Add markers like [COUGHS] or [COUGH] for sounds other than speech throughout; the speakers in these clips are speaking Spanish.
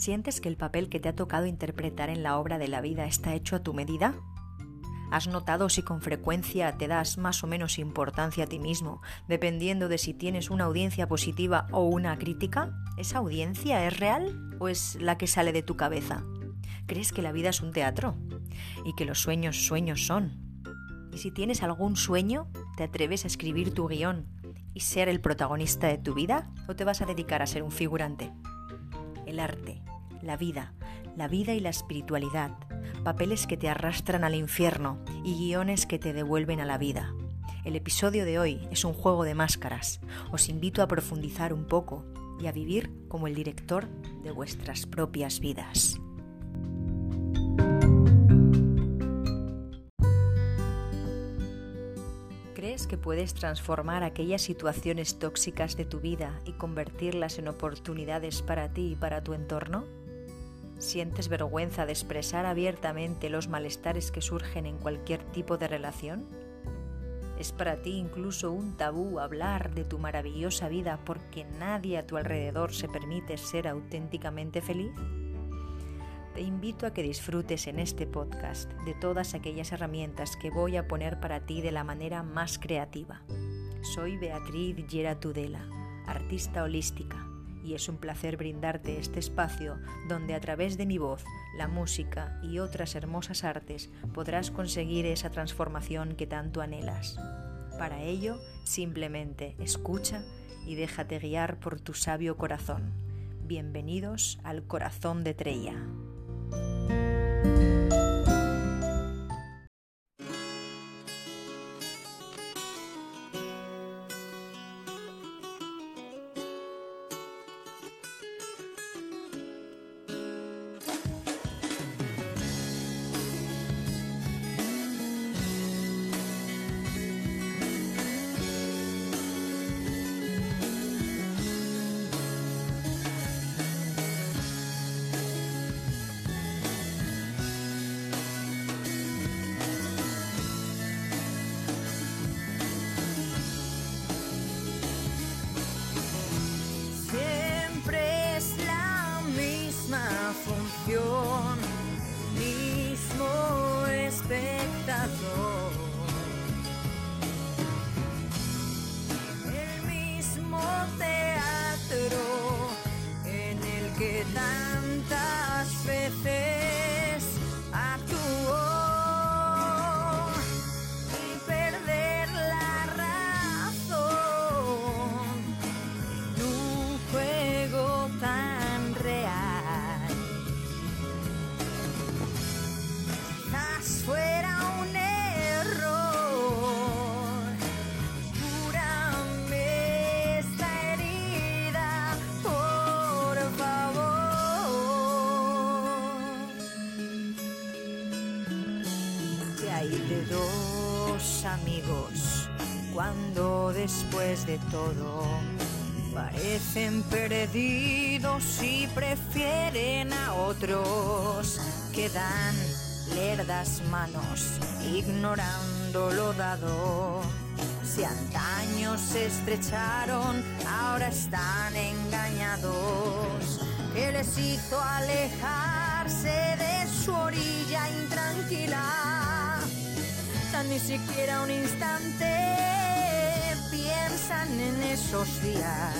¿Sientes que el papel que te ha tocado interpretar en la obra de la vida está hecho a tu medida? ¿Has notado si con frecuencia te das más o menos importancia a ti mismo, dependiendo de si tienes una audiencia positiva o una crítica? ¿Esa audiencia es real o es la que sale de tu cabeza? ¿Crees que la vida es un teatro? ¿Y que los sueños sueños son? ¿Y si tienes algún sueño, te atreves a escribir tu guion y ser el protagonista de tu vida o te vas a dedicar a ser un figurante? El arte, la vida, la vida y la espiritualidad, papeles que te arrastran al infierno y guiones que te devuelven a la vida. El episodio de hoy es un juego de máscaras. Os invito a profundizar un poco y a vivir como el director de vuestras propias vidas. ¿Crees que puedes transformar aquellas situaciones tóxicas de tu vida y convertirlas en oportunidades para ti y para tu entorno? ¿Sientes vergüenza de expresar abiertamente los malestares que surgen en cualquier tipo de relación? ¿Es para ti incluso un tabú hablar de tu maravillosa vida porque nadie a tu alrededor se permite ser auténticamente feliz? Te invito a que disfrutes en este podcast de todas aquellas herramientas que voy a poner para ti de la manera más creativa. Soy Beatriz Gera Tudela, artista holística y es un placer brindarte este espacio donde a través de mi voz, la música y otras hermosas artes podrás conseguir esa transformación que tanto anhelas. Para ello, simplemente escucha y déjate guiar por tu sabio corazón. Bienvenidos al corazón de Treya. Amigos cuando después de todo parecen perdidos y prefieren a otros que dan lerdas manos ignorando lo dado. Si antaño se estrecharon, ahora están engañados. ¿Qué les hizo alejarse de su orilla intranquila? Ni siquiera un instante piensan en esos días.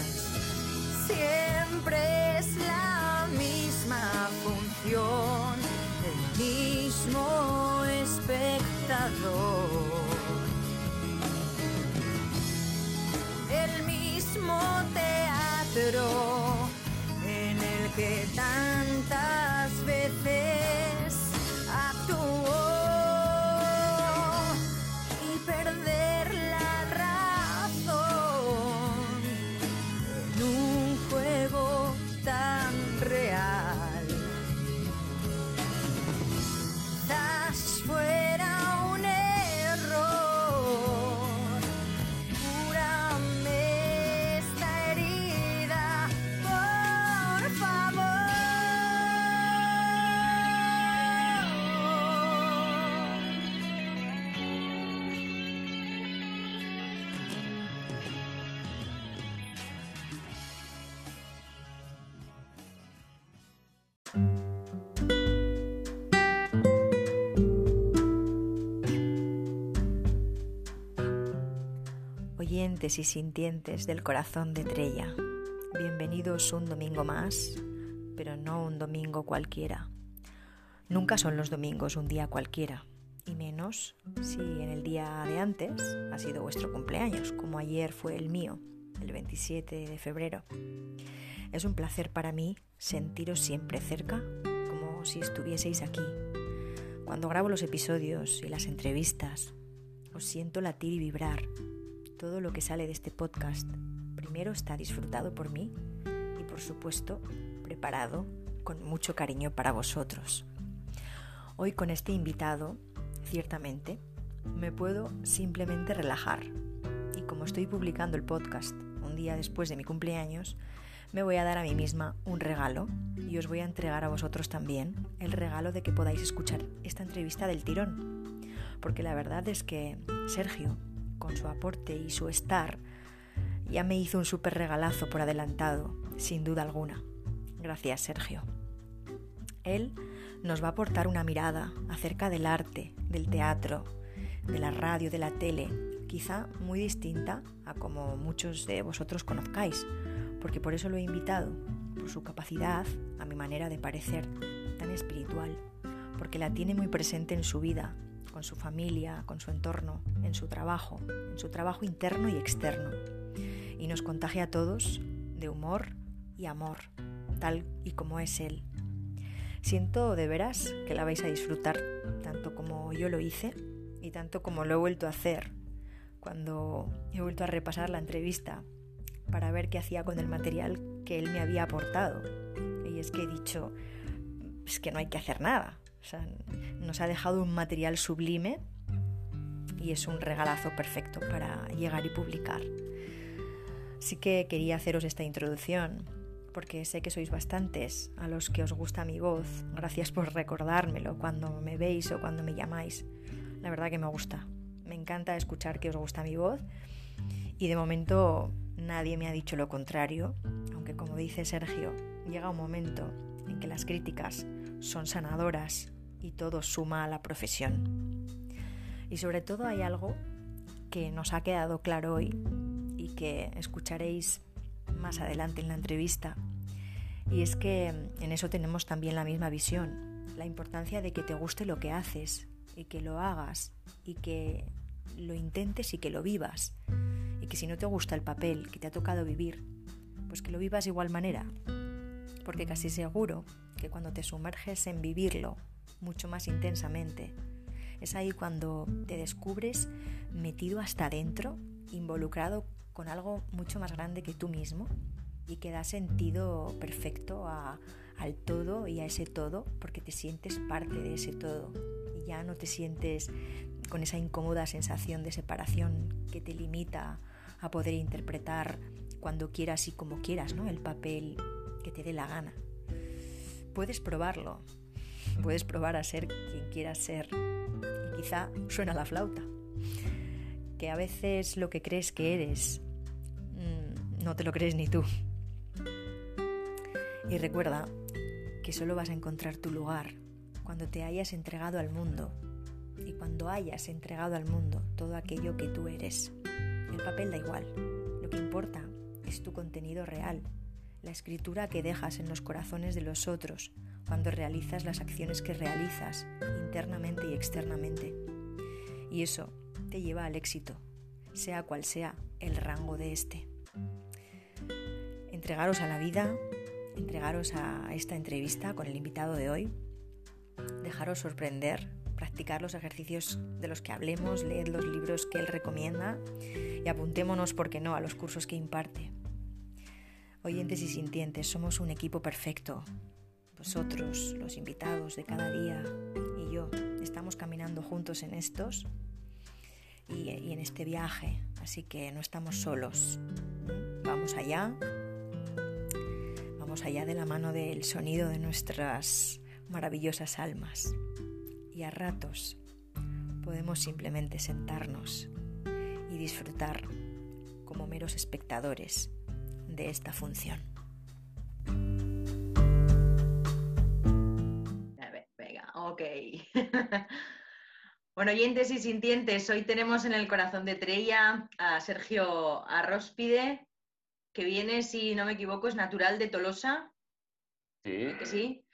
Siempre es la misma función, el mismo espectador. El mismo teatro en el que tantas veces y sintientes del corazón de Trella. Bienvenidos un domingo más, pero no un domingo cualquiera. Nunca son los domingos un día cualquiera, y menos si en el día de antes ha sido vuestro cumpleaños, como ayer fue el mío, el 27 de febrero. Es un placer para mí sentiros siempre cerca, como si estuvieseis aquí. Cuando grabo los episodios y las entrevistas, os siento latir y vibrar. Todo lo que sale de este podcast primero está disfrutado por mí y por supuesto preparado con mucho cariño para vosotros. Hoy con este invitado, ciertamente, me puedo simplemente relajar. Y como estoy publicando el podcast un día después de mi cumpleaños, me voy a dar a mí misma un regalo y os voy a entregar a vosotros también el regalo de que podáis escuchar esta entrevista del tirón. Porque la verdad es que Sergio, con su aporte y su estar, ya me hizo un súper regalazo por adelantado, sin duda alguna. Gracias, Sergio. Él nos va a aportar una mirada acerca del arte, del teatro, de la radio, de la tele, quizá muy distinta a como muchos de vosotros conozcáis, porque por eso lo he invitado, por su capacidad, a mi manera de parecer, tan espiritual, porque la tiene muy presente en su vida, con su familia, con su entorno, en su trabajo, en su trabajo interno y externo, y nos contagia a todos de humor y amor, tal y como es Él. Siento de veras que la vais a disfrutar tanto como yo lo hice y tanto como lo he vuelto a hacer cuando he vuelto a repasar la entrevista para ver qué hacía con el material que él me había aportado. Y es que he dicho, es que no hay que hacer nada. Nos ha dejado un material sublime y es un regalazo perfecto para llegar y publicar. Así que quería haceros esta introducción porque sé que sois bastantes a los que os gusta mi voz. Gracias por recordármelo cuando me veis o cuando me llamáis. La verdad que me gusta. Me encanta escuchar que os gusta mi voz y de momento nadie me ha dicho lo contrario, aunque como dice Sergio, llega un momento en que las críticas son sanadoras y todo suma a la profesión. Y sobre todo hay algo que nos ha quedado claro hoy y que escucharéis más adelante en la entrevista. Y es que en eso tenemos también la misma visión, la importancia de que te guste lo que haces y que lo hagas y que lo intentes y que lo vivas. Y que si no te gusta el papel que te ha tocado vivir, pues que lo vivas de igual manera. Porque casi seguro que cuando te sumerges en vivirlo mucho más intensamente, es ahí cuando te descubres metido hasta adentro, involucrado con algo mucho más grande que tú mismo y que da sentido perfecto al todo y a ese todo porque te sientes parte de ese todo y ya no te sientes con esa incómoda sensación de separación que te limita a poder interpretar cuando quieras y como quieras ¿no? el papel que te dé la gana. Puedes probarlo, puedes probar a ser quien quieras ser y quizá suena la flauta, que a veces lo que crees que eres no te lo crees ni tú. Y recuerda que solo vas a encontrar tu lugar cuando te hayas entregado al mundo y cuando hayas entregado al mundo todo aquello que tú eres. El papel da igual, lo que importa es tu contenido real, la escritura que dejas en los corazones de los otros cuando realizas las acciones que realizas internamente y externamente. Y eso te lleva al éxito, sea cual sea el rango de este entregaros a la vida, entregaros a esta entrevista con el invitado de hoy, dejaros sorprender, practicar los ejercicios de los que hablemos, leed los libros que él recomienda y apuntémonos, ¿por qué no?, a los cursos que imparte. Oyentes y sintientes, somos un equipo perfecto. Vosotros, los invitados de cada día y yo, estamos caminando juntos en estos y, y en este viaje, así que no estamos solos. Vamos allá, allá de la mano del sonido de nuestras maravillosas almas. Y a ratos podemos simplemente sentarnos y disfrutar como meros espectadores de esta función. A ver, venga, ok. [LAUGHS] Bueno, oyentes y sintientes, hoy tenemos en el corazón de Trella a Sergio Arróspide, que viene, si no me equivoco, es natural de Tolosa. Sí. Que sí,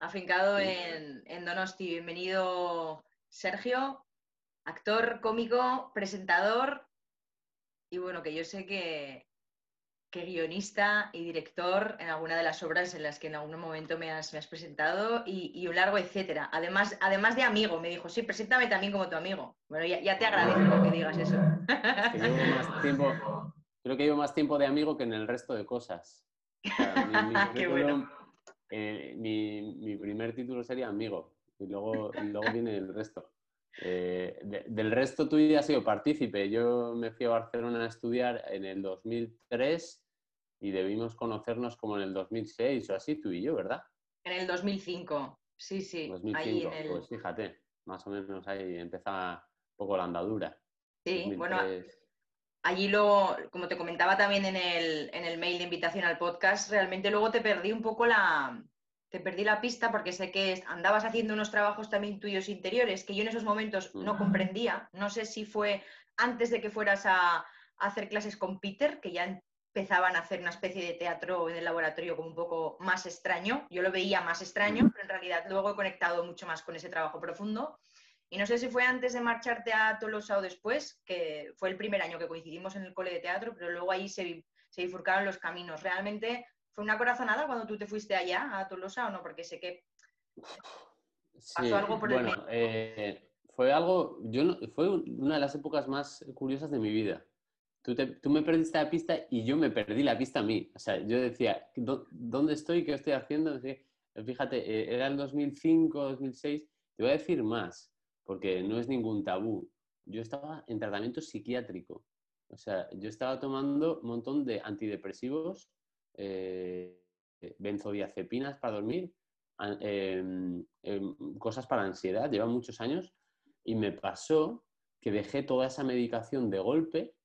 afincado En, en Donosti. Bienvenido, Sergio, actor, cómico, presentador. Y bueno, que yo sé que, guionista y director en alguna de las obras en las que en algún momento me has, presentado y, un largo etcétera. Además, además de amigo, me dijo, sí, preséntame también como tu amigo. Bueno, ya, te agradezco que digas eso. creo que llevo más tiempo de amigo que en el resto de cosas. Eh, mi, primer título sería amigo y luego, luego viene el resto. Eh, del resto tú ya has sido partícipe. Yo me fui a Barcelona a estudiar en el 2003 y debimos conocernos como en el 2006 o así, tú y yo, ¿verdad? En el 2005, sí, sí. 2005, pues fíjate, más o menos ahí empezaba un poco la andadura. Sí, bueno, allí luego, como te comentaba también en el, en el mail de invitación al podcast, realmente luego te perdí un poco la, te perdí la pista porque sé que andabas haciendo unos trabajos también tuyos interiores que yo en esos momentos no comprendía. No sé si fue antes de que fueras a, a hacer clases con Peter, que ya empezaban a hacer una especie de teatro en el laboratorio como un poco más extraño. Yo lo veía más extraño, pero en realidad luego he conectado mucho más con ese trabajo profundo. Y no sé si fue antes de marcharte a Tolosa o después, que fue el primer año que coincidimos en el cole de teatro, pero luego ahí se, se bifurcaron los caminos. ¿Realmente fue una corazonada cuando tú te fuiste allá a Tolosa o no? Porque sé que pasó algo por el eh, fue algo, yo no, fue una de las épocas más curiosas de mi vida tú, me perdiste la pista y yo me perdí la pista a mí. O sea, yo decía, ¿dónde estoy? ¿Qué estoy haciendo? Fíjate, eh, era el 2005, 2006. Te voy a decir más, porque no es ningún tabú. Yo estaba en tratamiento psiquiátrico. O sea, yo estaba tomando un montón de antidepresivos, eh, benzodiazepinas para dormir, em, em, cosas para ansiedad, lleva muchos años, y me pasó que dejé toda esa medicación de golpe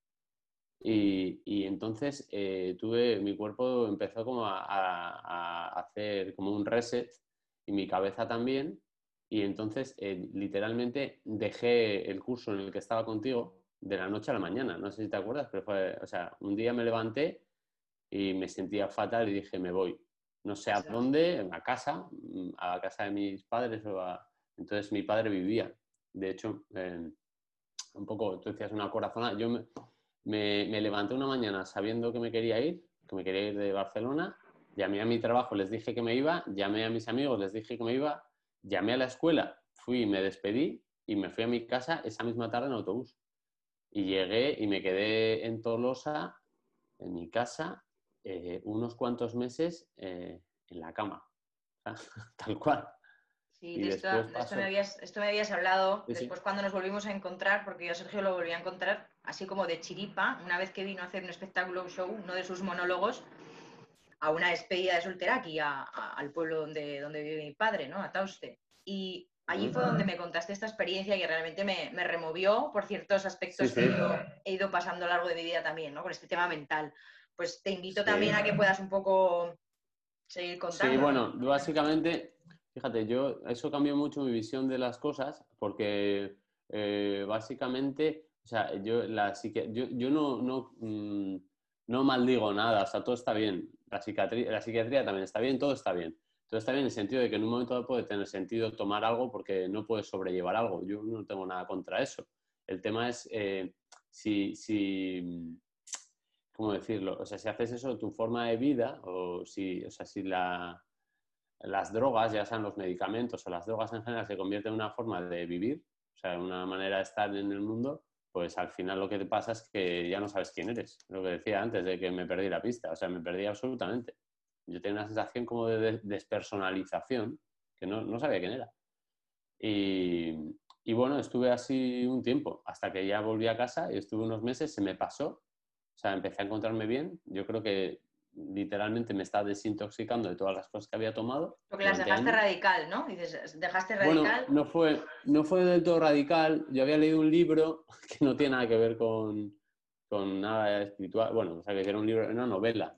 y, entonces eh, tuve, mi cuerpo empezó como a, hacer como un reset y mi cabeza también. Y entonces eh, literalmente dejé el curso en el que estaba contigo de la noche a la mañana. No sé si te acuerdas, pero fue, o sea, un día me levanté y me sentía fatal y dije, me voy. No sé a dónde, a casa, a la casa de mis padres. O Entonces mi padre vivía. De hecho, un poco, tú decías una corazonada. Yo me, me, levanté una mañana sabiendo que me quería ir, que me quería ir de Barcelona, llamé a mi trabajo, les dije que me iba, llamé a mis amigos, les dije que me iba, llamé a la escuela, fui y me despedí y me fui a mi casa esa misma tarde en autobús. Y llegué y me quedé en Tolosa, en mi casa, eh, unos cuantos meses eh, en la cama, [LAUGHS] tal cual. Sí, de esto, me habías, hablado después cuando nos volvimos a encontrar, porque yo a Sergio lo volví a encontrar así como de chiripa, una vez que vino a hacer un espectáculo, un show, uno de sus monólogos, a una despedida de soltera aquí al pueblo donde, donde vive mi padre, ¿no? A Tauste. Y allí fue donde me contaste esta experiencia que realmente me, removió por ciertos aspectos que he ido, pasando a lo largo de mi vida también, ¿no? Con este tema mental. Pues te invito también a que puedas un poco seguir contando. Sí, bueno, básicamente Fíjate, yo eso cambió mucho mi visión de las cosas porque eh, básicamente, o sea, yo, la yo, yo no, no, mm, no, maldigo nada, o sea, todo está bien. La psiquiatría, la psiquiatría también está bien, todo está bien. Todo está bien en el sentido de que en un momento puede tener sentido tomar algo porque no puedes sobrellevar algo. Yo no tengo nada contra eso. El tema es eh, si, si, ¿cómo decirlo? O sea, si haces eso tu forma de vida o si, o sea, si la las drogas, ya sean los medicamentos o las drogas en general, se convierten en una forma de vivir, o sea, una manera de estar en el mundo, pues al final lo que te pasa es que ya no sabes quién eres. Lo que decía antes de que me perdí la pista, o sea, me perdí absolutamente. Yo tenía una sensación como de despersonalización, que no, no sabía quién era. Y, y, bueno, estuve así un tiempo, hasta que ya volví a casa y estuve unos meses, se me pasó, o sea, empecé a encontrarme bien. Yo creo que literalmente me está desintoxicando de todas las cosas que había tomado. Porque las dejaste radical, ¿no? Dices, dejaste radical. Bueno, no fue, no fue del todo radical. Yo había leído un libro [LAUGHS] que no tiene nada que ver con, con nada espiritual. Bueno, o sea, que era un libro, una novela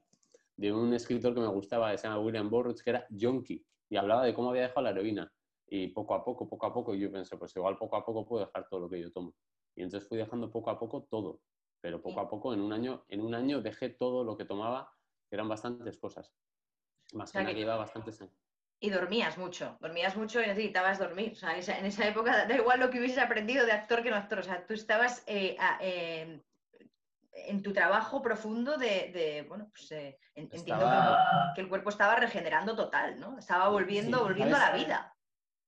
de un escritor que me gustaba, que se llama William Burroughs, que era junkie y hablaba de cómo había dejado la heroína. y poco a poco, poco a poco, yo pensé, pues igual poco a poco puedo dejar todo lo que yo tomo. Y entonces fui dejando poco a poco todo, pero poco a poco en un año, en un año dejé todo lo que tomaba, eran bastantes cosas. Más que que llevaba bastantes años. Y dormías mucho, dormías mucho y necesitabas dormir. O sea, en esa, época [LAUGHS] da igual lo que hubieses aprendido de actor que no actor. O sea, tú estabas eh, em, en tu trabajo profundo de, bueno, pues eh, entiendo que, el cuerpo estaba regenerando total, ¿no? Estaba volviendo, volviendo a la vida.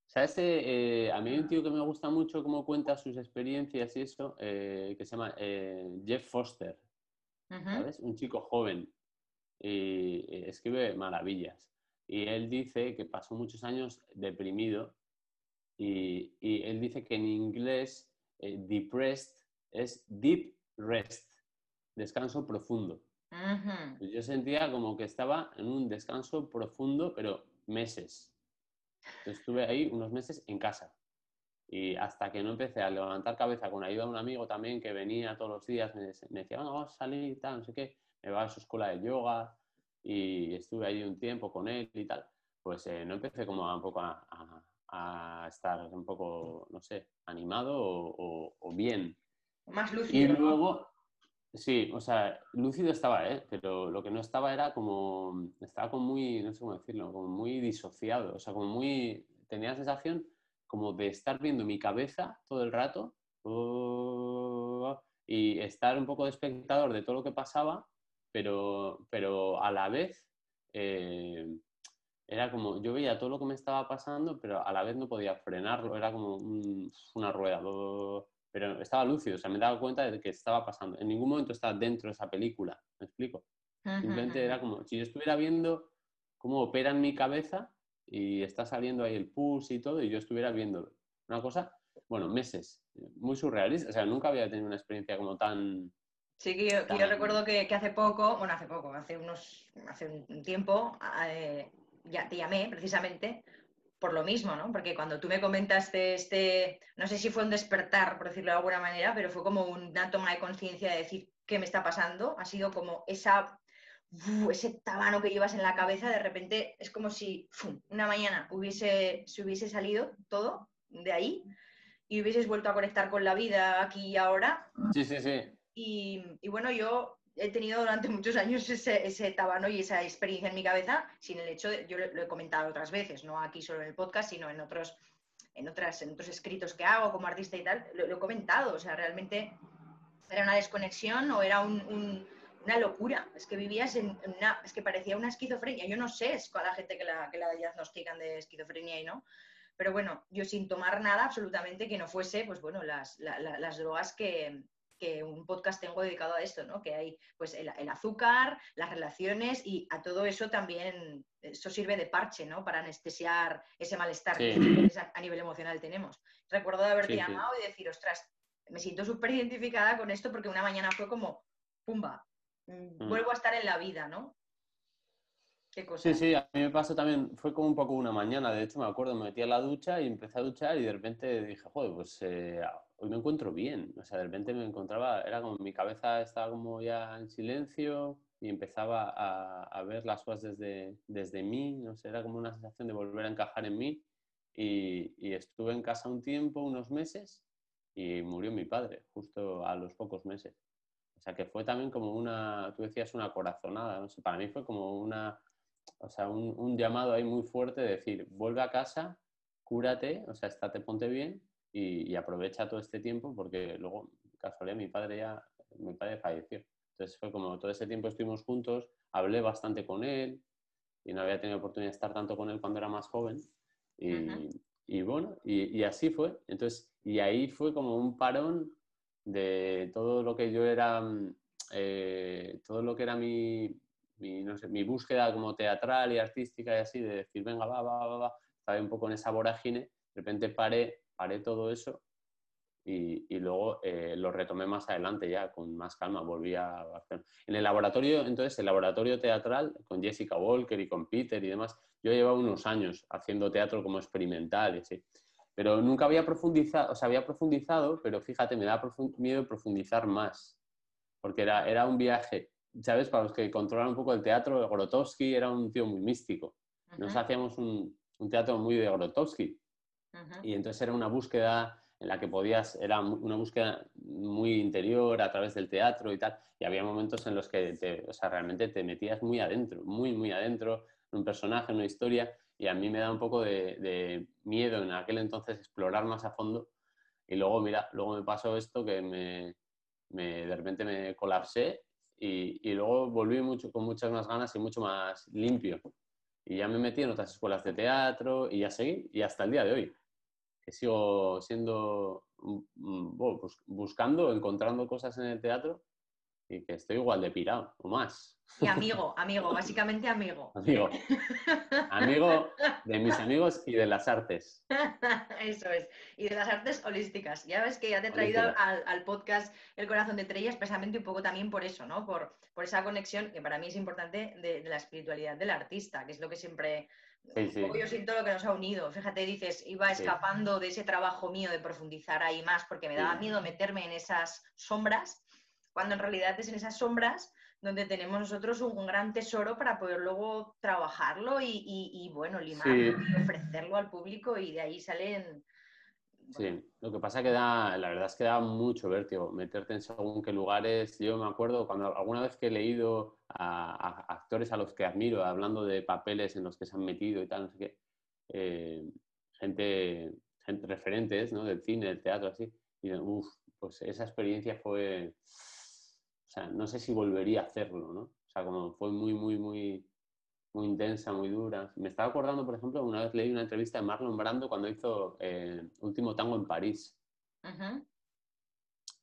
¿Sabes? Eh, a mí hay un tío que me gusta mucho cómo cuenta sus experiencias y eso, que se llama Jeff Foster, ¿sabes? Un chico joven y escribe maravillas. Y él dice que pasó muchos años deprimido y, él dice que en inglés depressed es deep rest, descanso profundo. Yo sentía como que estaba en un descanso profundo, pero meses estuve ahí unos meses en casa. Y hasta que no empecé a levantar cabeza con ayuda de un amigo también que venía todos los días, me, decía, vamos a salir y tal, no sé qué, va a su escuela de yoga y estuve ahí un tiempo con él y tal, pues eh, no empecé como a, un poco a, estar un poco, no sé, animado o, bien. Más lúcido. Y luego, Sí, o sea, lúcido estaba, ¿eh? Pero lo que no estaba era como, estaba como muy, no sé cómo decirlo, como muy disociado, o sea, como muy, tenía la sensación como de estar viendo mi cabeza todo el rato y estar un poco de espectador de todo lo que pasaba, pero, pero a la vez eh, era como, yo veía todo lo que me estaba pasando, pero a la vez no podía frenarlo, era como una rueda pero estaba lúcido, o sea, me daba cuenta de que estaba pasando. En ningún momento estaba dentro de esa película, ¿me explico? Simplemente era como si yo estuviera viendo cómo opera en mi cabeza y está saliendo ahí el pulse y todo, y yo estuviera viendo una cosa, bueno, meses, muy surrealista, o sea, nunca había tenido una experiencia como tan... Sí, que yo, recuerdo que, hace poco, bueno, hace poco, hace unos, hace un tiempo, eh, ya te llamé precisamente por lo mismo, ¿no? Porque cuando tú me comentaste este, no sé si fue un despertar, por decirlo de alguna manera, pero fue como una toma de conciencia de decir qué me está pasando, ha sido como esa, ese tabano que llevas en la cabeza, de repente es como si una mañana hubiese, se hubiese salido todo de ahí y hubieses vuelto a conectar con la vida aquí y ahora. Sí, sí, sí. Y, y bueno, yo he tenido durante [LAUGHS] muchos años ese, ese, tabano y esa experiencia en mi cabeza, sin el hecho de, yo lo, he comentado otras veces, no aquí solo en el podcast, sino en otros, en otras, en otros escritos que hago como artista y tal, lo, he comentado, o sea, realmente era una desconexión o era una locura, es que vivías en una, es que parecía una esquizofrenia, yo no sé es con la gente que la, que la diagnostican de esquizofrenia y no, pero bueno, yo sin tomar nada absolutamente que no fuese, pues bueno, las, las drogas que, que un podcast tengo dedicado a esto, ¿no? Que hay pues el, azúcar, las relaciones y a todo eso también, eso sirve de parche, ¿no? Para anestesiar ese malestar que a, nivel emocional tenemos. Recuerdo de haberte llamado y decir, ostras, me siento súper identificada con esto porque una mañana fue como, pumba, mm, mm. vuelvo a estar en la vida, ¿no? ¿Qué cosa? Sí, sí, a mí me pasó también, fue como un poco una mañana, de hecho me acuerdo, me metí a la ducha y empecé a duchar y de repente dije, joder, pues eh, hoy me encuentro bien. O sea, de repente me encontraba, era como mi cabeza estaba como ya en silencio y empezaba a, ver las cosas desde, desde mí, no sé, era como una sensación de volver a encajar en mí. Y, estuve en casa un tiempo, unos meses, y murió mi padre, justo a los pocos meses. O sea, que fue también como una, tú decías una corazonada, no sé, para mí fue como una, o sea, un, un llamado ahí muy fuerte de decir, vuelve a casa, cúrate, o sea, estate, ponte bien y, aprovecha todo este tiempo porque luego, casualidad, mi padre ya, mi padre falleció. Entonces fue como todo ese tiempo estuvimos juntos, hablé bastante con él y no había tenido oportunidad de estar tanto con él cuando era más joven. Y, bueno, y, así fue. Entonces, y ahí fue como un parón de todo lo que yo era, mm, eh, todo lo que era mi, mi, búsqueda como teatral y artística y así, de decir, venga, va, va, va, va, estaba un poco en esa vorágine, de repente paré paré todo eso y, y luego eh, lo retomé más adelante ya, con más calma, volví a Barcelona. En el laboratorio, entonces, el laboratorio teatral, con Jessica Walker y con Peter y demás, yo llevaba unos años haciendo teatro como experimental y así. Pero nunca había profundizado, o sea, había profundizado, pero fíjate, me da miedo profundizar más, porque era, era un viaje, ¿sabes? Para los que controlan un poco el teatro, Grotowski era un tío muy místico. Nos hacíamos un, un teatro muy de Grotowski, Y entonces era una búsqueda en la que podías, era una búsqueda muy interior a través del teatro y tal, y había momentos en los que te, o sea, realmente te metías muy adentro, muy, muy adentro, en un personaje, en una historia, y a mí me da un poco de, miedo en aquel entonces explorar más a fondo, y luego, mira, luego me pasó esto que me, me de repente me colapsé y, luego volví mucho, con muchas más ganas y mucho más limpio. Y ya me metí en otras escuelas de teatro y ya seguí, y hasta el día de hoy que sigo siendo, mm, mm, bueno, pues buscando, encontrando cosas en el teatro y que estoy igual de pirado o más. Y amigo, amigo, básicamente amigo. [LAUGHS] Amigo. Amigo de mis amigos y de las artes. [LAUGHS] Eso es. Y de las artes holísticas. Ya ves que ya te he traído al, podcast El corazón de Trella especialmente un poco también por eso, ¿no? Por, por esa conexión que para mí es importante de, de la espiritualidad del artista, que es lo que siempre yo siento lo que nos ha unido. Fíjate, dices, iba escapando de ese trabajo mío de profundizar ahí más porque me daba miedo meterme en esas sombras, cuando en realidad es en esas sombras donde tenemos nosotros un, gran tesoro para poder luego trabajarlo y, bueno, limarlo y ofrecerlo al público y de ahí salen Sí, lo que pasa que da, la verdad es que da mucho vértigo meterte en según qué lugares. Yo me acuerdo cuando alguna vez que he leído a, actores a los que admiro, hablando de papeles en los que se han metido y tal, no sé qué, eh, gente, gente referentes ¿no? del cine, del teatro, así, y uff, pues esa experiencia fue, o sea, no sé si volvería a hacerlo, ¿no? O sea, como fue muy, muy, muy, muy intensa, muy dura. Me estaba acordando, por ejemplo, una vez leí una entrevista de Marlon Brando cuando hizo eh, Último Tango en París.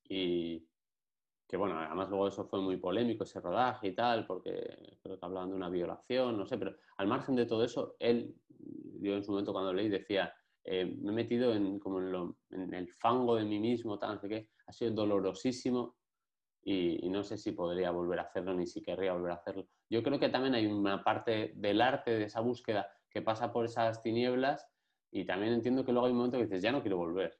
Y que bueno, además luego eso fue muy polémico, ese rodaje y tal, porque creo que hablaban de una violación, no sé, pero al margen de todo eso, él, yo en su momento cuando leí decía, eh, me he metido en, como en, en, el fango de mí mismo, tal, no sé qué, ha sido dolorosísimo y, no sé si podría volver a hacerlo ni si querría volver a hacerlo. Yo creo que también hay una parte del arte de esa búsqueda que pasa por esas tinieblas y también entiendo que luego hay un momento que dices, ya no quiero volver,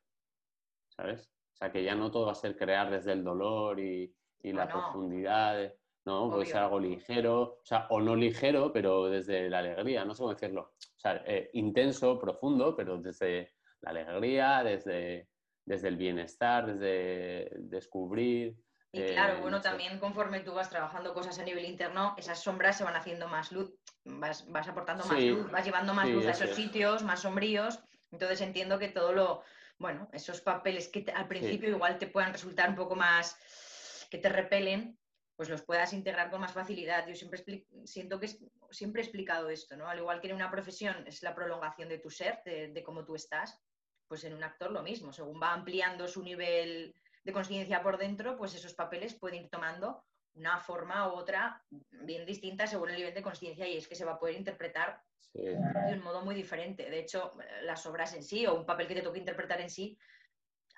¿sabes? O sea, que ya no todo va a ser crear desde el dolor y, y la profundidad. no, puede ser algo ligero, o sea, o no ligero, pero desde la alegría, no sé cómo decirlo. O sea, eh, intenso, profundo, pero desde la alegría, desde, desde el bienestar, desde descubrir. Y claro, bueno, también conforme tú vas trabajando cosas a nivel interno, esas sombras se van haciendo más luz, vas, aportando más luz, vas llevando más luz a esos sitios más sombríos. Entonces entiendo que todo lo, bueno, esos papeles que al principio igual te puedan resultar un poco más, que te repelen, pues los puedas integrar con más facilidad. Yo siempre siento que siempre he explicado esto, ¿no? Al igual que en una profesión es la prolongación de tu ser, de, de cómo tú estás, pues en un actor lo mismo. Según va ampliando su nivel de conciencia por dentro, pues esos papeles pueden ir tomando una forma u otra bien distinta según el nivel de conciencia y es que se va a poder interpretar de un modo muy diferente. De hecho, las obras en sí o un papel que te toque interpretar en sí,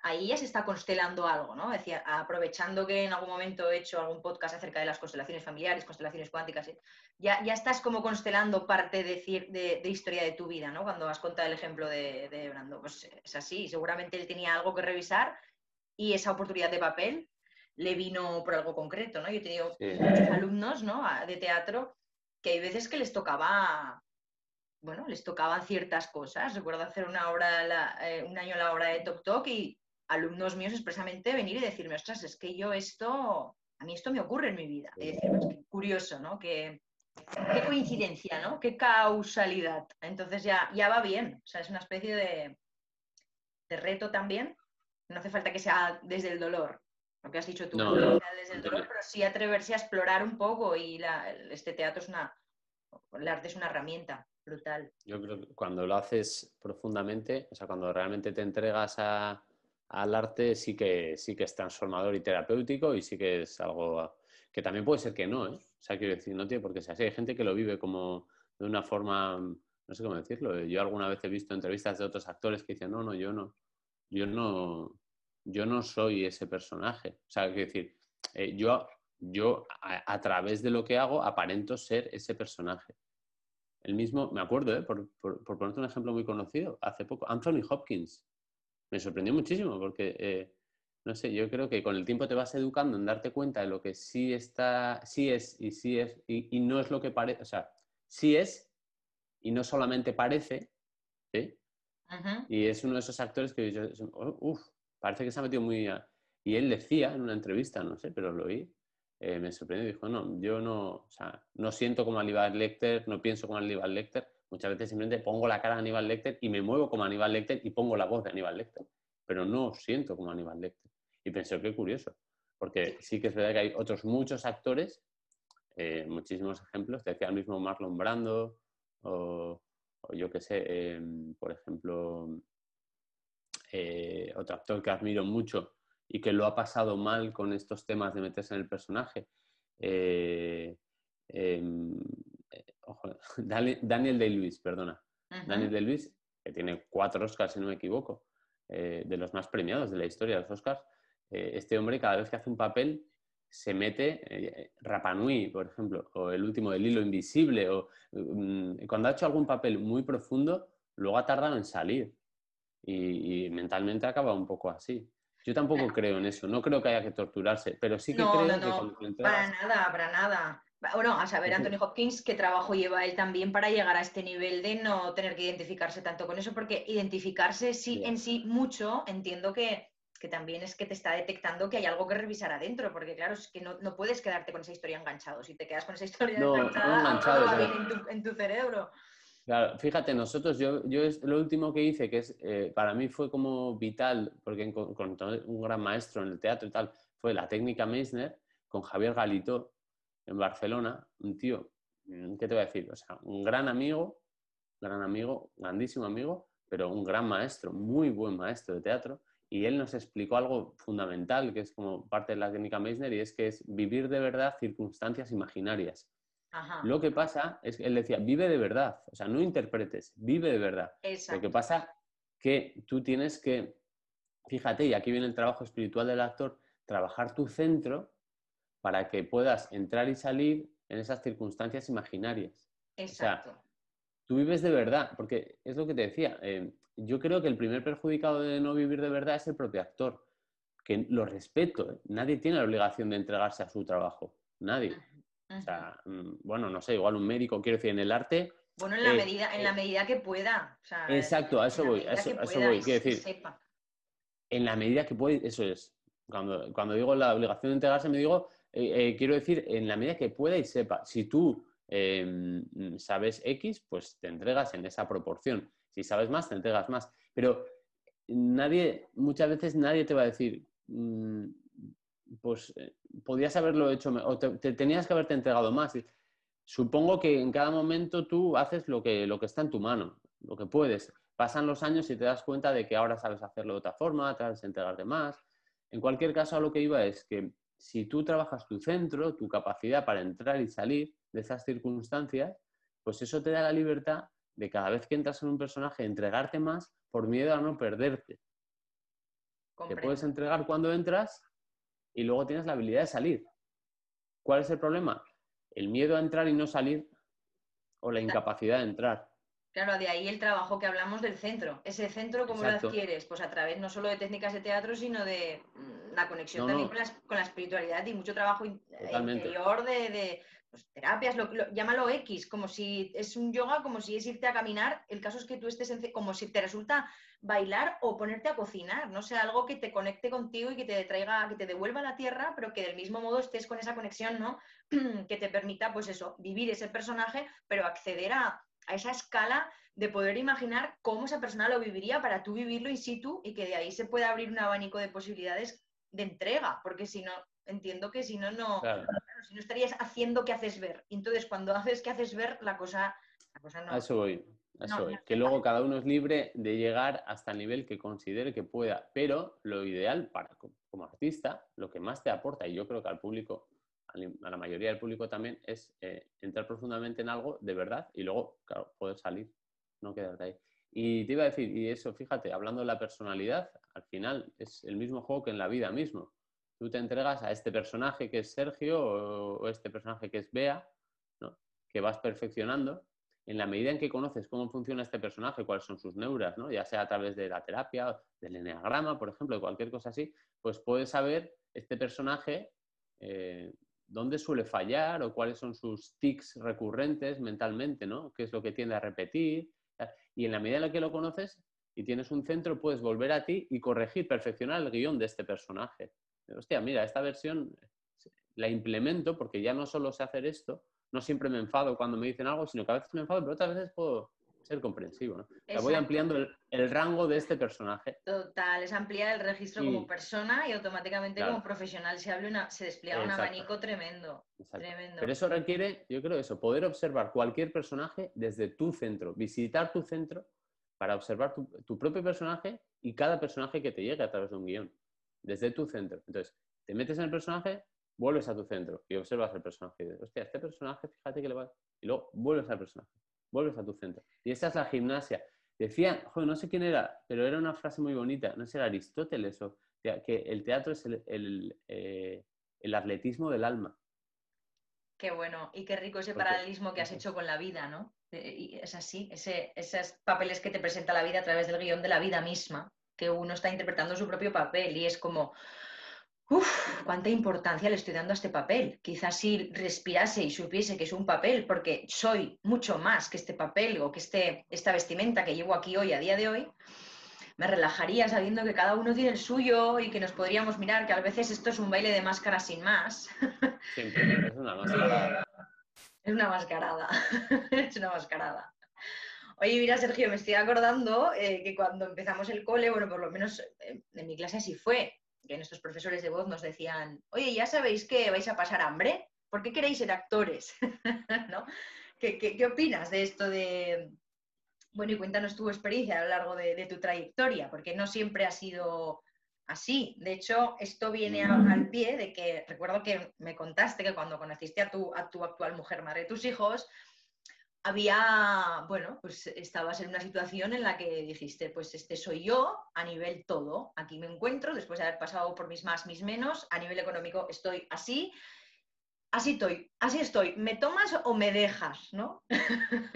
ahí ya se está constelando algo, ¿no? Decía, aprovechando que en algún momento he hecho algún podcast acerca de las constelaciones familiares, constelaciones cuánticas, ya, ya estás como constelando parte de, de, de, historia de tu vida, ¿no? Cuando has contado el ejemplo de, de Brando, pues es así, seguramente él tenía algo que revisar y esa oportunidad de papel le vino por algo concreto, ¿no? Yo he tenido muchos alumnos, ¿no? De teatro que hay veces que les tocaba, bueno, les tocaban ciertas cosas. Recuerdo hacer una obra, eh, un año la obra de Tok Tok y alumnos míos expresamente venir y decirme, ostras, es que yo esto, a mí esto me ocurre en mi vida. Y decirme, es que curioso, ¿no? Que, qué coincidencia, ¿no? Qué causalidad. Entonces ya, ya va bien. O sea, es una especie de, de reto también no hace falta que sea desde el dolor, lo que has dicho tú, no, desde el dolor, pero sí atreverse a explorar un poco y este teatro es una, el arte es una herramienta brutal. Yo creo que cuando lo haces profundamente, o sea, cuando realmente te entregas al arte, sí que, sí que es transformador y terapéutico y sí que es algo que también puede ser que no, ¿eh? O sea, quiero decir, no tiene por qué ser así. Hay gente que lo vive como de una forma, no sé cómo decirlo. Yo alguna vez he visto entrevistas de otros actores que dicen, no, no, yo no, yo no, yo no soy ese personaje. O sea, quiero decir, eh, yo, yo a, través de lo que hago aparento ser ese personaje. El mismo, me acuerdo, ¿eh? por, por, ponerte un ejemplo muy conocido, hace poco, Anthony Hopkins. Me sorprendió muchísimo porque, eh, no sé, yo creo que con el tiempo te vas educando en darte cuenta de lo que sí está, sí es y sí es, y, no es lo que parece, o sea, sí es y no solamente parece. Y es uno de esos actores que yo, uff, parece que se ha metido muy... Y él decía en una entrevista, no sé, pero lo oí, eh, me sorprendió dijo, no, yo no, o sea, no siento como Aníbal Lecter, no pienso como Aníbal Lecter, muchas veces simplemente pongo la cara de Aníbal Lecter y me muevo como Aníbal Lecter y pongo la voz de Aníbal Lecter, pero no siento como Aníbal Lecter. Y pensé, qué curioso, porque sí que es verdad que hay otros muchos actores, eh, muchísimos ejemplos, decía el mismo Marlon Brando, o, yo qué sé, em, por ejemplo, eh, otro actor que admiro mucho y que lo ha pasado mal con estos temas de meterse en el personaje. Eh, em, [LAUGHS] Daniel Day-Lewis, perdona. Daniel Day-Lewis, que tiene cuatro Oscars, si no me equivoco, de los más premiados de la historia de los Oscars. este hombre, cada vez que hace un papel, se mete eh, Rapanui, por ejemplo, o el último del hilo invisible, o mm, cuando ha hecho algún papel muy profundo, luego ha tardado en salir. Y, mentalmente acaba un poco así. Yo tampoco creo en eso, no creo que haya que torturarse, pero sí que creo que cuando Para nada, para nada. Bueno, a saber, Anthony Hopkins, qué trabajo lleva él también para llegar a este nivel de no tener que identificarse tanto con eso, porque identificarse sí, en sí mucho, entiendo que, que también es que te está detectando que hay algo que revisar adentro, porque claro, es que no, puedes quedarte con esa historia enganchado. Si te quedas con esa historia enganchada, en, tu, cerebro. Claro, fíjate, nosotros, yo, yo es lo último que hice, que es eh, para mí fue como vital, porque con, un gran maestro en el teatro y tal, fue la técnica Meissner con Javier Galito en Barcelona, un tío, mm, ¿qué te voy a decir? O sea, un gran amigo, gran amigo, grandísimo amigo, pero un gran maestro, muy buen maestro de teatro y él nos explicó algo fundamental, que es como parte de la técnica Meissner, y es que es vivir de verdad circunstancias imaginarias. Lo que pasa es que él decía, vive de verdad, o sea, no interpretes, vive de verdad. Lo que pasa que tú tienes que, fíjate, y aquí viene el trabajo espiritual del actor, trabajar tu centro para que puedas entrar y salir en esas circunstancias imaginarias. Exacto. Tú vives de verdad, porque es lo que te decía, eh, yo creo que el primer perjudicado de no vivir de verdad es el propio actor, que lo respeto, ¿eh? nadie tiene la obligación de entregarse a su trabajo, nadie. O sea, mm, bueno, no sé, igual un médico, quiero decir, en el arte... Bueno, en la, eh, medida, en la medida que pueda. exacto, a eso voy, a eso, voy, quiero decir... En la medida que puede, eso es. Cuando, cuando digo la obligación de entregarse, me digo, quiero decir, en la medida que pueda y sepa. Si tú em, sabes X, pues te entregas en esa proporción. Si sabes más, te entregas más. Pero nadie, muchas veces nadie te va a decir, mm, pues eh, podías haberlo hecho o te, tenías que haberte entregado más. Supongo que en cada momento tú haces lo que, lo que está en tu mano, lo que puedes. Pasan los años y te das cuenta de que ahora sabes hacerlo de otra forma, te vas a entregarte más. En cualquier caso, a lo que iba es que si tú trabajas tu centro, tu capacidad para entrar y salir de esas circunstancias, pues eso te da la libertad de cada vez que entras en un personaje entregarte más por miedo a no perderte. Te puedes entregar cuando entras y luego tienes la habilidad de salir. ¿Cuál es el problema? El miedo a entrar y no salir o la incapacidad de entrar. Claro, de ahí el trabajo que hablamos del centro. Ese centro, ¿cómo lo adquieres? Pues a través no solo de técnicas de teatro, sino de mm, la conexión también Con, la, espiritualidad y mucho trabajo interior de, pues, terapias, llámalo X, como si es un yoga, como si es irte a caminar. El caso es que tú estés como si te resulta bailar o ponerte a cocinar, no sé, algo que te conecte contigo y que te traiga, que te devuelva a la tierra, pero que del mismo modo estés con esa conexión, ¿no? [CLEARS THROAT] que te permita, pues eso, vivir ese personaje, pero acceder a, a esa escala de poder imaginar cómo esa persona lo viviría para tú vivirlo in situ y que de ahí se pueda abrir un abanico de posibilidades de entrega, porque si no, entiendo que si no, no, si no estarías haciendo que haces ver. Entonces cuando haces que haces ver, la cosa, no. A eso voy. que luego cada uno es libre de llegar hasta el nivel que considere que pueda, pero lo ideal para como artista, lo que más te aporta, y yo creo que al público, a la mayoría del público también, es eh, entrar profundamente en algo de verdad y luego, claro, poder salir, no quedarte ahí. Y te iba a decir, y eso, fíjate, hablando de la personalidad, al final es el mismo juego que en la vida mismo tú te entregas a este personaje que es Sergio o, este personaje que es Bea, que vas perfeccionando. En la medida en que conoces cómo funciona este personaje, cuáles son sus neuras, ¿no? ya sea a través de la terapia, del eneagrama, por ejemplo, de cualquier cosa así, pues puedes saber este personaje eh, dónde suele fallar o cuáles son sus tics recurrentes mentalmente, ¿no? qué es lo que tiende a repetir. Y en la medida en la que lo conoces, y tienes un centro, puedes volver a ti y corregir, perfeccionar el guion de este personaje. Hostia, mira, esta versión la implemento porque ya no solo sé hacer esto, no siempre me enfado cuando me dicen algo, sino que a veces me enfado, pero otras veces puedo ser comprensivo. ¿no? voy ampliando el, rango de este personaje. Total, es ampliar el registro como persona y automáticamente como profesional se, una, se despliega un abanico tremendo, tremendo. Pero eso requiere, yo creo eso, poder observar cualquier personaje desde tu centro, visitar tu centro para observar tu, tu propio personaje y cada personaje que te llegue a través de un guion, desde tu centro. Entonces, te metes en el personaje, vuelves a tu centro y observas el personaje. Y dices, hostia, este personaje, fíjate que le va. Y luego vuelves al personaje, vuelves a tu centro. Y esa es la gimnasia. Decía, joder, no sé quién era, pero era una frase muy bonita, no sé, era Aristóteles o que el teatro es el, eh, atletismo del alma. Qué bueno, y qué rico ese paralelismo que has hecho con la vida, ¿no? Eh, y es así, ese, esos papeles que te presenta la vida a través del guion de la vida misma, que uno está interpretando su propio papel y es como, Uf, cuánta importancia le estoy dando a este papel. Quizás si respirase y supiese que es un papel, porque soy mucho más que este papel o que este, esta vestimenta que llevo aquí hoy, a día de hoy, me relajaría sabiendo que cada uno tiene el suyo y que nos podríamos mirar, que a veces esto es un baile de máscara sin más. Siempre, [LAUGHS] es una mascarada. [LAUGHS] Es una mascarada, es una mascarada. Oye, mira, Sergio, me estoy acordando eh, que cuando empezamos el cole, bueno, por lo menos eh, en mi clase así fue, que nuestros profesores de voz nos decían, oye, ya sabéis que vais a pasar hambre, ¿por qué queréis ser actores? [LAUGHS] ¿No? ¿Qué, opinas de esto de... Bueno, y cuéntanos tu experiencia a lo largo de, tu trayectoria, porque no siempre ha sido así. De hecho, esto viene al pie de que recuerdo que me contaste que cuando conociste a tu, a tu actual mujer, madre de tus hijos, había, bueno, pues estabas en una situación en la que dijiste, pues este soy yo a nivel todo, aquí me encuentro, después de haber pasado por mis más, mis menos, a nivel económico estoy así, así estoy, así estoy, ¿me tomas o me dejas? ¿no? [LAUGHS]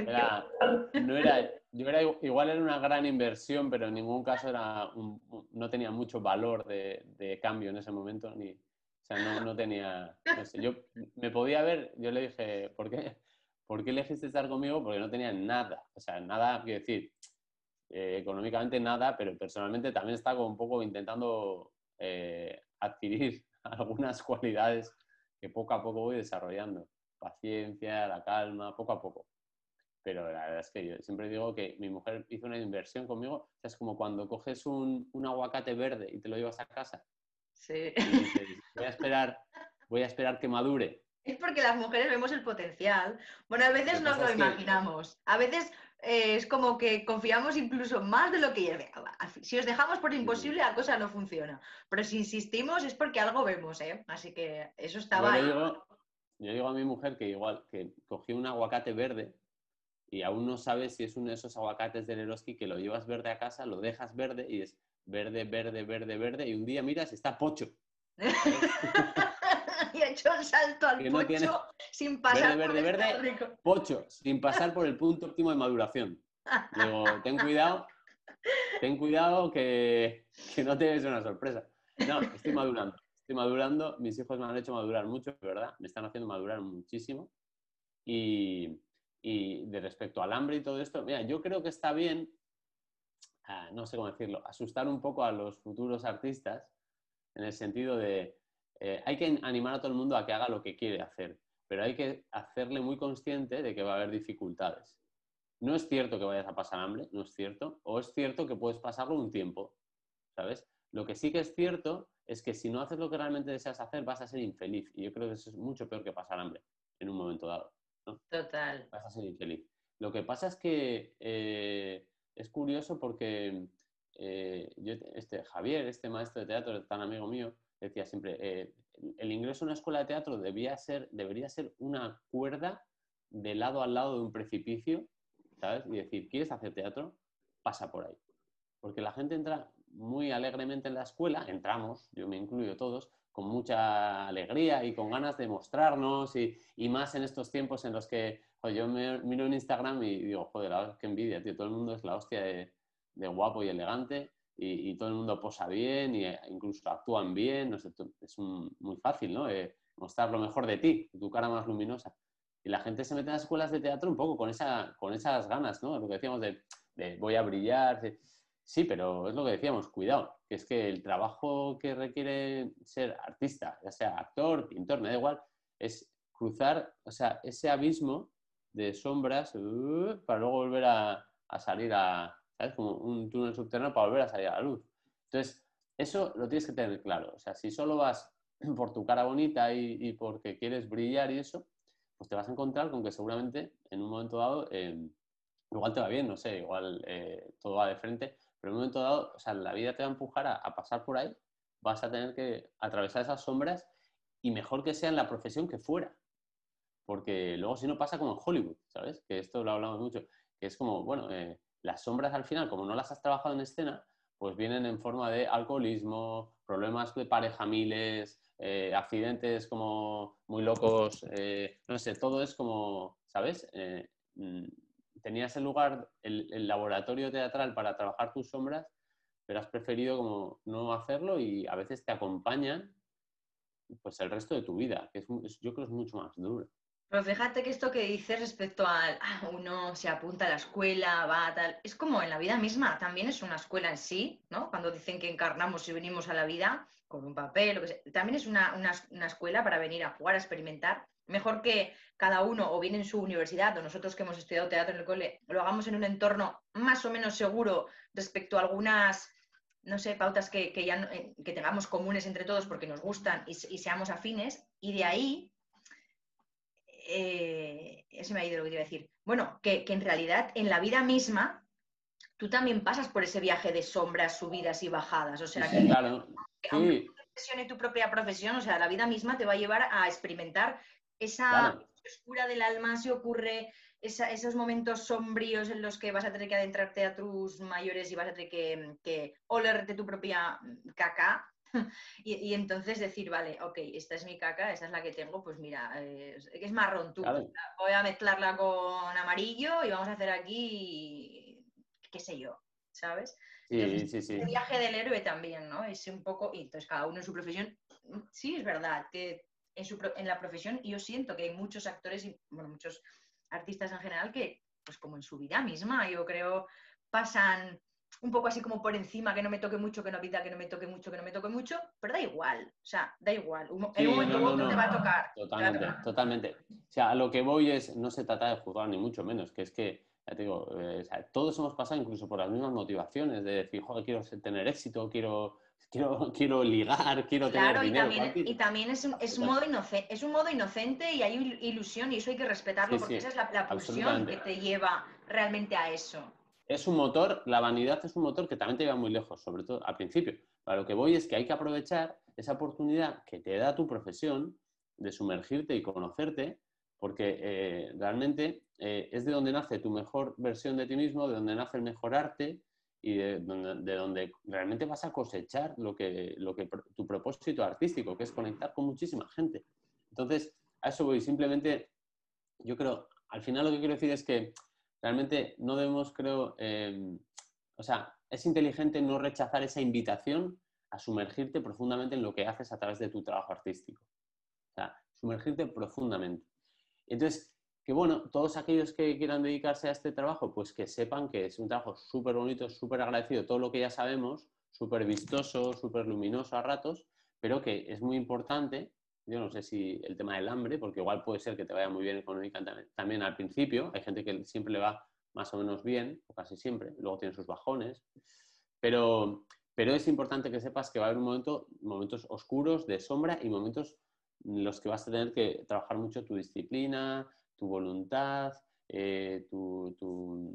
no era, yo era, igual era una gran inversión, pero en ningún caso era no tenía mucho valor de, cambio en ese momento, ni, o sea, no, tenía, yo me podía ver, yo le dije, ¿por qué? ¿Por qué elegiste estar conmigo? Porque no tenía nada, o sea, nada, quiero decir, eh, económicamente nada, pero personalmente también estaba un poco intentando eh, adquirir [LAUGHS] algunas cualidades que poco a poco voy desarrollando. Paciencia, la calma, poco a poco. Pero la verdad es que yo siempre digo que mi mujer hizo una inversión conmigo. es como cuando coges un, un, aguacate verde y te lo llevas a casa. Sí. voy a esperar, voy a esperar que madure es porque las mujeres vemos el potencial. Bueno, a veces nos lo imaginamos. A veces eh, es como que confiamos incluso más de lo que Si os dejamos por imposible, la cosa no funciona. Pero si insistimos es porque algo vemos, ¿eh? Así que eso estaba yo Digo, a mi mujer que igual, que cogí un aguacate verde y aún no sabes si es uno de esos aguacates del Eroski que lo llevas verde a casa, lo dejas verde y es verde, verde, verde, verde y un día miras, está pocho. [LAUGHS] [LAUGHS] y ha hecho el salto al pocho sin pasar verde, por verde, verde, pocho, sin [LAUGHS] pasar por el punto óptimo de maduración. Digo, ten cuidado, ten cuidado que, que no te des una sorpresa. No, estoy madurando, estoy madurando, mis hijos me han hecho madurar mucho, ¿verdad? Me están haciendo madurar muchísimo. Y, y de respecto al hambre y todo esto, mira, yo creo que está bien, ah, no sé cómo decirlo, asustar un poco a los futuros artistas en el sentido de, eh, hay que animar a todo el mundo a que haga lo que quiere hacer, pero hay que hacerle muy consciente de que va a haber dificultades. No es cierto que vayas a pasar hambre, no es cierto, o es cierto que puedes pasarlo un tiempo, ¿sabes? Lo que sí que es cierto es que si no haces lo que realmente deseas hacer, vas a ser infeliz. Y yo creo que eso es mucho peor que pasar hambre en un momento dado. Total. Vas a ser infeliz. Lo que pasa es que eh, es curioso porque eh, yo, este, Javier, este maestro de teatro tan amigo mío, decía siempre, eh, el ingreso a una escuela de teatro debía ser, debería ser una cuerda de lado a lado de un precipicio, ¿sabes? Y decir, ¿quieres hacer teatro? Pasa por ahí. Porque la gente entra muy alegremente en la escuela, entramos, yo me incluyo todos, con mucha alegría y con ganas de mostrarnos y, y más en estos tiempos en los que yo me miro en Instagram y digo, joder, qué envidia, todo el mundo es la hostia de, de guapo y elegante y, todo el mundo posa bien e incluso actúan bien, no sé, es muy fácil, ¿no? Eh, mostrar lo mejor de ti, tu cara más luminosa. Y la gente se mete en las escuelas de teatro un poco con, esa, con esas ganas, ¿no? Lo que decíamos de, voy a brillar. Sí, pero es lo que decíamos, cuidado, que es que el trabajo que requiere ser artista, ya sea actor, pintor, me da igual, es cruzar, o sea, ese abismo de sombras uh, para luego volver a, salir a, ¿sabes? Como un túnel subterráneo para volver a salir a la luz. Entonces, eso lo tienes que tener claro. O sea, si solo vas [CLEARS THROAT] por tu cara bonita y, porque quieres brillar y eso, pues te vas a encontrar con que seguramente en un momento dado, eh, igual te va bien, no sé, igual eh, todo va de frente, pero en un momento dado, o sea, la vida te va a empujar a, pasar por ahí, vas a tener que atravesar esas sombras y mejor que sea en la profesión que fuera. Porque luego si no pasa como en Hollywood, ¿sabes? Que esto lo hablamos mucho, que es como, bueno, eh, las sombras al final, como no las has trabajado en escena, pues vienen en forma de alcoholismo, problemas de pareja miles, eh, accidentes como muy locos, eh, no sé, todo es como, ¿sabes? Mm, tenías el lugar, el, laboratorio teatral para trabajar tus sombras, pero has preferido como no hacerlo y a veces te acompañan pues el resto de tu vida, que es, yo creo es mucho más duro. Pero fíjate que esto que dices respecto al ah, uno se apunta a la escuela, va tal, es como en la vida misma, también es una escuela en sí, ¿no? Cuando dicen que encarnamos y venimos a la vida con un papel, también es una, una escuela para venir a jugar, a experimentar mejor que cada uno o bien en su universidad o nosotros que hemos estudiado teatro en el cole lo hagamos en un entorno más o menos seguro respecto a algunas, no sé, pautas que, ya eh, que tengamos comunes entre todos porque nos gustan y, seamos afines. Y de ahí, eh, ese me ha ido lo que iba a decir. Bueno, que, en realidad en la vida misma tú también pasas por ese viaje de sombras, subidas y bajadas. O sea, que, claro. aunque tu propia profesión, o sea, la vida misma te va a llevar a experimentar esa oscura del alma se ocurre, esos momentos sombríos en los que vas a tener que adentrarte a tus mayores y vas a tener que, que olerte tu propia caca. [LAUGHS] Y, entonces decir, vale, ok, esta es mi caca, esta es la que tengo, pues mira, es, marrón tú. Voy a mezclarla con amarillo y vamos a hacer aquí, qué sé yo, ¿sabes? Sí, sí, sí. El viaje del héroe también, ¿no? Es un poco, y entonces cada uno en su profesión, sí, es verdad, que en, la profesión yo siento que hay muchos actores y bueno, muchos artistas en general que, pues como en su vida misma, yo creo, pasan un poco así como por encima, que no me toque mucho, que no vida, que no me toque mucho, que no me toque mucho, pero da igual, o sea, da igual. un momento te va a tocar. Totalmente, totalmente. O sea, a lo que voy es, no se trata de juzgar ni mucho menos, que es que, ya te digo, eh, todos hemos pasado incluso por las mismas motivaciones de decir, joder, quiero tener éxito, quiero [LAUGHS] quiero, quiero ligar, quiero tener dinero. Claro, y también, es, es, un modo inocente, es un modo inocente y hay ilusión y eso hay que respetarlo porque esa es la, la pulsión que te lleva realmente a eso. Es un motor, la vanidad es un motor que también te lleva muy lejos, sobre todo al principio. Para lo que voy es que hay que aprovechar esa oportunidad que te da tu profesión de sumergirte y conocerte, porque eh, realmente eh, es de donde nace tu mejor versión de ti mismo, de donde nace el mejor arte, y de donde, realmente vas a cosechar lo que, lo que tu propósito artístico, que es conectar con muchísima gente. Entonces, a eso voy. Simplemente, yo creo, al final lo que quiero decir es que realmente no debemos, creo, em, o sea, es inteligente no rechazar esa invitación a sumergirte profundamente en lo que haces a través de tu trabajo artístico. O sea, sumergirte profundamente. Entonces, que bueno, todos aquellos que quieran dedicarse a este trabajo, pues que sepan que es un trabajo súper bonito, súper agradecido, todo lo que ya sabemos, súper vistoso, súper luminoso a ratos, pero que es muy importante, yo no sé si el tema del hambre, porque igual puede ser que te vaya muy bien económicamente. También al principio, hay gente que siempre le va más o menos bien, o casi siempre, luego tiene sus bajones, pero, pero es importante que sepas que va a haber momentos oscuros de sombra y momentos en los que vas a tener que trabajar mucho tu disciplina, tu voluntad, eh, tu,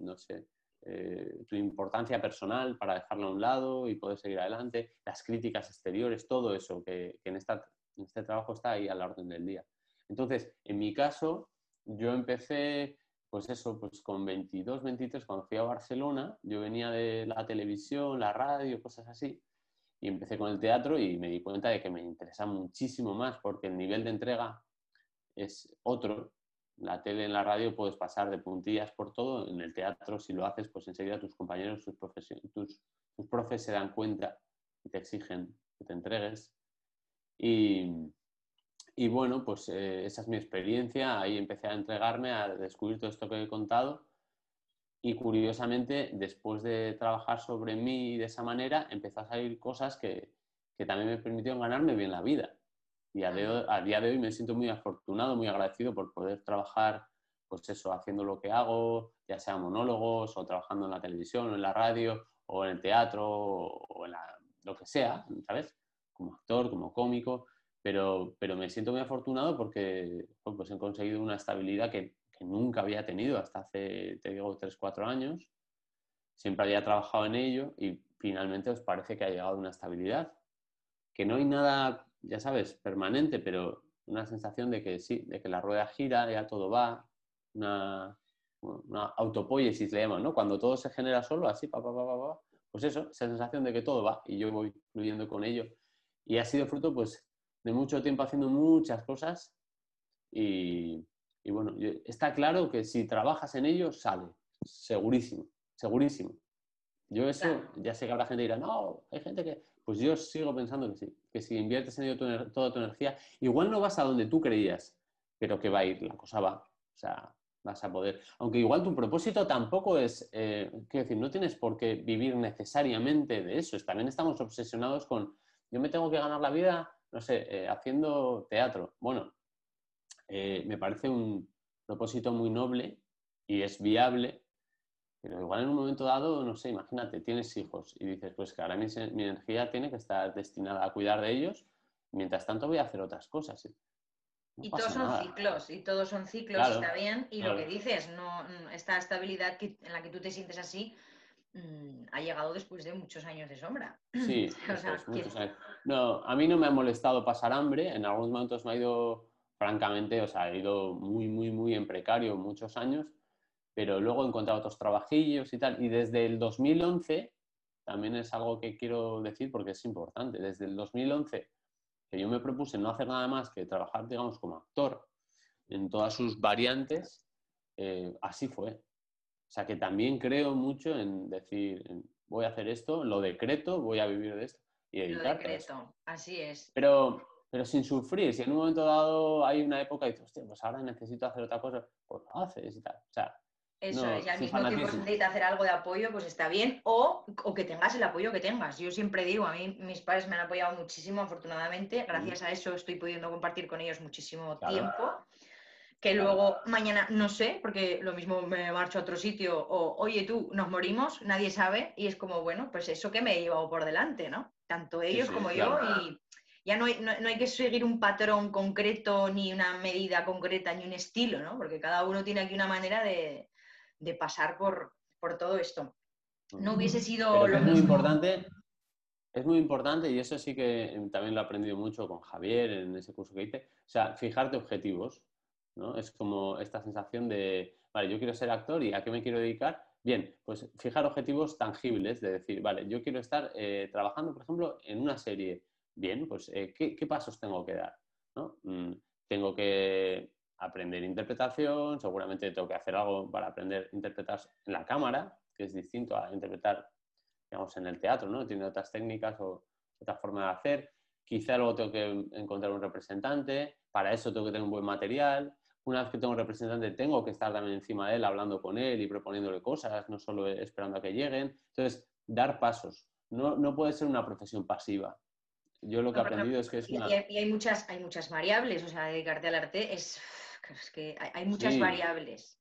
no sé, eh, tu importancia personal para dejarlo a un lado y poder seguir adelante, las críticas exteriores, todo eso que, en, esta, este trabajo está ahí a la orden del día. Entonces, en mi caso, yo empecé, pues eso, pues con 22, 23, cuando fui a Barcelona, yo venía de la televisión, la radio, cosas así, y empecé con el teatro y me di cuenta de que me interesa muchísimo más porque el nivel de entrega es otro la tele, en la radio puedes pasar de puntillas por todo. En el teatro, si lo haces, pues enseguida tus compañeros, tus, tus, tus profes se dan cuenta y te exigen que te entregues. Y, y bueno, pues eh, esa es mi experiencia. Ahí empecé a entregarme, a descubrir todo esto que he contado. Y curiosamente, después de trabajar sobre mí de esa manera, empezó a salir cosas que, que también me permitieron ganarme bien la vida. Y a, a, día de hoy me siento muy afortunado, muy agradecido por poder trabajar, pues eso, haciendo lo que hago, ya sea monólogos o trabajando en la televisión o en la radio o en el teatro o en lo que sea, ¿sabes? Como actor, como cómico, pero, pero me siento muy afortunado porque pues he conseguido una estabilidad que, que nunca había tenido hasta hace, te digo, 3, 4 años. Siempre había trabajado en ello y finalmente os parece que ha llegado una estabilidad. Que no hay nada, ya sabes, permanente, pero una sensación de que sí, de que la rueda gira, ya todo va, una, una autopoiesis le llaman, ¿no? Cuando todo se genera solo, así, pa, pa, pa, pa, pues eso, esa sensación de que todo va y yo voy fluyendo con ello. Y ha sido fruto, pues, de mucho tiempo haciendo muchas cosas y, y bueno, está claro que si trabajas en ello, sale, segurísimo, segurísimo. Yo eso, ya sé que habrá gente que dirá, no, hay gente que... Pues yo sigo pensando que sí, que si inviertes en ello toda tu energía, igual no vas a donde tú creías, pero que va a ir, la cosa va. O sea, vas a poder. Aunque igual tu propósito tampoco es, eh, quiero decir, no tienes por qué vivir necesariamente de eso. También estamos obsesionados con, yo me tengo que ganar la vida, no sé, eh, haciendo teatro. Bueno, eh, me parece un propósito muy noble y es viable, pero igual en un momento dado, no sé, imagínate, tienes hijos y dices, pues que ahora mi, energía tiene que estar destinada a cuidar de ellos, mientras tanto voy a hacer otras cosas. y todos son ciclos, y todos son ciclos, está bien, y lo que dices, no, esta estabilidad en la que tú te sientes así, mm, ha llegado después de muchos años de sombra. Sí, [CLEARS THROAT] muchos años. No, a mí no me ha molestado pasar hambre, en algunos momentos me ha ido francamente, o sea, he ido muy, muy, muy en precario muchos años, pero luego he encontrado otros trabajillos y tal. Y desde el 2011, también es algo que quiero decir porque es importante, desde el 2011 que yo me propuse no hacer nada más que trabajar, digamos, como actor en todas sus variantes, eh, así fue. O sea, que también creo mucho en decir, voy a hacer esto, lo decreto, voy a vivir de esto y Lo decreto, así es. Pero pero sin sufrir. Si en un momento dado hay una época y dices, hostia, pues ahora necesito hacer otra cosa, pues lo haces y tal. O sea, eso es, y al mismo tiempo si necesitas hacer algo de apoyo, pues está bien, o, o, que tengas el apoyo que tengas. Yo siempre digo, a mí mis padres me han apoyado muchísimo, afortunadamente, gracias a eso estoy pudiendo compartir con ellos muchísimo tiempo, que luego mañana no sé, porque lo mismo me marcho a otro sitio, o oye tú, nos morimos, nadie sabe, y es como, bueno, pues eso que me he llevado por delante, ¿no? Tanto ellos como yo, y ya no hay, no, hay, que seguir un patrón concreto, ni una medida concreta, ni un estilo, ¿no? Porque cada uno tiene aquí una manera de, pasar por, todo esto. No hubiese sido lo es Muy importante, es muy importante y eso sí que también lo he aprendido mucho con Javier en ese curso que hice. O sea, fijarte objetivos, ¿no? Es como esta sensación de, vale, yo quiero ser actor y a qué me quiero dedicar. Bien, pues fijar objetivos tangibles, de decir, vale, yo quiero estar eh, trabajando, por ejemplo, en una serie bien, pues eh, ¿qué, pasos tengo que dar? Mm, tengo que aprender interpretación, seguramente tengo que hacer algo para aprender a interpretar en la cámara, que es distinto a interpretar, digamos, en el teatro, ¿no? Tiene otras técnicas o otra forma de hacer. Quizá luego tengo que encontrar un representante, para eso tengo que tener un buen material. Una vez que tengo un representante, tengo que estar también encima de él, hablando con él y proponiéndole cosas, no solo esperando a que lleguen. Entonces, dar pasos. No, no puede ser una profesión pasiva yo lo que he aprendido es que es una... Y hay, muchas, hay muchas variables, o sea, dedicarte al arte es, que hay, muchas variables.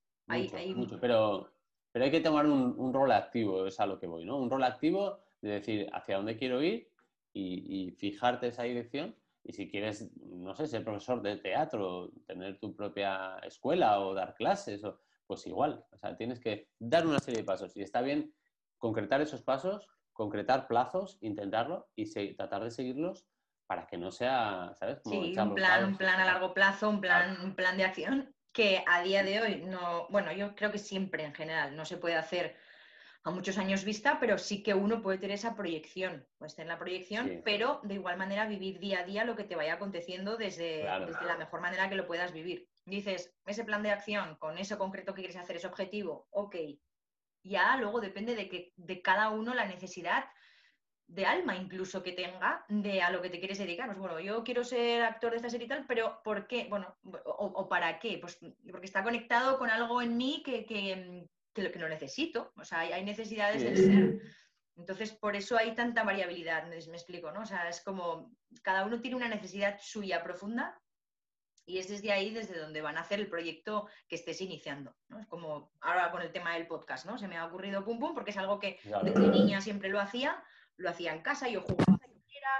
pero, pero hay que tomar un, rol activo, es a lo que voy, ¿no? Un rol activo de decir hacia dónde quiero ir y, fijarte esa dirección. Y si quieres, no sé, ser profesor de teatro, tener tu propia escuela o dar clases, o, pues igual. O sea, tienes que dar una serie de pasos. Y está bien concretar esos pasos concretar plazos, intentarlo y tratar de seguirlos para que no sea, ¿sabes? sí, un plan, un plan a largo plazo, un plan, un plan de acción que a día de hoy no, bueno, yo creo que siempre en general no se puede hacer a muchos años vista, pero sí que uno puede tener esa proyección, puedes tener la proyección, pero de igual manera vivir día a día lo que te vaya aconteciendo desde, desde la mejor manera que lo puedas vivir. Dices, ese plan de acción con eso concreto que quieres hacer, ese objetivo, ok, ya luego depende de, que, de cada uno la necesidad de alma incluso que tenga de a lo que te quieres dedicar. Pues bueno, yo quiero ser actor de esta serie y tal, pero ¿por qué? Bueno, o, para qué? Pues porque está conectado con algo en mí que, que lo que no necesito. O sea, hay, necesidades del ser. Entonces, por eso hay tanta variabilidad, me, explico, ¿no? O sea, es como cada uno tiene una necesidad suya profunda y es desde ahí desde donde van a hacer el proyecto que estés iniciando. ¿no? Es como ahora con el tema del podcast, ¿no? Se me ha ocurrido pum pum porque es algo que desde niña siempre lo hacía, lo hacía en casa, yo jugaba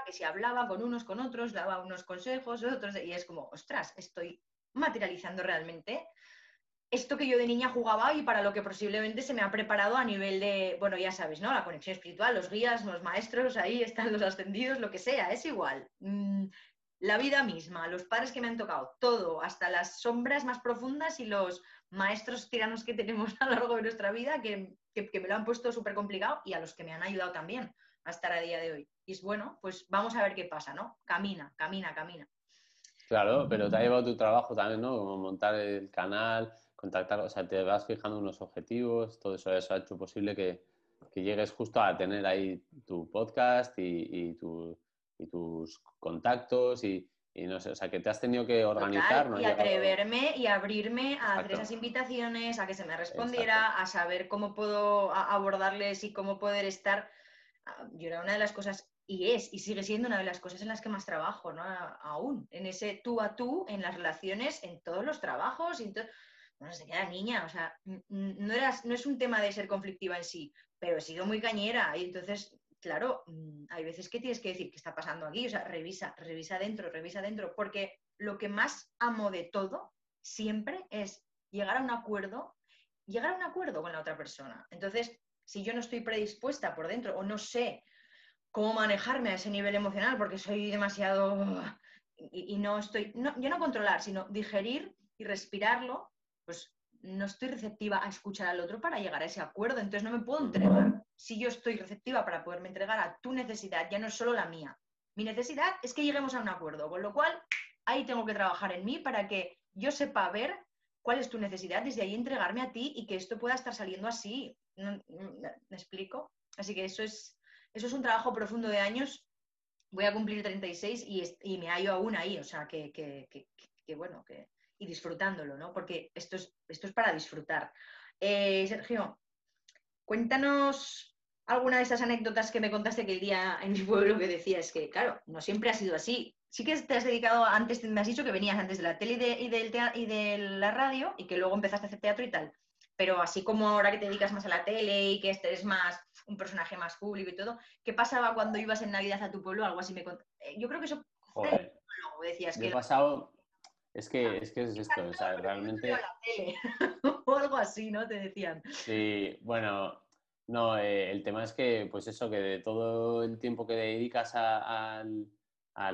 que se hablaba con unos, con otros, daba unos consejos, otros, y es como, ostras, estoy materializando realmente esto que yo de niña jugaba y para lo que posiblemente se me ha preparado a nivel de, bueno, ya sabes, ¿no? La conexión espiritual, los guías, los maestros, ahí están los ascendidos, lo que sea, es igual. Mm, la vida misma, los padres que me han tocado, todo, hasta las sombras más profundas y los maestros tiranos que tenemos [LAUGHS] a lo largo de nuestra vida que, que me lo han puesto súper complicado y a los que me han ayudado también a estar a día de hoy. Y es bueno, pues vamos a ver qué pasa, ¿no? Camina, camina, camina. Claro, pero te ha llevado tu trabajo también, ¿no? Como montar el canal, contactar, o sea, te vas fijando unos objetivos, todo eso, eso ha hecho posible que, llegues justo a tener ahí tu podcast y, tus contactos y, no sé, o sea, que te has tenido que organizar. ¿no? Y atreverme y abrirme a hacer esas invitaciones, a que se me respondiera, a saber cómo puedo abordarles y cómo poder estar. Ah, yo era una de las cosas, y es, y sigue siendo una de las cosas en las que más trabajo, ¿no? Aún, en ese tú a tú, en las relaciones, en todos los trabajos, y bueno, se queda niña, o sea, no, no es un tema de ser conflictiva en sí, pero he sido muy cañera y entonces, claro, mm, hay veces que tienes que decir qué está pasando aquí, o sea, revisa, revisa dentro, revisa dentro, porque lo que más amo de todo siempre es llegar a un acuerdo, llegar a un acuerdo con la otra persona. Entonces, si yo no estoy predispuesta por dentro o no sé cómo manejarme a ese nivel emocional porque soy demasiado y, y no estoy, no, yo no controlar, sino digerir y respirarlo, pues no estoy receptiva a escuchar al otro para llegar a ese acuerdo, entonces no me puedo entregar. Si yo estoy receptiva para poderme entregar a tu necesidad, ya no es solo la mía. Mi necesidad es que lleguemos a un acuerdo, con lo cual ahí tengo que trabajar en mí para que yo sepa ver cuál es tu necesidad, desde ahí entregarme a ti y que esto pueda estar saliendo así. ¿Me explico? Así que eso es, eso es un trabajo profundo de años. Voy a cumplir 36 y, y me hallo aún ahí, o sea, que, que, que bueno, que, y disfrutándolo, ¿no? Porque esto es, esto es para disfrutar. Eh, Sergio, cuéntanos alguna de esas anécdotas que me contaste que el día en mi pueblo que decías que, claro, no siempre ha sido así. Sí que te has dedicado, antes me has dicho que venías antes de la tele y de, y del y de la radio y que luego empezaste a hacer teatro y tal. Pero así como ahora que te dedicas más a la tele y que este es más un personaje más público y todo, ¿qué pasaba cuando ibas en Navidad a tu pueblo? Algo así me eh, Yo creo que eso... Joder. decías que... He pasado es que, es que es esto, o sea, realmente... [LAUGHS] o algo así, ¿no? Te decían. Sí, bueno, no, eh, el tema es que, pues eso, que de todo el tiempo que dedicas al,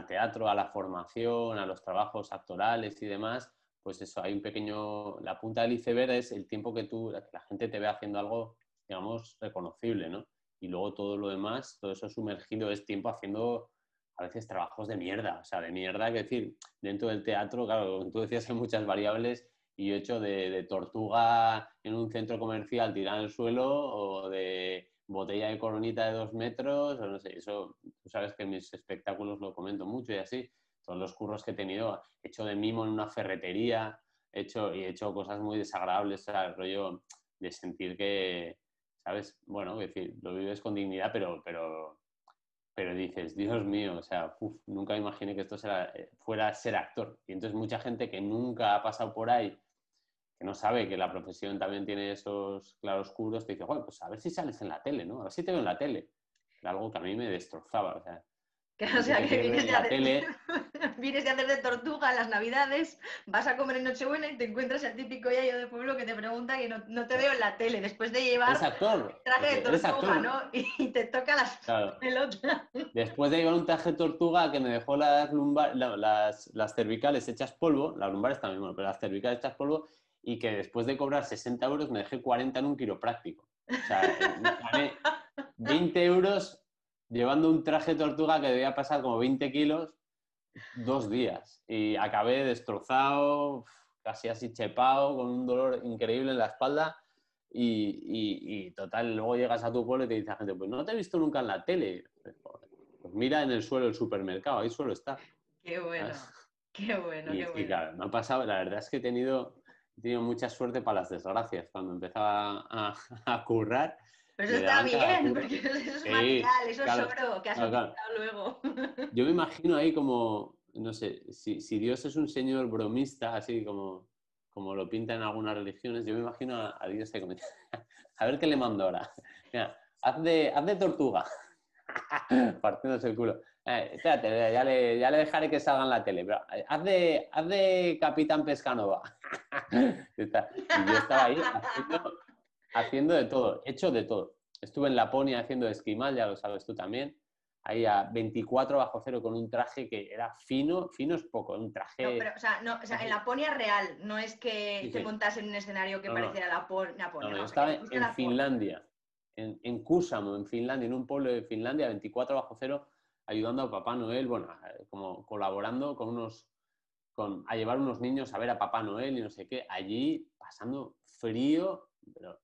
teatro, a la formación, a los trabajos actorales y demás, pues eso, hay un pequeño, la punta del iceberg es el tiempo que tú, que la gente te ve haciendo algo, digamos, reconocible, ¿no? Y luego todo lo demás, todo eso sumergido es tiempo haciendo a veces trabajos de mierda, o sea, de mierda, que decir, dentro del teatro, claro, tú decías hay muchas variables y yo he hecho de, tortuga en un centro comercial tirada en el suelo o de botella de coronita de dos metros, o no sé, eso, tú sabes que en mis espectáculos lo comento mucho y así, todos los curros que he tenido, he hecho de mimo en una ferretería, he hecho, y he hecho cosas muy desagradables, o sea, rollo de sentir que, ¿sabes? Bueno, es decir, lo vives con dignidad, pero, pero pero dices, Dios mío, o sea, nunca imaginé que esto eh, fuera ser actor. Y entonces mucha gente que nunca ha pasado por ahí, que no sabe que la profesión también tiene esos claroscuros, te dice, bueno, pues a ver si sales en la tele, ¿no? A ver si te veo en la tele. algo que a mí me destrozaba, o sea, o sea, que vienes de, hacer, [LAUGHS] vienes de hacer de tortuga las navidades, vas a comer en Nochebuena y te encuentras el típico yayo de pueblo que te pregunta que no, te veo en la tele después de llevar traje de tortuga, ¿no? [LAUGHS] Y te toca las pelotas. Después de llevar un traje de tortuga que me dejó las, las, las cervicales hechas polvo, las lumbares también, bueno, pero las cervicales hechas polvo, y que después de cobrar 60 euros me dejé 40 en un quiropráctico. O sea, 20 euros llevando un traje de tortuga que debía pasar como 20 kilos dos días. Y acabé destrozado, casi así chepado, con un dolor increíble en la espalda. Y, total, luego llegas a tu pueblo y te dice la gente, pues no te he visto nunca en la tele. Pues mira en el suelo el supermercado, ahí suelo estar. Qué bueno, qué bueno, y, qué bueno. claro, me ha pasado, la verdad es que he tenido he tenido mucha suerte para las desgracias. Cuando empezaba a, [LAUGHS] currar. Pero eso está bien, porque [LAUGHS] eso es material, eso es oro que has claro, luego. [LAUGHS] Yo me imagino ahí como, no sé, si, si, Dios es un señor bromista, así como, como lo pinta en algunas religiones, yo me imagino a, Dios ahí como, [LAUGHS] a ver qué le mando ahora. Mira, haz de, haz de tortuga. Partiéndose el culo. Eh, espérate, ya le, ya le, dejaré que salga en la tele. Pero eh, haz de, haz de Capitán Pescanova. y yo estaba ahí haciendo, de todo, hecho de todo. Estuve en Laponia haciendo esquimal, ya lo sabes tú también. Ahí a 24 bajo cero con un traje que era fino, fino es poco, un traje. No, pero, o sea, no, o sea en Laponia real, no es que te montas en un escenario que pareciera Laponia. No, yo estaba en Finlandia en, en Kusamo, en Finlandia, en un pueblo de Finlandia, 24 bajo cero, ayudando a Papá Noel, bueno, como colaborando con unos, con, a llevar unos niños a ver a Papá Noel y no sé qué, allí pasando frío, pero no,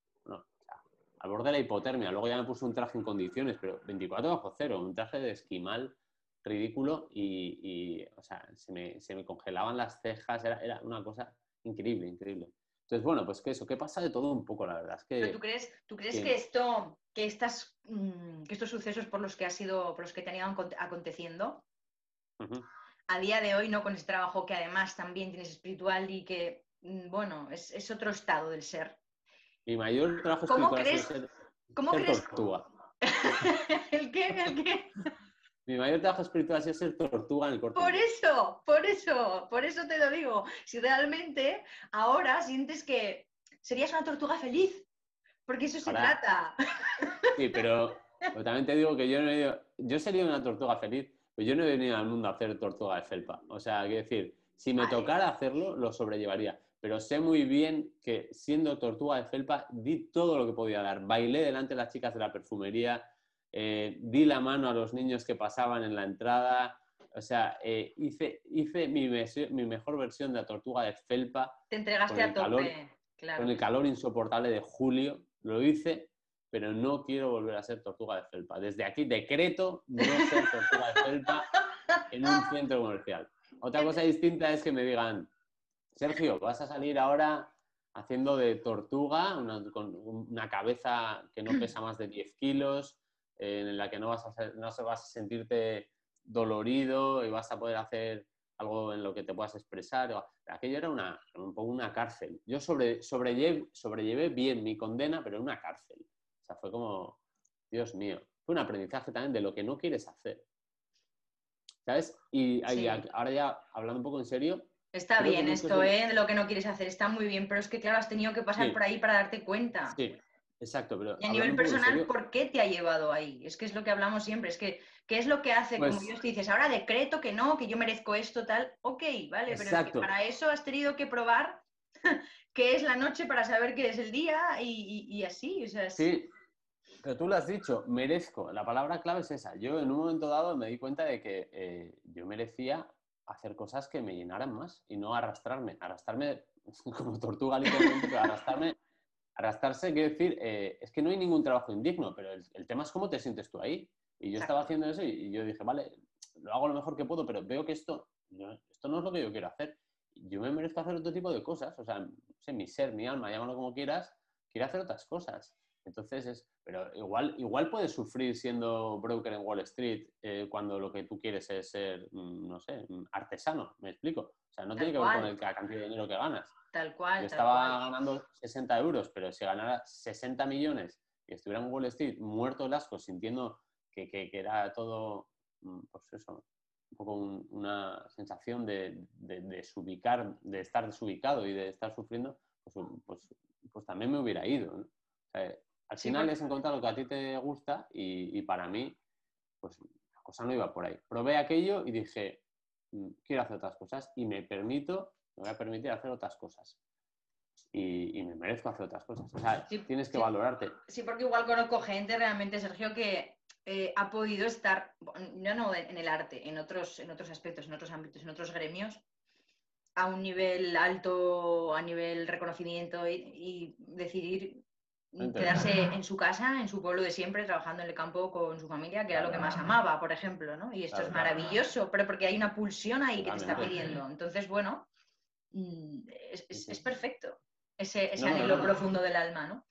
al borde de la hipotermia. Luego ya me puse un traje en condiciones, pero 24 bajo cero, un traje de esquimal ridículo y, y o sea, se me, se me, congelaban las cejas, era, era una cosa increíble, increíble. Entonces, bueno, pues que eso, ¿qué pasa de todo un poco, la verdad. Es que, ¿Tú crees, tú crees que... esto, que estas, mm, que estos sucesos por los que ha sido, por los que te han ido aconteciendo, a día de hoy, ¿no? Con este trabajo que además también tienes espiritual y que, mm, bueno, es, otro estado del ser. Mi mayor trabajo espiritual crees, es ser, ¿cómo crees? tortuga. [LAUGHS] ¿El qué? ¿El qué? Mi mayor trabajo espiritual es ser tortuga en el corto. Por eso, por eso, por eso te lo digo. Si realmente ahora sientes que serías una tortuga feliz, porque eso se trata. Sí, pero, también te digo que yo no he yo sería una tortuga feliz, pero yo no he venido al mundo a hacer tortuga de felpa. O sea, quiero decir, si me tocara hacerlo, lo sobrellevaría. Pero sé muy bien que siendo tortuga de felpa, di todo lo que podía dar. Bailé delante de las chicas de la perfumería, eh, di la mano a los niños que pasaban en la entrada, o sea, eh, hice, hice mi, mi, mejor versión de la tortuga de felpa. Te entregaste a tope, claro. Con el calor insoportable de julio, lo hice, pero no quiero volver a ser tortuga de felpa. Desde aquí decreto no ser tortuga de felpa en un centro comercial. Otra [LAUGHS] cosa distinta es que me digan, Sergio, vas a salir ahora haciendo de tortuga, con una cabeza que no pesa más de 10 kilos, en la que no vas, a no vas a sentirte dolorido y vas a poder hacer algo en lo que te puedas expresar. Aquello era una, un poco una cárcel. Yo sobre, sobrellevé, sobrellevé bien mi condena, pero en una cárcel. O sea, fue como, Dios mío, fue un aprendizaje también de lo que no quieres hacer. ¿Sabes? Y, ahora ya, hablando un poco en serio. Está bien esto, ¿eh? Lo que no quieres hacer, está muy bien, pero es que, claro, has tenido que pasar por ahí para darte cuenta. Sí, Exacto, pero... Y a nivel personal, ¿por qué te ha llevado ahí? Es que es lo que hablamos siempre, es que, ¿qué es lo que hace? como pues Dios te dices, ahora decreto que no, que yo merezco esto, tal, ok, vale, pero es que para eso has tenido que probar [LAUGHS] qué es la noche para saber qué es el día y, así, o sea, Sí, pero tú lo has dicho, merezco, la palabra clave es esa. Yo en un momento dado me di cuenta de que eh, yo merecía hacer cosas que me llenaran más y no arrastrarme, arrastrarme [LAUGHS] como tortuga literalmente, pero arrastrarme arrastrarse, quiero decir, eh, es que no hay ningún trabajo indigno, pero el, tema es cómo te sientes tú ahí. Y yo estaba haciendo eso y, yo dije, vale, lo hago lo mejor que puedo, pero veo que esto no, esto no es lo que yo quiero hacer. Yo me merezco hacer otro tipo de cosas. O sea, sé, mi ser, mi alma, llámalo como quieras, quiere hacer otras cosas. Entonces es, pero igual, igual puedes sufrir siendo broker en Wall Street eh, cuando lo que tú quieres es ser, mm, no sé, mm, artesano, me explico. O sea, no tiene que ver con el, la cantidad de dinero que ganas. Tal cual. Yo estaba ganando 60 euros, pero si ganara 60 millones y estuviera en Wall Street muerto de asco, sintiendo que, que, era todo, mm, pues eso, un poco una sensación de, de, desubicar, de estar desubicado y de estar sufriendo, pues, pues, pues también me hubiera ido. Al final es encontrar lo que a ti te gusta y, y, para mí, pues la cosa no iba por ahí. Probé aquello y dije, mm, quiero hacer otras cosas y me permito me voy a permitir hacer otras cosas. Y, me merezco hacer otras cosas. O sea, tienes que valorarte. Sí, porque igual conozco gente realmente, Sergio, que eh, ha podido estar, no, no en el arte, en otros, en otros aspectos, en otros ámbitos, en otros gremios, a un nivel alto, a nivel reconocimiento y, decidir quedarse en su casa, en su pueblo de siempre, trabajando en el campo con su familia, que era lo que más amaba, por ejemplo, ¿no? Y esto es maravilloso, pero porque hay una pulsión ahí que te está pidiendo. Entonces, bueno, Mm, es, perfecto. Ese, anhelo profundo del alma, ¿no?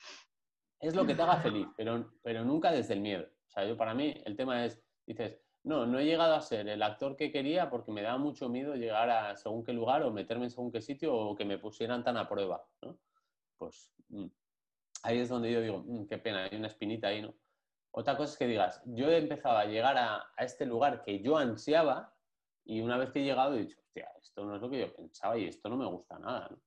Es lo que te haga feliz, pero, pero nunca desde el miedo. O sea, yo para mí el tema es, dices, no, no he llegado a ser el actor que quería porque me daba mucho miedo llegar a según qué lugar o meterme en según qué sitio o que me pusieran tan a prueba, ¿no? Pues mm, ahí es donde yo digo, mm, qué pena, hay una espinita ahí, ¿no? Otra cosa es que digas, yo he empezado a llegar a, este lugar que yo ansiaba y una vez que he llegado he dicho, hostia, esto no es lo que yo pensaba y esto no me gusta nada, ¿no?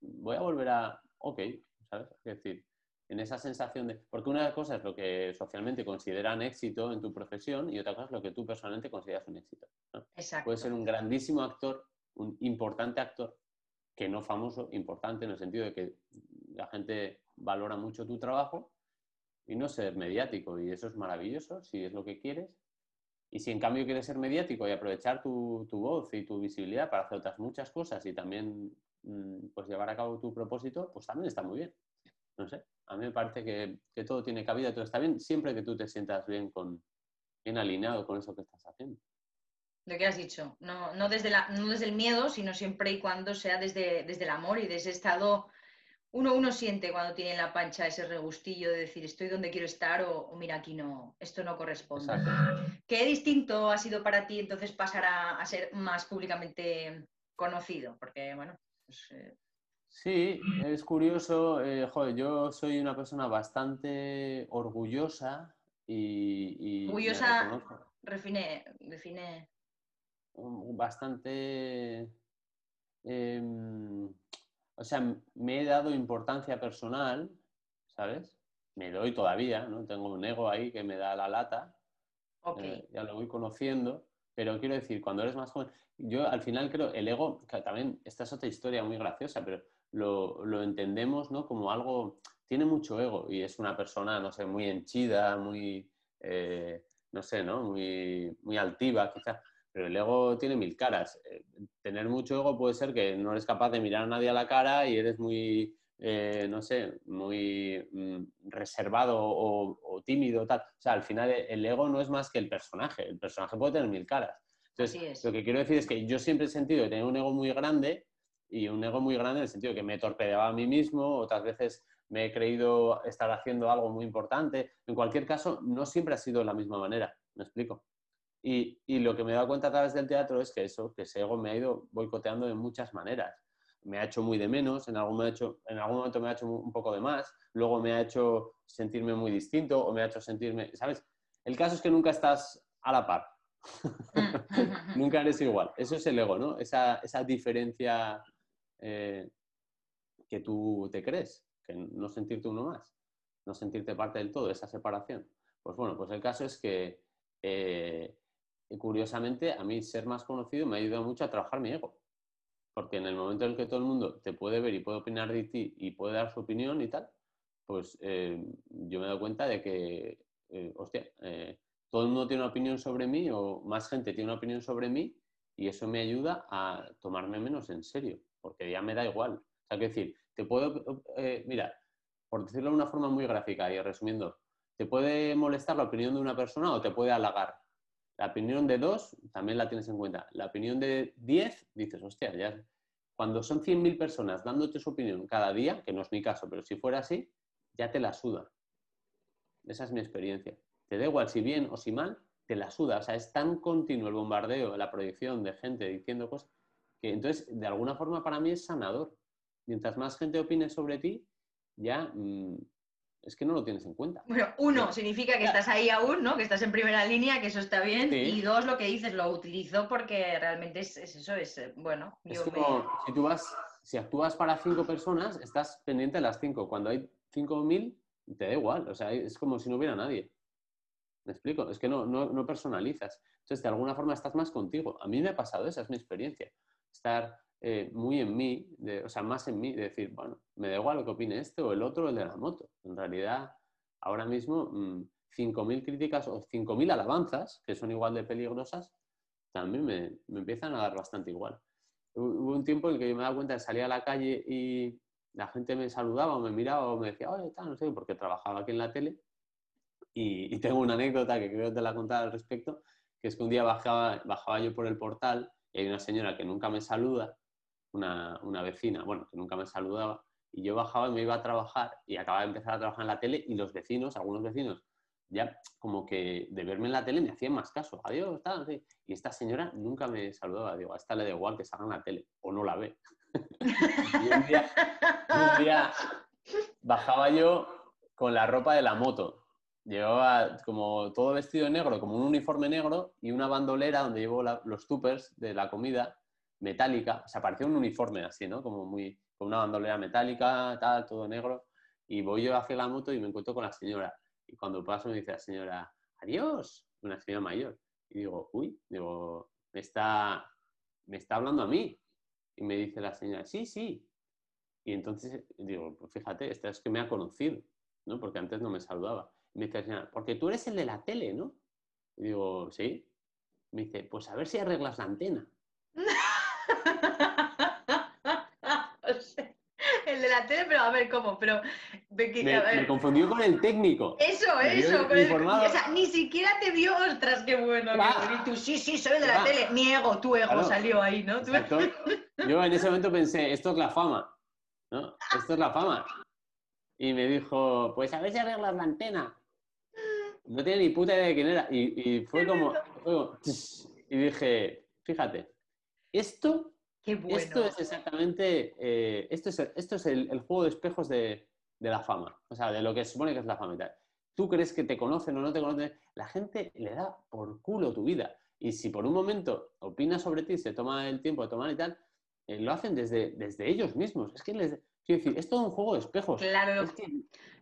Voy a volver a, ok, ¿sabes? Es decir, en esa sensación de... Porque una cosa es lo que socialmente consideran éxito en tu profesión y otra cosa es lo que tú personalmente consideras un éxito. Exacto. Puedes ser un grandísimo actor, un importante actor, que no famoso, importante en el sentido de que la gente valora mucho tu trabajo y no ser mediático. Y eso es maravilloso si es lo que quieres. Y si en cambio quieres ser mediático y aprovechar tu, tu voz y tu visibilidad para hacer otras muchas cosas y también mm, pues llevar a cabo tu propósito, pues también está muy bien. No sé, a mí me parece que, que todo tiene cabida, todo está bien, siempre que tú te sientas bien, con, bien alineado con eso que estás haciendo. Lo que has dicho, no, no, desde la, no desde el miedo, sino siempre y cuando sea desde, desde el amor y desde ese estado uno, uno siente cuando tiene en la pancha ese regustillo de decir estoy donde quiero estar o, mira aquí no, esto no corresponde. ¿Qué distinto ha sido para ti entonces pasar a, ser más públicamente conocido? Porque bueno, pues, eh, Sí, es curioso. Eh, joder, yo soy una persona bastante orgullosa y. orgullosa, define, define. Bastante. Em, o sea, me he dado importancia personal, ¿sabes? Me doy todavía, ¿no? Tengo un ego ahí que me da la lata. Eh, ya lo voy conociendo. Pero quiero decir, cuando eres más joven, yo al final creo, el ego, que también, esta es otra historia muy graciosa, pero lo, entendemos ¿no? como algo, tiene mucho ego y es una persona, no sé, muy henchida, muy, eh, no sé, ¿no? Muy, muy altiva quizás, pero el ego tiene mil caras. Eh, tener mucho ego puede ser que no eres capaz de mirar a nadie a la cara y eres muy, eh, no sé, muy mm, reservado o, tímido, tal. O sea, al final el ego no es más que el personaje. El personaje puede tener mil caras. Entonces, lo que quiero decir es que yo siempre he sentido que tener un ego muy grande y un ego muy grande en el sentido de que me torpedeaba a mí mismo, otras veces me he creído estar haciendo algo muy importante. En cualquier caso, no siempre ha sido de la misma manera, me explico. Y, y, lo que me he dado cuenta a través del teatro es que eso, que ese ego me ha ido boicoteando de muchas maneras. Me ha hecho muy de menos, en algún, momento me ha hecho un poco de más, luego me ha hecho sentirme muy distinto o me ha hecho sentirme, ¿sabes? El caso es que nunca estás a la par. [LAUGHS] Nunca eres igual. Eso es el ego, ¿no? Esa, esa diferencia eh, que tú te crees, no sentirte uno más, no sentirte parte del todo, esa separación. Pues bueno, pues el caso es que eh, curiosamente a mí ser más conocido me ha ayudado mucho a trabajar mi ego. Porque en el momento en el que todo el mundo te puede ver y puede opinar de ti y puede dar su opinión y tal, pues eh, yo me he dado cuenta de que, hostia, todo el mundo tiene una opinión sobre mí o más gente tiene una opinión sobre mí y eso me ayuda a tomarme menos en serio porque ya me da igual. O sea, que decir, te puedo, eh, mira, por decirlo de una forma muy gráfica y resumiendo, te puede molestar la opinión de una persona o te puede halagar. La opinión de dos también la tienes en cuenta. La opinión de diez, dices, hostia, ya. Cuando son 100.000 personas dándote su opinión cada día, que no es mi caso, pero si fuera así, ya te la suda. Esa es mi experiencia. Te da igual si bien o si mal, te la suda. O sea, es tan continuo el bombardeo, la proyección de gente diciendo cosas, entonces, de alguna forma para mí es sanador. Mientras más gente opine sobre ti, ya mm, es que no lo tienes en cuenta. Bueno, uno, significa que estás ahí aún, ¿no? Que estás en primera línea, que eso está bien. Y dos, lo que dices, lo utilizo porque realmente es, eso, es, eh, bueno. Es como si tú vas, si actúas para cinco personas, estás pendiente de las cinco. Cuando hay cinco mil, te da igual. O sea, es como si no hubiera nadie. ¿Me explico? Es que no, no, no personalizas. Entonces, de alguna forma estás más contigo. A mí me ha pasado, esa es mi experiencia estar eh, muy en mí, o sea, más en mí, de decir, bueno, me da igual lo que opine este o el otro, el de la moto. En realidad, ahora mismo, 5.000 mm, críticas o 5.000 alabanzas, que son igual de peligrosas, también me, me, empiezan a dar bastante igual. Hubo un tiempo en que yo me daba cuenta de salir a la calle y la gente me saludaba o me miraba o me decía, oye, tal, no sé, porque trabajaba aquí en la tele. Y, y, tengo una anécdota que creo que te la he contado al respecto, que es que un día bajaba, bajaba yo por el portal y hay una señora que nunca me saluda, una, vecina, bueno, que nunca me saludaba, y yo bajaba y me iba a trabajar y acababa de empezar a trabajar en la tele y los vecinos, algunos vecinos, ya como que de verme en la tele me hacían más caso. Adiós, tal, Y esta señora nunca me saludaba. Digo, a esta le da igual que salga en la tele o no la ve. [LAUGHS] y un día, bajaba yo con la ropa de la moto. Llevaba como todo vestido negro, como un uniforme negro y una bandolera donde llevo los tupers de la comida metálica. O sea, parecía un uniforme así, ¿no? Como muy, con una bandolera metálica, tal, todo negro. Y voy yo hacia la moto y me encuentro con la señora. Y cuando paso me dice la señora, adiós, una señora mayor. Y digo, uy, digo, me está, me está hablando a mí. Y me dice la señora, sí, sí. Y entonces digo, pues fíjate, esta es que me ha conocido, ¿no? Porque antes no me saludaba. Y me dice la señora, porque tú eres el de la tele, ¿no? Y digo, sí. Me dice, pues a ver si arreglas la antena. [LAUGHS] la tele, pero a ver cómo, pero... Me, confundió con el técnico. Eso, eso, con el, o sea, ni siquiera te vio, ostras, qué bueno. Y tú, sí, sí, soy de la tele. Mi ego, tu ego salió ahí, ¿no? Yo en ese momento pensé, esto es la fama, ¿no? Esto es la fama. Y me dijo, pues a ver si arreglas la antena. No tiene ni puta idea de quién era. Y, fue, como, y dije, fíjate, esto esto es exactamente, eh, esto es, esto es el, juego de espejos de, la fama, o sea, de lo que se supone que es la fama y tal. Tú crees que te conocen o no te conocen, la gente le da por culo tu vida. Y si por un momento opina sobre ti, se toma el tiempo de tomar y tal, eh, lo hacen desde, desde ellos mismos. Es que les, Quiero decir, es todo un juego de espejos. Claro,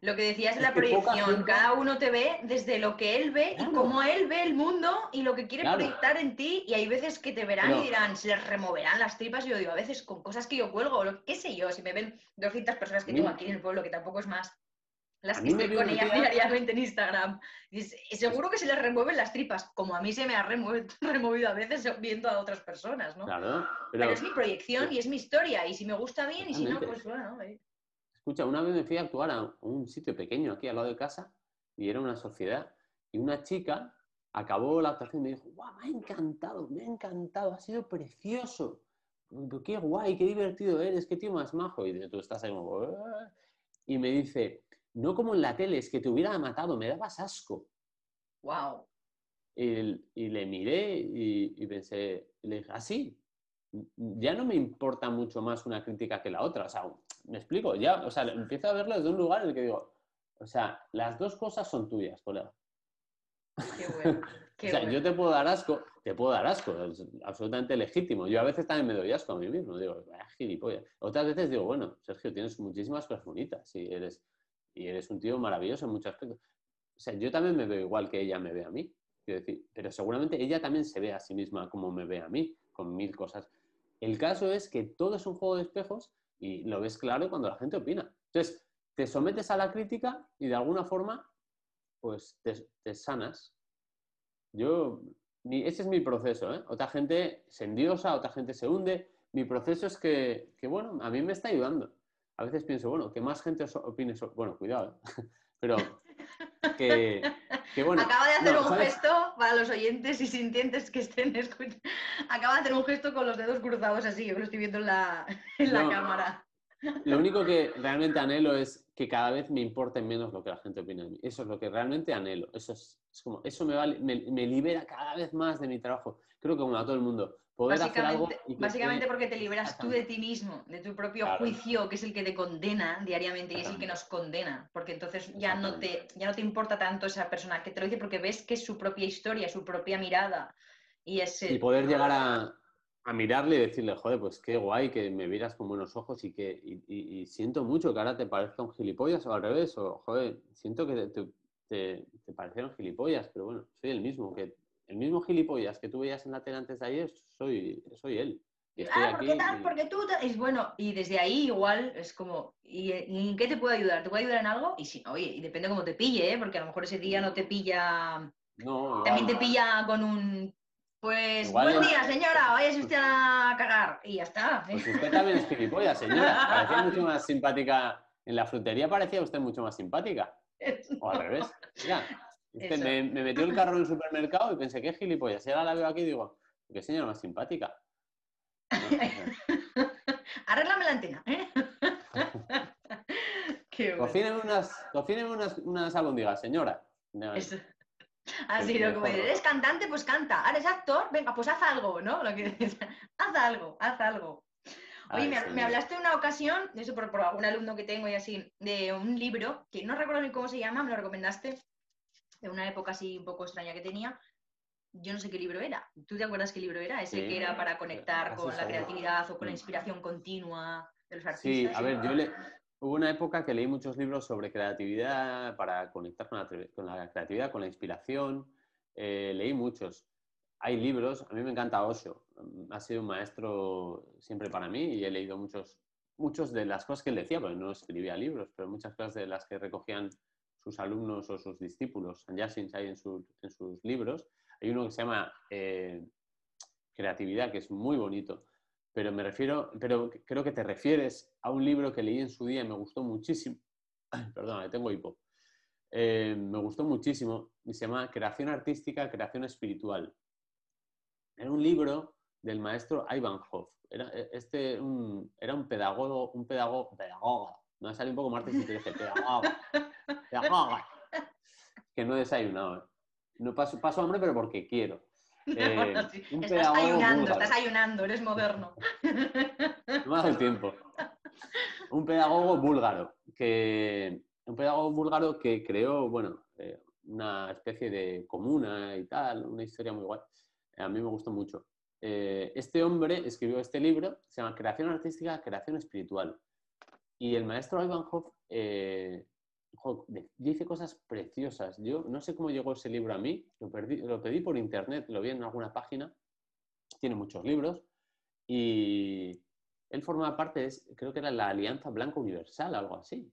lo que, decías de la proyección. Cada uno te ve desde lo que él ve y cómo él ve el mundo y lo que quiere proyectar en ti. Y hay veces que te verán y dirán, se les removerán las tripas. Y yo digo, a veces con cosas que yo cuelgo, lo, qué sé yo, si me ven 200 personas que tengo aquí en el pueblo, que tampoco es más, las que estoy con ellas diariamente en Instagram. Y seguro que se les remueven las tripas, como a mí se me ha [LAUGHS] removido, a veces viendo a otras personas, ¿no? Claro, pero, es mi proyección y es mi historia, y si me gusta bien, y si no, pues bueno. Escucha, una vez me fui a actuar a un sitio pequeño aquí al lado de casa, y era una sociedad, y una chica acabó la actuación y me dijo, ¡guau, me ha encantado, me ha encantado, ha sido precioso! ¡Qué guay, qué divertido eres, qué tío más majo! Y tú estás ahí como... Y me dice, no como en la tele, es que te hubiera matado, me dabas asco. Wow. Y, le miré y, pensé, le dije, así, ah, ya no me importa mucho más una crítica que la otra. O sea, me explico, ya, o sea, empiezo a verlo desde un lugar en el que digo, o sea, las dos cosas son tuyas, colega. Qué bueno. [LAUGHS] o sea, yo te puedo dar asco, te puedo dar asco, es absolutamente legítimo. Yo a veces también me doy asco a mí mismo, digo, gilipollas. Otras veces digo, bueno, Sergio, tienes muchísimas cosas bonitas, si eres y eres un tío maravilloso en muchos aspectos. O sea, yo también me veo igual que ella me ve a mí, quiero decir, pero seguramente ella también se ve a sí misma como me ve a mí, con mil cosas. El caso es que todo es un juego de espejos y lo ves claro cuando la gente opina. Entonces, te sometes a la crítica y de alguna forma, pues te, sanas. Yo, ese es mi proceso, ¿eh? Otra gente se endiosa, otra gente se hunde. Mi proceso es que, que, bueno, a mí me está ayudando a veces pienso, bueno, que más gente opine sobre... Bueno, cuidado, [LAUGHS] pero [LAUGHS] que, bueno... Acaba de hacer un gesto para los oyentes y sintientes que estén [LAUGHS] escuchando. Acaba de hacer un gesto con los dedos cruzados así, yo lo estoy viendo en la, cámara. Lo único que realmente anhelo es que cada vez me importe menos lo que la gente opine de mí. Eso es lo que realmente anhelo. Eso es, como, eso me, me, libera cada vez más de mi trabajo. Creo que como a todo el mundo básicamente, porque te liberas tú de ti mismo, de tu propio juicio, que es el que te condena diariamente y es el que nos condena, porque entonces ya no, te, ya no te importa tanto esa persona que te lo dice porque ves que es su propia historia, su propia mirada. Y, y poder llegar a, mirarle y decirle, joder, pues qué guay que me miras con buenos ojos y que y, siento mucho que ahora te parezca un gilipollas o al revés, o joder, siento que te, te, te parecieron gilipollas, pero bueno, soy el mismo, que el mismo gilipollas que tú veías en la tele antes de ayer, soy, soy él. ah, ¿por qué tal? Porque tú... Es bueno, y desde ahí igual es como, ¿y, en qué te puedo ayudar? ¿Te puedo ayudar en algo? Y si oye, y depende cómo te pille, ¿eh? porque a lo mejor ese día no te pilla... No, También te pilla con un... Pues buen día, señora, vaya usted a cagar. Y ya está. Pues usted también es gilipollas, señora. [LAUGHS] Parecía mucho más simpática. En la frutería parecía usted mucho más simpática. O al revés. [LAUGHS] Me, metió el carro en el supermercado y pensé, qué gilipollas. Y ahora la veo aquí y digo, qué señora más simpática. [LAUGHS] Arréglame la antena. ¿eh? [LAUGHS] Cocíneme unas, unas, unas albóndigas, señora. Así, lo como eres cantante, pues canta. ¿Eres actor? Venga, pues haz algo, ¿no? Lo que [LAUGHS] haz algo, haz algo. Oye, me, hablaste una ocasión, eso por, por, algún alumno que tengo y así, de un libro que no recuerdo ni cómo se llama, me lo recomendaste, de una época así un poco extraña que tenía. Yo no sé qué libro era. ¿Tú te acuerdas qué libro era? Ese que era para conectar con la creatividad o con la mm. inspiración continua de los artistas. Sí, a ver, yo le, Hubo una época que leí muchos libros sobre creatividad para conectar con la, creatividad, con la inspiración. Eh, leí muchos. Hay libros, a mí me encanta Osho. Ha sido un maestro siempre para mí y he leído muchos, muchos de las cosas que él decía, porque no escribía libros, pero muchas cosas de las que recogían sus alumnos o sus discípulos, Sanjasins hay en, en sus libros. Hay uno que se llama eh, Creatividad, que es muy bonito pero me refiero, pero creo que te refieres a un libro que leí en su día y me gustó muchísimo. [COUGHS] Perdón, tengo hipo. Eh, me gustó muchísimo y se llama Creación Artística, Creación Espiritual. Era un libro del maestro Ivanhoff. Era, e, este, un, era un pedagogo, un pedagogo, pedagoga. Me va a salir un poco martes si te dije pedagoga. [LAUGHS] [LAUGHS] Que no he desayunado. No paso, paso hambre, pero porque quiero. [LAUGHS] Eh, estás ayunando, estás ayunando, eres moderno. No me el tiempo. Un pedagogo búlgaro que un pedagogo búlgaro que creó, bueno, eh, una especie de comuna y tal, una historia muy guay. A mí me gustó mucho. Eh, este hombre escribió este libro, se llama Creación Artística, Creación Espiritual. Y el maestro Ivanhoff dice cosas preciosas. Yo no sé cómo llegó ese libro a mí, lo, pedí por internet, lo vi en alguna página, tiene muchos libros y él forma parte, creo que era la Alianza Blanca Universal, algo así,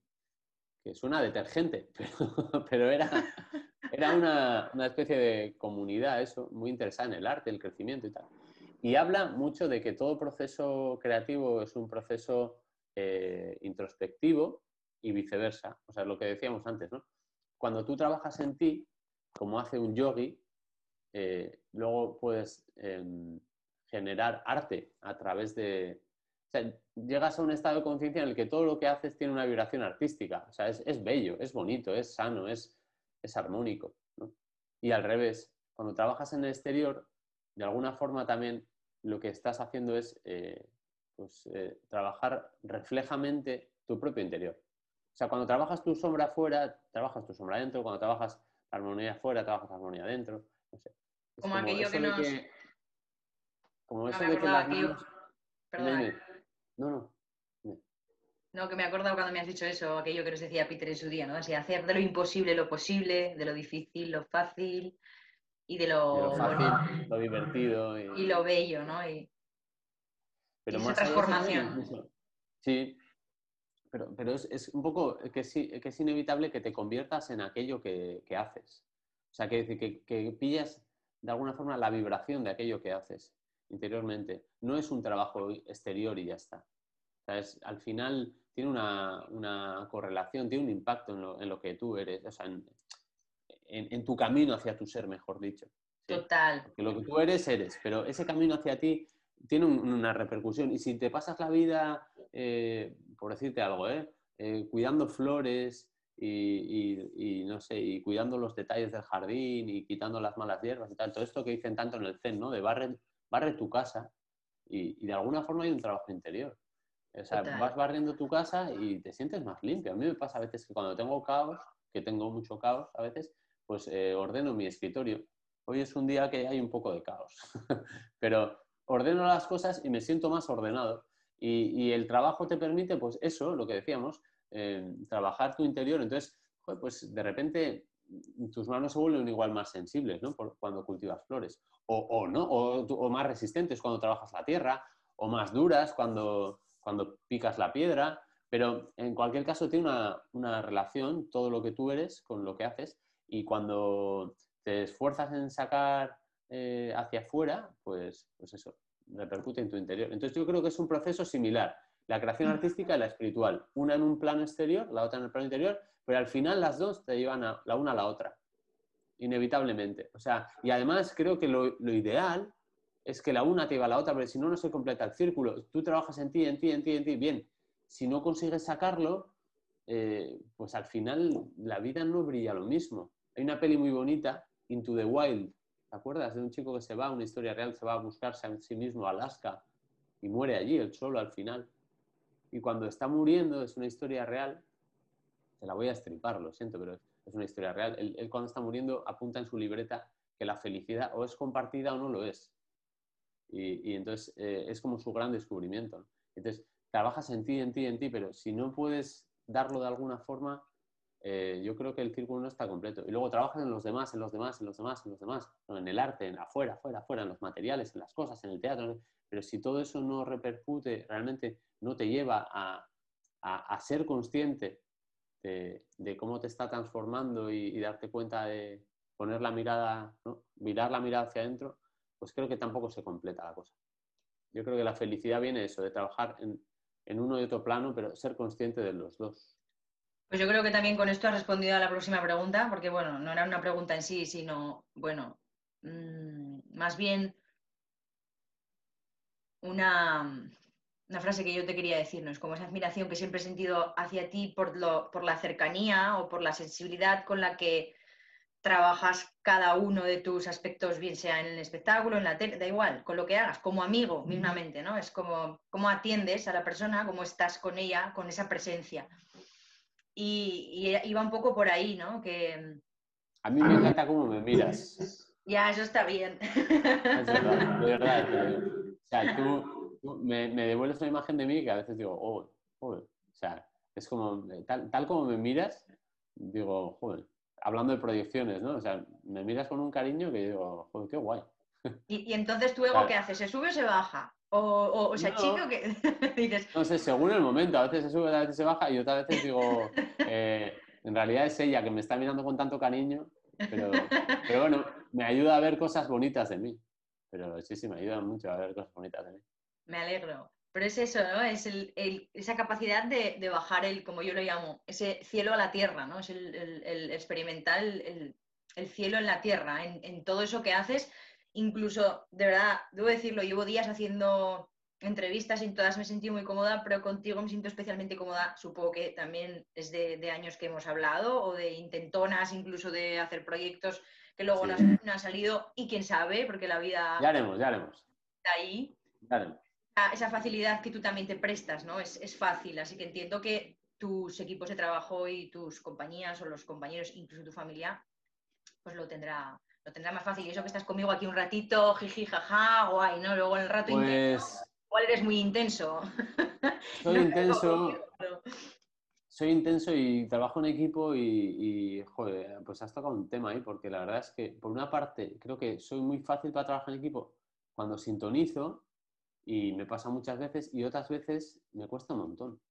que suena detergente, [LAUGHS] pero, era, una, especie de comunidad, eso, muy interesada en el arte, el crecimiento y tal. Y habla mucho de que todo proceso creativo es un proceso eh, introspectivo y viceversa. O sea, lo que decíamos antes, ¿no? Cuando tú trabajas en ti, como hace un yogi, eh, luego puedes em, generar arte a través de... O sea, llegas a un estado de conciencia en el que todo lo que haces tiene una vibración artística. O sea, es, bello, es bonito, es sano, es, es armónico. ¿no? Y al revés, cuando trabajas en el exterior, de alguna forma también lo que estás haciendo es eh, pues, eh, trabajar reflejamente tu propio interior. O sea, cuando trabajas tu sombra afuera, trabajas tu sombra adentro, cuando trabajas la armonía afuera, trabajas la armonía adentro. No sé. como, aquello que nos... Como eso de que las manos... Perdón. No, no. No, que me he acordado cuando me has dicho eso, aquello que nos decía Peter en su día, ¿no? Así, hacer de lo imposible lo posible, de lo difícil lo fácil y de lo, fácil, lo divertido. Y... lo bello, ¿no? Y, Pero esa transformación. Sí, pero, pero es, es, un poco que es, que es, inevitable que te conviertas en aquello que, que haces. O sea, que, que, que, pillas de alguna forma la vibración de aquello que haces interiormente. No es un trabajo exterior y ya está. O sea, es, al final tiene una, una, correlación, tiene un impacto en lo, en lo que tú eres, o sea, en, en, tu camino hacia tu ser, mejor dicho. Total. Porque lo que tú eres, eres, pero ese camino hacia ti tiene una repercusión. Y si te pasas la vida, eh, por decirte algo, ¿eh? ¿eh? cuidando flores y, no sé, y cuidando los detalles del jardín y quitando las malas hierbas y tal, todo esto que dicen tanto en el Zen, ¿no? De barre, barre tu casa y, de alguna forma hay un trabajo interior. O sea, vas barriendo tu casa y te sientes más limpio. A mí me pasa a veces que cuando tengo caos, que tengo mucho caos a veces, pues eh, ordeno mi escritorio. Hoy es un día que hay un poco de caos, [LAUGHS] pero ordeno las cosas y me siento más ordenado. Y, el trabajo te permite, pues eso, lo que decíamos, eh, trabajar tu interior. Entonces, pues de repente tus manos se vuelven igual más sensibles, ¿no? cuando cultivas flores. O, no, o, más resistentes cuando trabajas la tierra, o más duras cuando, cuando picas la piedra. Pero en cualquier caso tiene una, relación todo lo que tú eres con lo que haces. Y cuando te esfuerzas en sacar eh, hacia afuera, pues, pues eso, repercute en tu interior. Entonces yo creo que es un proceso similar, la creación mm. artística y la espiritual, una en un plano exterior, la otra en el plano interior, pero al final las dos te llevan a, la una a la otra, inevitablemente. O sea, y además creo que lo, ideal es que la una te lleva a la otra, porque si no, no se completa el círculo. Tú trabajas en ti, en ti, en ti, en ti, bien. Si no consigues sacarlo, eh, pues al final la vida no brilla lo mismo. Hay una peli muy bonita, Into the Wild, ¿te acuerdas? De un chico que se va, una historia real, se va a buscarse a sí mismo a Alaska y muere allí, el solo al final. Y cuando está muriendo, es una historia real, se la voy a estripar, lo siento, pero es una historia real. Él, cuando está muriendo apunta en su libreta que la felicidad o es compartida o no lo es. Y, entonces eh, es como su gran descubrimiento. Entonces, trabajas en ti, en ti, en ti, pero si no puedes darlo de alguna forma, eh, yo creo que el círculo no está completo. Y luego trabajas en los demás, en los demás, en los demás, en los demás, en el arte, en afuera, afuera, afuera, en los materiales, en las cosas, en el teatro. Pero si todo eso no repercute, realmente no te lleva a, ser consciente de, cómo te está transformando y, darte cuenta de poner la mirada, mirar la mirada hacia adentro, pues creo que tampoco se completa la cosa. Yo creo que la felicidad viene de eso, de trabajar en, en uno y otro plano, pero ser consciente de los dos. Pues yo creo que también con esto has respondido a la próxima pregunta, porque bueno, no era una pregunta en sí, sino, bueno, mm, más bien una, una, frase que yo te quería decir, ¿no? Es como esa admiración que siempre he sentido hacia ti por, lo, por la cercanía o por la sensibilidad con la que trabajas cada uno de tus aspectos, bien sea en el espectáculo, en la tele, da igual, con lo que hagas, como amigo mismamente, ¿no? Es como cómo atiendes a la persona, cómo estás con ella, con esa presencia. Y, iba un poco por ahí, ¿no? Que... A mí me encanta cómo me miras. [LAUGHS] Ya, eso está bien. Es verdad, de verdad. O sea, tú, me, me, devuelves una imagen de mí que a veces digo, oh, joder. O sea, es como, tal, tal como me miras, digo, joder, hablando de proyecciones, ¿no? O sea, me miras con un cariño que digo, joder, qué guay. ¿Y, entonces tu [LAUGHS] ego qué hace? ¿Se sube o se baja? ¿O, o, o sea, chico que [LAUGHS] dices? No sé, según el momento. A veces se sube, a veces se baja y otras veces digo, [LAUGHS] eh, en realidad es ella que me está mirando con tanto cariño, pero, [LAUGHS] pero bueno, me ayuda a ver cosas bonitas de mí. Pero sí, sí, me ayuda mucho a ver cosas bonitas de mí. Me alegro. Pero es eso, ¿no? Es esa capacidad de, bajar el, como yo lo llamo, ese cielo a la tierra, ¿no? Es el, experimentar el, cielo en la tierra, en, todo eso que haces. Incluso, de verdad, debo decirlo, llevo días haciendo entrevistas y en todas me sentí muy cómoda, pero contigo me siento especialmente cómoda. Supongo que también es de, años que hemos hablado o de intentonas, incluso de hacer proyectos que luego no, han salido y quién sabe, porque la vida... Ya haremos, ya haremos. Está ahí. Ya haremos esa facilidad que tú también te prestas, ¿no? Es, fácil, así que entiendo que tus equipos de trabajo y tus compañías o los compañeros, incluso tu familia, pues lo tendrá, lo tendrá más fácil. Y eso que estás conmigo aquí un ratito, jiji, jaja, guay, ¿no? Luego en el rato pues... igual eres muy intenso. [LAUGHS] Soy intenso. soy intenso y trabajo en equipo y, y, joder, pues has tocado un tema ahí, porque la verdad es que, por una parte, creo que soy muy fácil para trabajar en equipo cuando sintonizo y me pasa muchas veces y otras veces me cuesta un montón.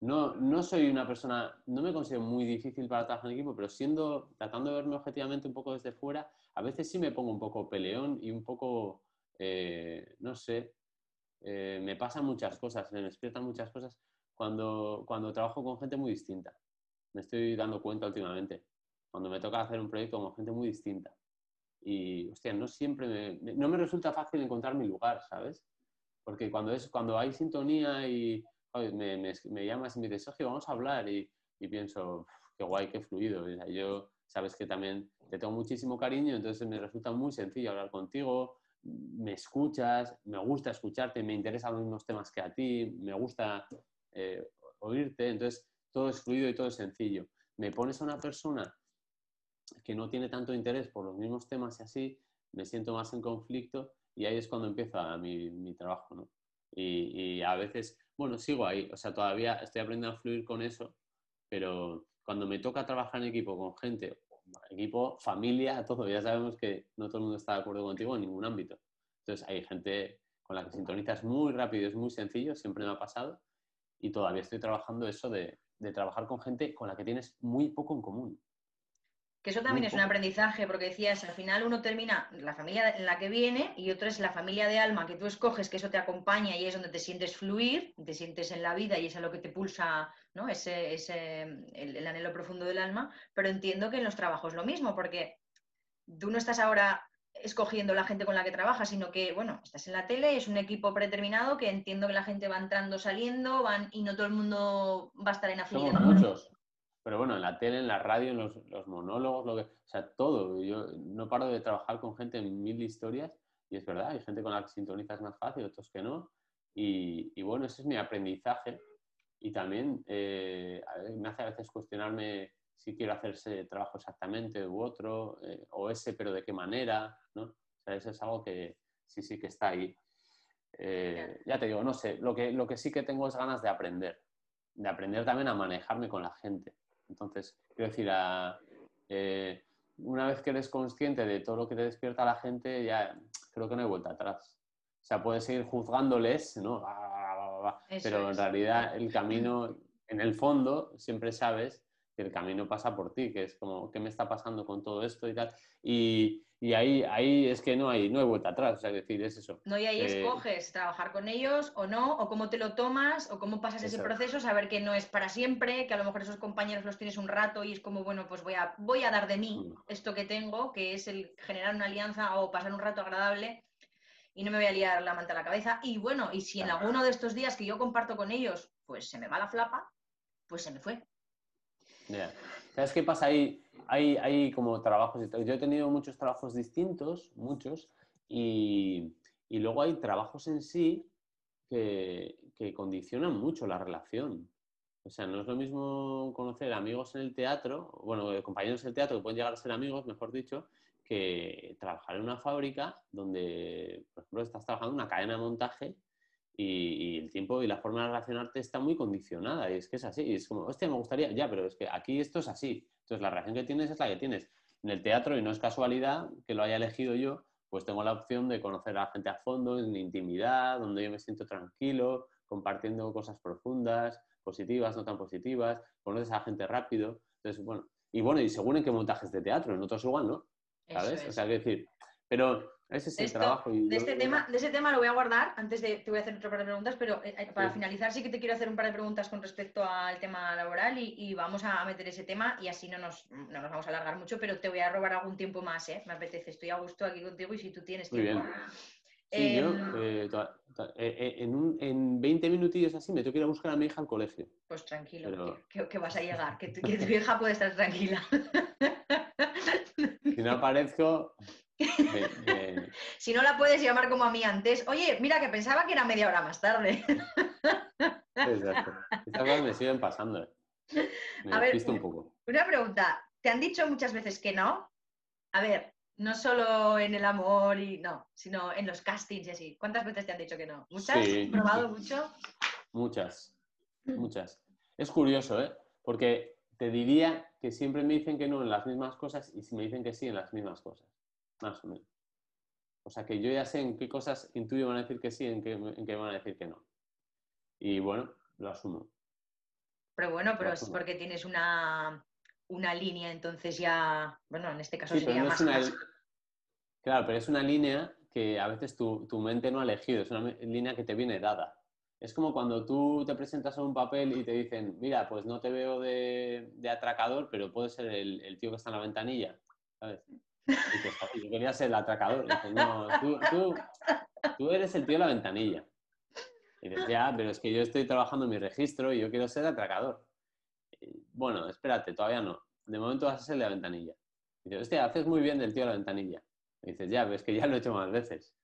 No, no soy una persona, no me considero muy difícil para trabajar en equipo, pero siendo, tratando de verme objetivamente un poco desde fuera, a veces sí me pongo un poco peleón y un poco, eh, no sé, eh, me pasan muchas cosas, me despiertan muchas cosas cuando, cuando trabajo con gente muy distinta. Me estoy dando cuenta últimamente, cuando me toca hacer un proyecto con gente muy distinta. Y, hostia, no siempre me, no me resulta fácil encontrar mi lugar, ¿sabes? Porque cuando, es, cuando hay sintonía y me, me, llamas y me dices, Sergio, vamos a hablar y, y pienso, qué guay, qué fluido. yo, sabes que también te tengo muchísimo cariño, entonces me resulta muy sencillo hablar contigo, me escuchas, me gusta escucharte, me interesan los mismos temas que a ti, me gusta eh, oírte, entonces todo es fluido y todo es sencillo. Me pones a una persona que no tiene tanto interés por los mismos temas y así, me siento más en conflicto y ahí es cuando empieza mi, mi trabajo, ¿no? Y, y, a veces, bueno, sigo ahí, o sea, todavía estoy aprendiendo a fluir con eso, pero cuando me toca trabajar en equipo con gente, equipo, familia, todo, ya sabemos que no todo el mundo está de acuerdo contigo en ningún ámbito. Entonces hay gente con la que sintonizas muy rápido, es muy sencillo, siempre me ha pasado, y todavía estoy trabajando eso de, de trabajar con gente con la que tienes muy poco en común. Que eso también es un aprendizaje, porque decías, al final uno termina la familia en la que viene y otra es la familia de alma que tú escoges, que eso te acompaña y es donde te sientes fluir, te sientes en la vida y es a lo que te pulsa ¿no? ese, ese el, anhelo profundo del alma, pero entiendo que en los trabajos lo mismo, porque tú no estás ahora escogiendo la gente con la que trabajas, sino que, bueno, estás en la tele, es un equipo predeterminado que entiendo que la gente va entrando, saliendo, van y no todo el mundo va a estar en afiliación. Somos muchos. Pero bueno, en la tele, en la radio, en los, monólogos, lo que, o sea, todo. Yo no paro de trabajar con gente en mil historias y es verdad, hay gente con la que sintonizas más fácil, otros que no. Y, y bueno, ese es mi aprendizaje. Y también eh, me hace a veces cuestionarme si quiero hacer ese trabajo exactamente u otro, eh, o ese, pero de qué manera, ¿no? O sea, eso es algo que sí, sí que está ahí. Eh, ya te digo, no sé, lo que, lo que sí que tengo es ganas de aprender, de aprender también a manejarme con la gente. Entonces, quiero decir, eh, una vez que eres consciente de todo lo que te despierta la gente, ya creo que no hay vuelta atrás. O sea, puedes seguir juzgándoles, ¿no? Pero en realidad el camino, en el fondo, siempre sabes el camino pasa por ti, que es como, ¿qué me está pasando con todo esto y tal? Y, y ahí, ahí es que no hay, no hay vuelta atrás, o sea, decir, es eso. No, y ahí eh, escoges trabajar con ellos o no, o cómo te lo tomas, o cómo pasas ese proceso, saber que no es para siempre, que a lo mejor esos compañeros los tienes un rato y es como, bueno, pues voy a, voy a dar de mí mm. esto que tengo, que es el generar una alianza o pasar un rato agradable y no me voy a liar la manta a la cabeza. Y bueno, y si en alguno de estos días que yo comparto con ellos, pues se me va la flapa, pues se me fue. ¿Sabes qué pasa ahí? Hay, hay como trabajos. Yo he tenido muchos trabajos distintos, muchos, y, y luego hay trabajos en sí que, que, condicionan mucho la relación. O sea, no es lo mismo conocer amigos en el teatro, bueno, compañeros en el teatro que pueden llegar a ser amigos, mejor dicho, que trabajar en una fábrica donde, por ejemplo, estás trabajando en una cadena de montaje y, el tiempo y la forma de relacionarte está muy condicionada y es que es así. Y es como, hostia, me gustaría, ya, pero es que aquí esto es así. Entonces la relación que tienes es la que tienes. En el teatro, y no es casualidad que lo haya elegido yo, pues tengo la opción de conocer a la gente a fondo, en intimidad, donde yo me siento tranquilo, compartiendo cosas profundas, positivas, no tan positivas, conoces a la gente rápido. Entonces, bueno, y bueno, y según en qué montajes de teatro, en otros igual, ¿no? ¿Sabes? O sea, que decir, pero ese es el trabajo. de, este tema, de ese tema lo voy a guardar, antes de, te voy a hacer otro par de preguntas, pero eh, eh, para finalizar sí que te quiero hacer un par de preguntas con respecto al tema laboral y, vamos a meter ese tema y así no nos, no nos, vamos a alargar mucho, pero te voy a robar algún tiempo más, ¿eh? Me apetece, estoy a gusto aquí contigo y si tú tienes tiempo... Sí, yo em, eh, en, un, en 20 minutillos así me tengo que ir a buscar a mi hija al colegio. Pues tranquilo, que, vas a llegar, que tu, que tu [LAUGHS] hija puede estar tranquila. Si no aparezco, [LAUGHS] si no la puedes llamar como a mí antes, oye, mira que pensaba que era media hora más tarde. Exacto. Estas cosas me siguen pasando. Me a ver, un poco. Una pregunta. ¿Te han dicho muchas veces que no? A ver, no solo en el amor y no, sino en los castings y así. ¿Cuántas veces te han dicho que no? ¿Muchas? ¿Has probado mucho? Muchas, muchas. Es curioso, ¿eh? Porque te diría que siempre me dicen que no en las mismas cosas y si me dicen que sí en las mismas cosas más o menos. O sea que yo ya sé en qué cosas intuyo van a decir que sí, en qué, en qué van a decir que no. Y bueno, lo asumo. Pero bueno, pero es porque tienes una, una línea, entonces ya, bueno, en este caso sería más, Claro, pero es una línea que a veces tu, tu, mente no ha elegido, es una línea que te viene dada. Es como cuando tú te presentas a un papel y te dicen, mira, pues no te veo de, de atracador, pero puede ser el, el, tío que está en la ventanilla, ¿sabes? Y yo quería ser el atracador. no, tú, eres el tío de la ventanilla. Y decía, pero es que yo estoy trabajando en mi registro y yo quiero ser atracador. bueno, espérate, todavía no. De momento vas a ser de la ventanilla. Y dices, hostia, haces muy bien del tío de la ventanilla. Y dices, ya, ves que ya lo he hecho más veces.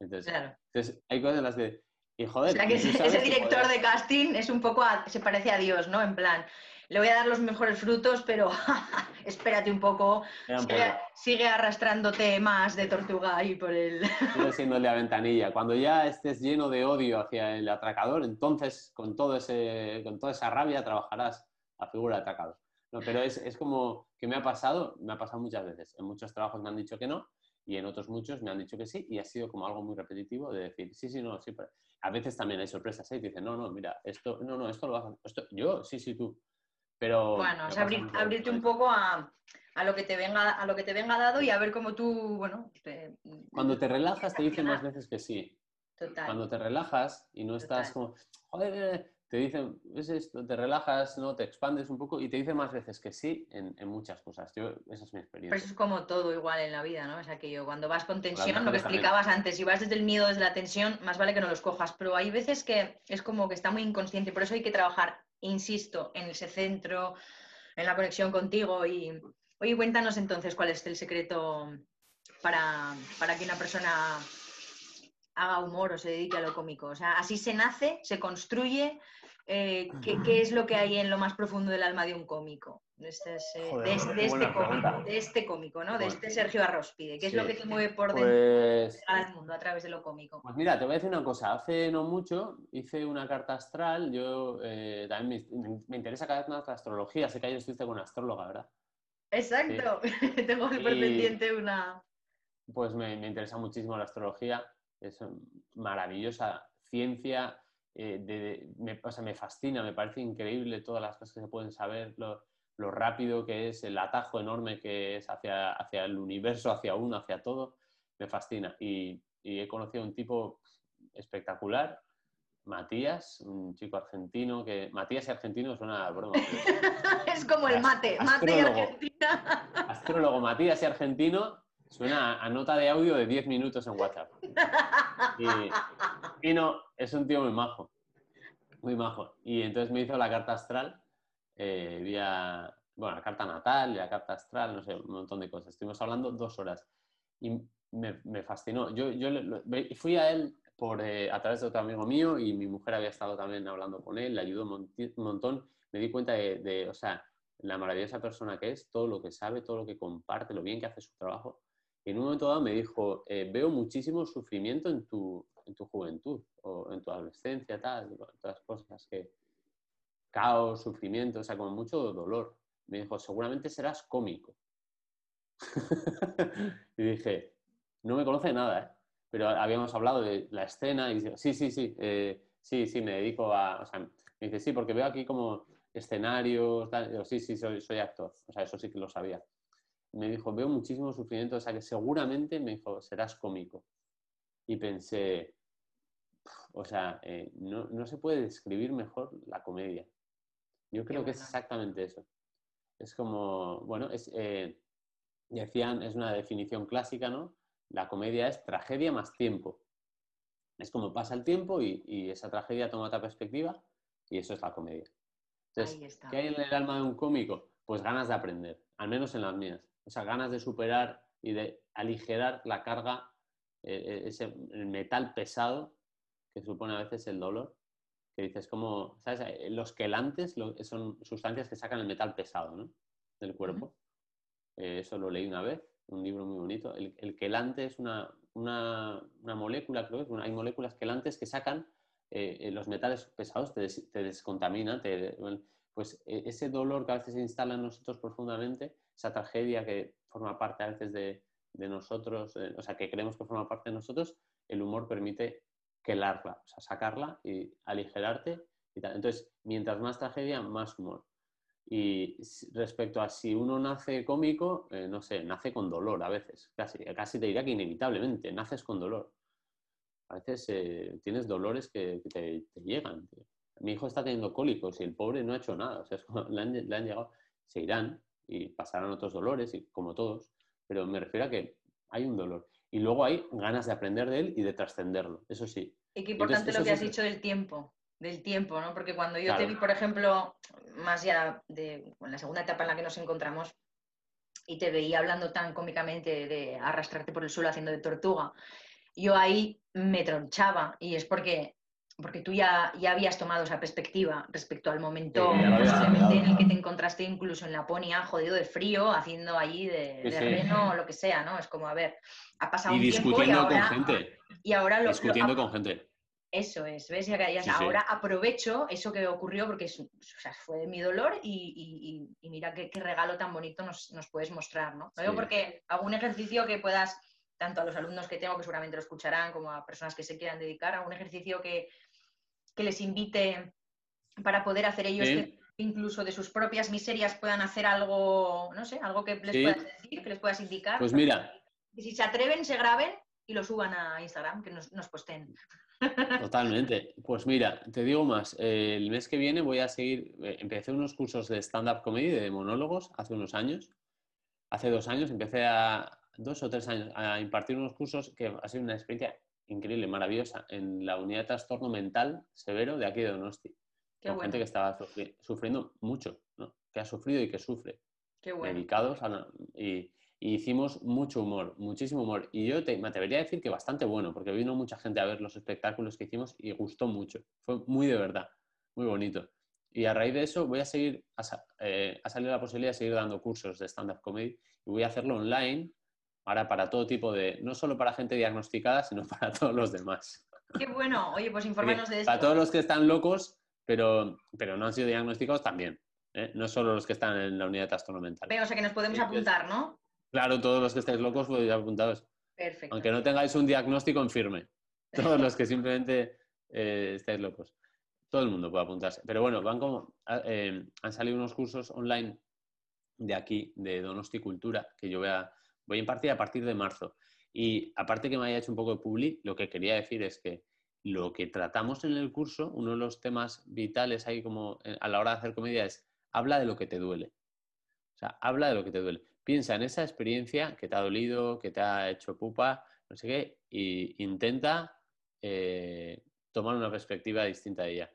Entonces, entonces hay cosas en las que... Y joder, ese, director de casting es un poco, se parece a Dios, ¿no? En plan, le voy a dar los mejores frutos, pero [LAUGHS] espérate un poco, sigue, arrastrándote más de tortuga ahí por el... [LAUGHS] Sigue siendo la ventanilla. Cuando ya estés lleno de odio hacia el atracador, entonces con, todo ese, con toda esa rabia trabajarás a figura de atracador. No, pero es, es como que me ha pasado, me ha pasado muchas veces. En muchos trabajos me han dicho que no y en otros muchos me han dicho que sí y ha sido como algo muy repetitivo de decir, sí, sí, no, sí. A veces también hay sorpresas ¿eh? y dicen, no, no, mira, esto, no, no, esto lo vas a... Esto, yo, sí, sí, tú. Bueno, abrirte un poco a, lo que te venga, a lo que te venga dado y a ver cómo tú, bueno... Cuando te relajas te dicen más veces que sí. Total. Cuando te relajas y no estás como, joder, te dicen, es esto, te relajas, ¿no? Te expandes un poco y te dicen más veces que sí en, muchas cosas. Yo, esa es mi experiencia. Pero eso es como todo igual en la vida, ¿no? O sea, que yo cuando vas con tensión, lo que explicabas antes, si vas desde el miedo, desde la tensión, más vale que no los cojas. Pero hay veces que es como que está muy inconsciente, por eso hay que trabajar, insisto, en ese centro, en la conexión contigo. Y, oye, cuéntanos entonces cuál es el secreto para, para que una persona haga humor o se dedique a lo cómico. O sea, así se nace, se construye eh, ¿qué, es lo que hay en lo más profundo del alma de un cómico? de, este, cómico, de este cómico, ¿no? De este Sergio Arrospide. ¿Qué es lo que te mueve por dentro pues al mundo a través de lo cómico? Pues mira, te voy a decir una cosa. Hace no mucho hice una carta astral. Yo eh, también me, interesa cada vez más la astrología. Sé que ayer estuviste con una astróloga, ¿verdad? Exacto. [LAUGHS] Tengo súper pendiente una... Pues me, me interesa muchísimo la astrología. Es maravillosa ciencia eh, me, me fascina, me parece increíble todas las cosas que se pueden saber, lo, rápido que es, el atajo enorme que es hacia, hacia el universo, hacia uno, hacia todo, me fascina. Y, he conocido un tipo espectacular, Matías, un chico argentino, que Matías y argentino suena broma. [LAUGHS] es como el mate, mate y Argentina. [LAUGHS] astrólogo Matías y argentino suena a nota de audio de 10 minutos en WhatsApp. Y, Pino es un tío muy majo, muy majo. Y entonces me hizo la carta astral, eh, vía, bueno, la carta natal, la carta astral, no sé, un montón de cosas. Estuvimos hablando dos horas y me, fascinó. Yo, yo fui a él por, eh, a través de otro amigo mío y mi mujer había estado también hablando con él, le ayudó un, montón. Me di cuenta de, de, o sea, la maravillosa persona que es, todo lo que sabe, todo lo que comparte, lo bien que hace su trabajo. Y en un momento dado me dijo, eh, veo muchísimo sufrimiento en tu, en tu juventud o en tu adolescencia, tal, todas cosas que... Caos, sufrimiento, o sea, como mucho dolor. Me dijo, seguramente serás cómico. [LAUGHS] y dije, no me conoce nada, ¿eh? Pero habíamos hablado de la escena y dice, sí, sí, sí, eh, sí, sí, me dedico a... O sea, me dice, sí, porque veo aquí como escenarios, tal. sí, sí, soy, soy actor. O sea, eso sí que lo sabía me dijo, veo muchísimo sufrimiento, o sea que seguramente me dijo, serás cómico. Y pensé, o sea, eh, no, se puede describir mejor la comedia. Yo creo que es exactamente eso. Es como, bueno, es, eh, decían, es una definición clásica, ¿no? La comedia es tragedia más tiempo. Es como pasa el tiempo y, esa tragedia toma otra perspectiva y eso es la comedia. Entonces, ¿qué hay en el alma de un cómico? Pues ganas de aprender, al menos en las mías o sea, ganas de superar y de aligerar la carga, eh, eh, ese el metal pesado que supone a veces el dolor, que dices como, ¿sabes? Eh, los quelantes son sustancias que sacan el metal pesado ¿no? del cuerpo. eso lo leí una vez, un libro muy bonito. El, el quelante es una, una, una, molécula, creo que hay moléculas quelantes que sacan los metales pesados, te, te descontaminan, pues ese dolor que a veces se instala en nosotros profundamente esa tragedia que forma parte a veces de, nosotros, eh, o sea, que creemos que forma parte de nosotros, el humor permite quelarla, o sea, sacarla y aligerarte. Y tal. Entonces, mientras más tragedia, más humor. Y respecto a si uno nace cómico, eh, no sé, nace con dolor a veces, casi, casi te diría que inevitablemente, naces con dolor. A veces eh, tienes dolores que, te, llegan. Mi hijo está teniendo cólicos y el pobre no ha hecho nada, o sea, [LAUGHS] le, han, le han llegado, se irán, y pasarán otros dolores, y como todos, pero me refiero a que hay un dolor. Y luego hay ganas de aprender de él y de trascenderlo, eso sí. Y qué importante lo que has dicho del tiempo, del tiempo, ¿no? Porque cuando yo te vi, por ejemplo, más ya de en la segunda etapa en la que nos encontramos, y te veía hablando tan cómicamente de arrastrarte por el suelo haciendo de tortuga, yo ahí me tronchaba y es porque porque tú ya, ya habías tomado esa perspectiva respecto al momento en el que te encontraste incluso en Laponia, jodido de frío, haciendo allí de, reno o lo que sea, ¿no? Es como, a ver, ha pasado un tiempo y ahora, con gente. Y ahora lo, discutiendo con gente. Eso es, ¿ves? Ya, ya, ahora aprovecho eso que ocurrió porque fue mi dolor y, mira qué, regalo tan bonito nos, puedes mostrar, ¿no? porque algún ejercicio que puedas tanto a los alumnos que tengo, que seguramente lo escucharán, como a personas que se quieran dedicar, a un ejercicio que, les invite para poder hacer ellos incluso de sus propias miserias puedan hacer algo, no sé, algo que les puedas decir, que les puedas indicar. Pues mira. Y si se atreven, se graben y lo suban a Instagram, que nos, nos posten. Totalmente. Pues mira, te digo más. el mes que viene voy a seguir. Eh, empecé unos cursos de stand-up comedy, de monólogos, hace unos años. Hace dos años empecé a. dos o tres años a impartir unos cursos que ha sido una experiencia increíble, maravillosa, en la unidad de trastorno mental severo de aquí de Donosti. con gente que estaba sufriendo mucho, ¿no? que ha sufrido y que sufre. Qué bueno. Dedicados y, hicimos mucho humor, muchísimo humor. Y yo te, me atrevería a decir que bastante bueno, porque vino mucha gente a ver los espectáculos que hicimos y gustó mucho. Fue muy de verdad, muy bonito. Y a raíz de eso voy a seguir, eh, ha salido la posibilidad de seguir dando cursos de stand-up comedy y voy a hacerlo online ahora para todo tipo de, no solo para gente diagnosticada, sino [LAUGHS] para todos los demás. Qué bueno, oye, pues infórmanos de esto. Para todos los que están locos, pero, pero no han sido diagnosticados también. ¿eh? No solo los que están en la unidad de trastorno mental. o sea que nos podemos apuntar, ¿no? Claro, todos los que estáis locos podéis apuntaros. Perfecto. Aunque no tengáis un diagnóstico en firme. Todos los que simplemente eh, estáis locos. Todo el mundo puede apuntarse. Pero bueno, van como, ah, eh, han salido unos cursos online de aquí, de Donosti Cultura, que yo voy a, voy a impartir a partir de marzo. Y aparte que me haya hecho un poco de publi, lo que quería decir es que lo que tratamos en el curso, uno de los temas vitales ahí como a la hora de hacer comedia es habla de lo que te duele. O sea, habla de lo que te duele. Piensa en esa experiencia que te ha dolido, que te ha hecho pupa, no sé qué, e intenta eh, tomar una perspectiva distinta de ella.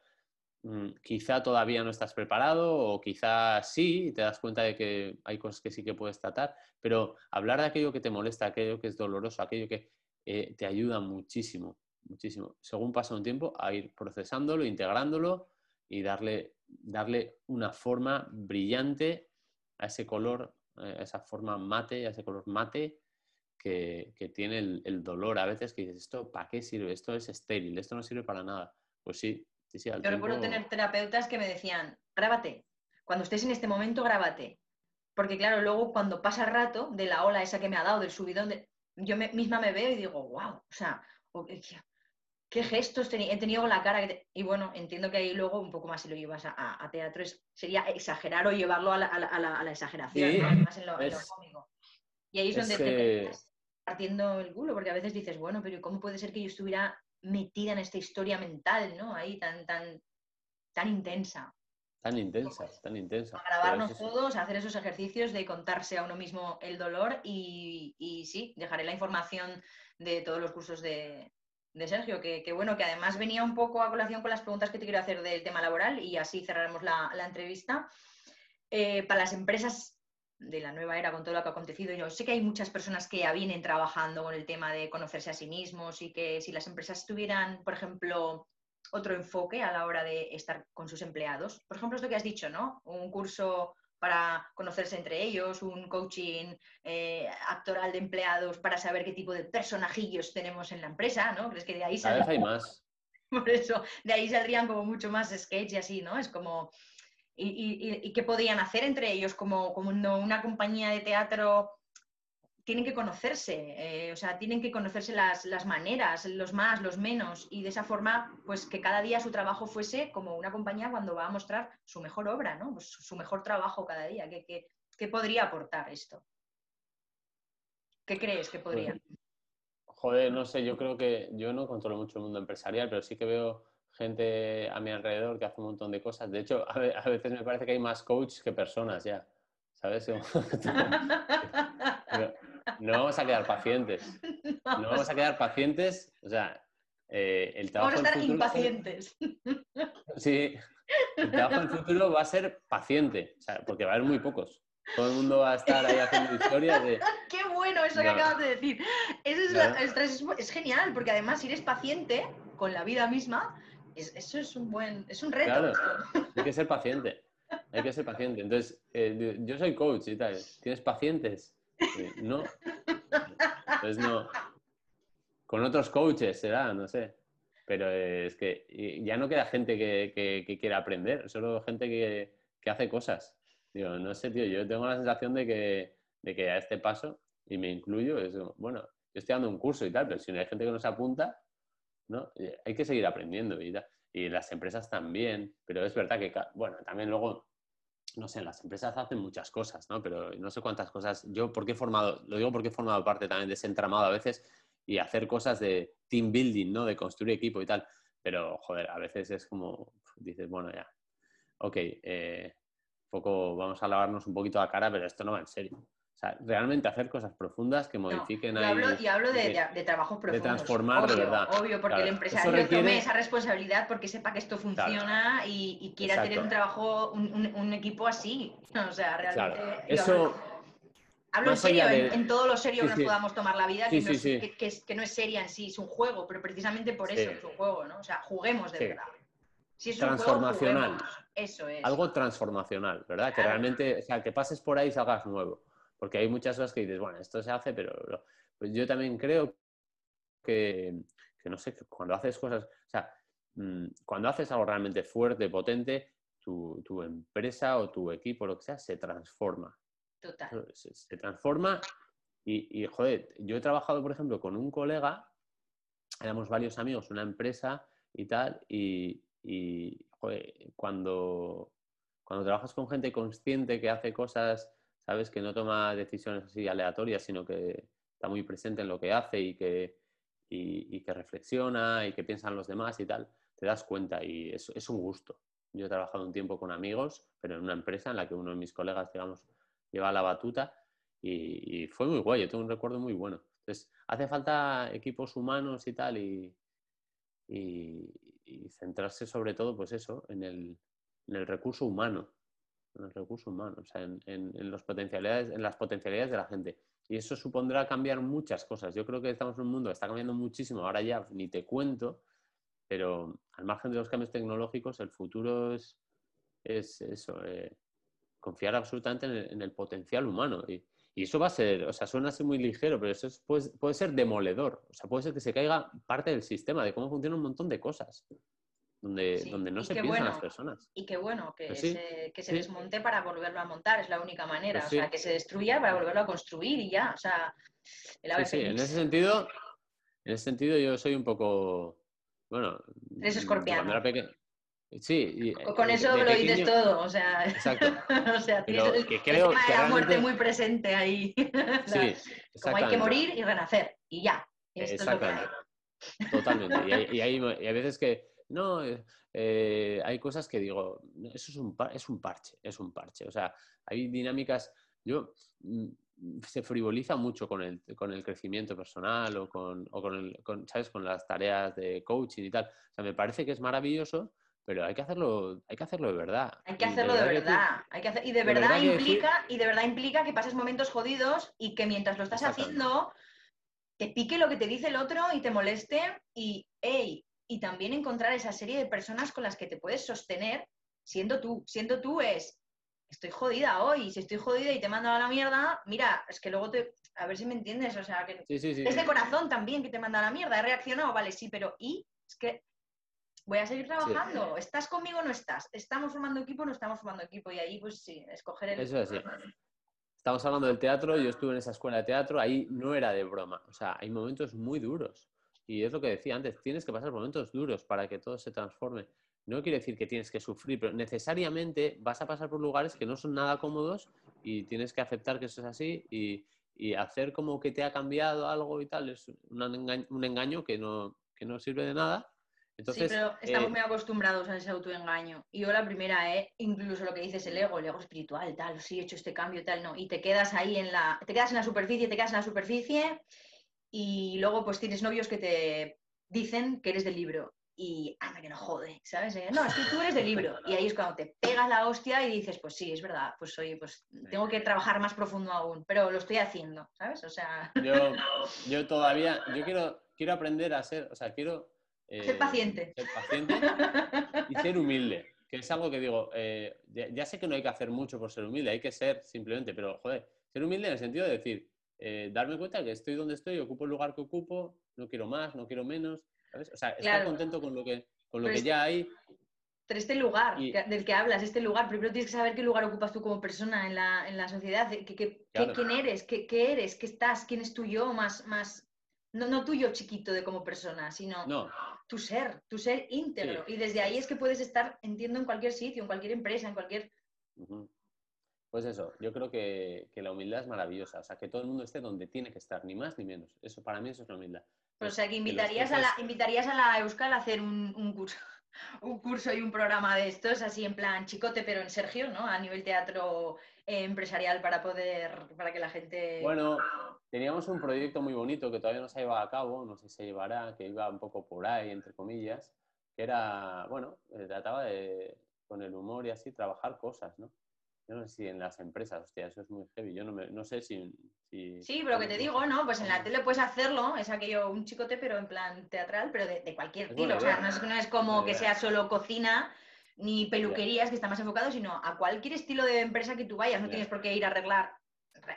Mm, quizá todavía no estás preparado o quizá sí, te das cuenta de que hay cosas que sí que puedes tratar, pero hablar de aquello que te molesta, aquello que es doloroso, aquello que eh, te ayuda muchísimo, muchísimo, según pasa un tiempo, a ir procesándolo, integrándolo y darle darle una forma brillante a ese color, eh, a esa forma mate, a ese color mate que, tiene el, dolor a veces que dices, ¿esto para qué sirve? Esto es estéril, esto no sirve para nada. Pues sí, sí, sí. Yo recuerdo tener terapeutas que me decían, grábate, cuando estés en este momento, grábate. Porque claro, luego cuando pasa el rato de la ola esa que me ha dado, del subidón, yo misma me veo y digo, wow, o sea, qué gestos he tenido con la cara. Y bueno, entiendo que ahí luego un poco más si lo llevas a, teatro sería exagerar o llevarlo a la, exageración, más en lo, cómico. Y ahí es, donde te estás partiendo el culo, porque a veces dices, bueno, pero ¿cómo puede ser que yo estuviera metida en esta historia mental, ¿no? Ahí tan, tan, tan intensa. Tan intensa, tan intensa. A grabarnos todos, a hacer esos ejercicios de contarse a uno mismo el dolor y, y sí, dejaré la información de todos los cursos de, de Sergio, que, bueno, que además venía un poco a colación con las preguntas que te quiero hacer del tema laboral y así cerraremos la, entrevista. Eh, para las empresas de la nueva era con todo lo que ha acontecido, yo sé que hay muchas personas que ya vienen trabajando con el tema de conocerse a sí mismos y que si las empresas tuvieran, por ejemplo, otro enfoque a la hora de estar con sus empleados, por ejemplo, esto que has dicho, ¿no? Un curso para conocerse entre ellos, un coaching eh, actoral de empleados para saber qué tipo de personajillos tenemos en la empresa, ¿no? ¿Crees que de ahí saldrían... hay más. [LAUGHS] Por eso, de ahí saldrían como mucho más sketch y así, ¿no? Es como... ¿Y, qué podrían hacer entre ellos? Como, una compañía de teatro tienen que conocerse, eh, o sea, tienen que conocerse las, maneras, los más, los menos, y de esa forma, pues que cada día su trabajo fuese como una compañía cuando va a mostrar su mejor obra, ¿no? Pues su mejor trabajo cada día. ¿Qué, qué, podría aportar esto? ¿Qué crees que podría? Pues, joder, no sé, yo creo que yo no controlo mucho el mundo empresarial, pero sí que veo gente a mi alrededor que hace un montón de cosas. De hecho, [LAUGHS] a veces me parece que hay más coaches que personas ya. ¿Sabes? [LAUGHS] no vamos a quedar pacientes. No vamos a quedar pacientes. O sea, eh, el trabajo. Vamos a estar impacientes. [LAUGHS] Sí, el trabajo del futuro va a ser paciente, o sea, porque va a haber muy pocos. Todo el mundo va a estar ahí haciendo historias de. ¡Qué bueno eso que acabas de decir! Eso es, genial, porque además, si eres paciente con la vida misma, eso es un buen. Es un reto. Claro, hay que ser paciente. Hay que ser paciente. Entonces, eh, yo soy coach y tal. ¿Tienes pacientes? no. Pues no. Con otros coaches será, no sé. Pero es que ya no queda gente que, quiera aprender, solo gente que, hace cosas. Digo, no sé, tío, yo tengo la sensación de que, de que a este paso, y me incluyo, es bueno, yo estoy dando un curso y tal, pero si no hay gente que no se apunta, ¿no? Hay que seguir aprendiendo y Y las empresas también, pero es verdad que, bueno, también luego no sé, las empresas hacen muchas cosas, ¿no? Pero no sé cuántas cosas. Yo, porque he formado, lo digo porque he formado parte también de ese entramado a veces, y hacer cosas de team building, ¿no? De construir equipo y tal. Pero, joder, a veces es como, dices, bueno, ya, ok, eh, poco, vamos a lavarnos un poquito la cara, pero esto no va en serio. O sea, realmente hacer cosas profundas que modifiquen no, y hablo, y hablo de, de, trabajos profundos. De transformar de verdad. Obvio, porque el empresario tome esa responsabilidad porque sepa que esto funciona y, quiera tener un trabajo, un, equipo así. [LAUGHS] O sea, realmente. Claro. Eso. Hablo en serio, en, todo lo serio que nos podamos tomar la vida, que, no es, que, no es, seria en sí, es un juego, pero precisamente por eso es un juego, ¿no? O sea, juguemos de verdad. Si es transformacional. Un juego, eso es. Algo transformacional, ¿verdad? Que realmente, o sea, que pases por ahí y salgas nuevo. Porque hay muchas cosas que dices, bueno, esto se hace, pero pues yo también creo que, no sé, cuando haces cosas, o sea, mm, cuando haces algo realmente fuerte, potente, tu, empresa o tu equipo, lo que sea, se transforma. Total. Se, transforma y, joder, yo he trabajado, por ejemplo, con un colega, éramos varios amigos, una empresa y tal, y, joder, cuando, cuando trabajas con gente consciente que hace cosas ¿sabes? Que no toma decisiones así aleatorias, sino que está muy presente en lo que hace y que, y, que reflexiona y que piensa en los demás y tal, te das cuenta y es, un gusto. Yo he trabajado un tiempo con amigos, pero en una empresa en la que uno de mis colegas, digamos, lleva la batuta y, fue muy guay, yo tengo un recuerdo muy bueno. Entonces, hace falta equipos humanos y tal y, y, centrarse sobre todo, pues eso, en el, en el recurso humano, en el recurso humano, o sea, en, los potencialidades, en las potencialidades de la gente. Y eso supondrá cambiar muchas cosas. Yo creo que estamos en un mundo que está cambiando muchísimo, ahora ya ni te cuento, pero al margen de los cambios tecnológicos, el futuro es, es eso, eh, confiar absolutamente en el, potencial humano. Y, eso va a ser, o sea, suena así muy ligero, pero eso puede, puede, ser demoledor. O sea, puede ser que se caiga parte del sistema, de cómo funciona un montón de cosas donde, no se piensan las personas. Y qué bueno que, pues se, que se desmonte para volverlo a montar, es la única manera. Pues o sea, que se destruya para volverlo a construir y ya. O sea, el sí, en ese sentido, en ese sentido yo soy un poco, bueno... Eres escorpiano. Sí. Con eso lo dices todo, o sea... Exacto. [LAUGHS] o sea, tienes que creo que la muerte muy presente ahí. [LAUGHS] sí, Como hay que morir y renacer, y ya. Exactamente. Totalmente. Y hay, y hay, y hay veces que no, eh, eh, hay cosas que digo, eso es un, es un parche, es un parche. O sea, hay dinámicas, yo mm, se frivoliza mucho con el, con el crecimiento personal o, con, o con, el, ¿sabes? con las tareas de coaching y tal. O sea, me parece que es maravilloso, pero hay que hacerlo, hay que hacerlo de verdad. Hay que hacerlo de verdad. hay que y de, verdad, implica, y de verdad implica que pases momentos jodidos y que mientras lo estás haciendo, te pique lo que te dice el otro y te moleste y, hey, y también encontrar esa serie de personas con las que te puedes sostener siendo tú. Siendo tú es, estoy jodida hoy, si estoy jodida y te mando a la mierda, mira, es que luego te... A ver si me entiendes, o sea, que es de corazón también que te manda a la mierda, he reaccionado, vale, sí, pero ¿y? Es que voy a seguir trabajando, ¿estás conmigo o no estás? ¿Estamos formando equipo o no estamos formando equipo? Y ahí, pues sí, escoger el... Eso es, sí. Estamos hablando del teatro, yo estuve en esa escuela de teatro, ahí no era de broma, o sea, hay momentos muy duros. Y es lo que decía antes, tienes que pasar momentos duros para que todo se transforme. No quiere decir que tienes que sufrir, pero necesariamente vas a pasar por lugares que no son nada cómodos y tienes que aceptar que eso es así y, hacer como que te ha cambiado algo y tal. Es un engaño, que, no, que no sirve de nada. Entonces, sí, pero estamos eh, muy acostumbrados a ese autoengaño. Y yo la primera, ¿eh? incluso lo que dices el ego, el ego espiritual, tal, sí, he hecho este cambio, tal, no. Y te quedas ahí en la, te quedas en la superficie, te quedas en la superficie y luego pues tienes novios que te dicen que eres del libro y anda que no jode, ¿sabes? Eh, no, es que tú eres del libro y ahí es cuando te pegas la hostia y dices, pues sí, es verdad, pues oye, pues tengo que trabajar más profundo aún, pero lo estoy haciendo, ¿sabes? O sea... Yo, [LAUGHS] yo todavía, yo quiero, quiero aprender a ser, o sea, quiero... Eh, ser paciente. Ser paciente y ser humilde, que es algo que digo, eh, ya sé que no hay que hacer mucho por ser humilde, hay que ser simplemente, pero joder, ser humilde en el sentido de decir, eh, darme cuenta que estoy donde estoy, ocupo el lugar que ocupo, no quiero más, no quiero menos, ¿sabes? O sea, estar contento con lo que, con lo que ya hay. Pero este lugar del que hablas, este lugar, primero tienes que saber qué lugar ocupas tú como persona en la, en la sociedad, ¿Qué, quién eres, ¿Qué, ¿Qué, eres, qué estás, quién es tu yo más, más no, no tuyo chiquito de como persona, sino tu ser, tu ser íntegro. Y desde ahí es que puedes estar, entiendo, en cualquier sitio, en cualquier empresa, en cualquier... Pues eso, yo creo que, la humildad es maravillosa, o sea, que todo el mundo esté donde tiene que estar, ni más ni menos. Eso para mí eso es la humildad. o sea, que invitarías, a la, invitarías a la Euskal a hacer un, curso, [LAUGHS] un curso y un programa de estos, así en plan chicote, pero en Sergio, ¿no? A nivel teatro eh, empresarial para poder, para que la gente... Bueno, teníamos un proyecto muy bonito que todavía no se ha llevado a cabo, no sé si se llevará, que iba un poco por ahí, entre comillas, que era, bueno, trataba de, con el humor y así, trabajar cosas, ¿no? Yo no sé si en las empresas, hostia, eso es muy heavy. Yo no, no sé si, Sí, pero que te digo, ¿no? Pues en la tele puedes hacerlo, es aquello, un chicote, pero en plan teatral, pero de, cualquier estilo. O sea, no es, no es como que sea solo cocina ni peluquerías, que está más enfocado, sino a cualquier estilo de empresa que tú vayas. No tienes por qué ir a arreglar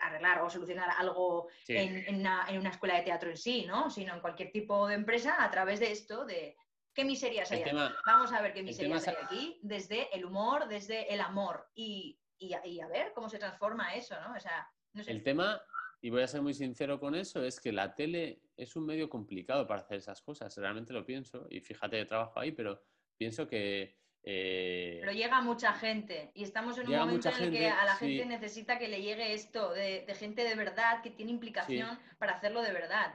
arreglar o solucionar algo en, una, en, una, escuela de teatro en sí, ¿no? Sino en cualquier tipo de empresa a través de esto, de qué miserias hay aquí. Vamos a ver qué miserias hay aquí, desde el humor, desde el amor y, y, a, ver cómo se transforma eso, ¿no? O sea, no sé. El tema, y voy a ser muy sincero con eso, es que la tele es un medio complicado para hacer esas cosas, realmente lo pienso, y fíjate, de trabajo ahí, pero pienso que eh, Pero llega mucha gente y estamos en un momento en el que a la gente necesita que le llegue esto de, gente de verdad que tiene implicación para hacerlo de verdad.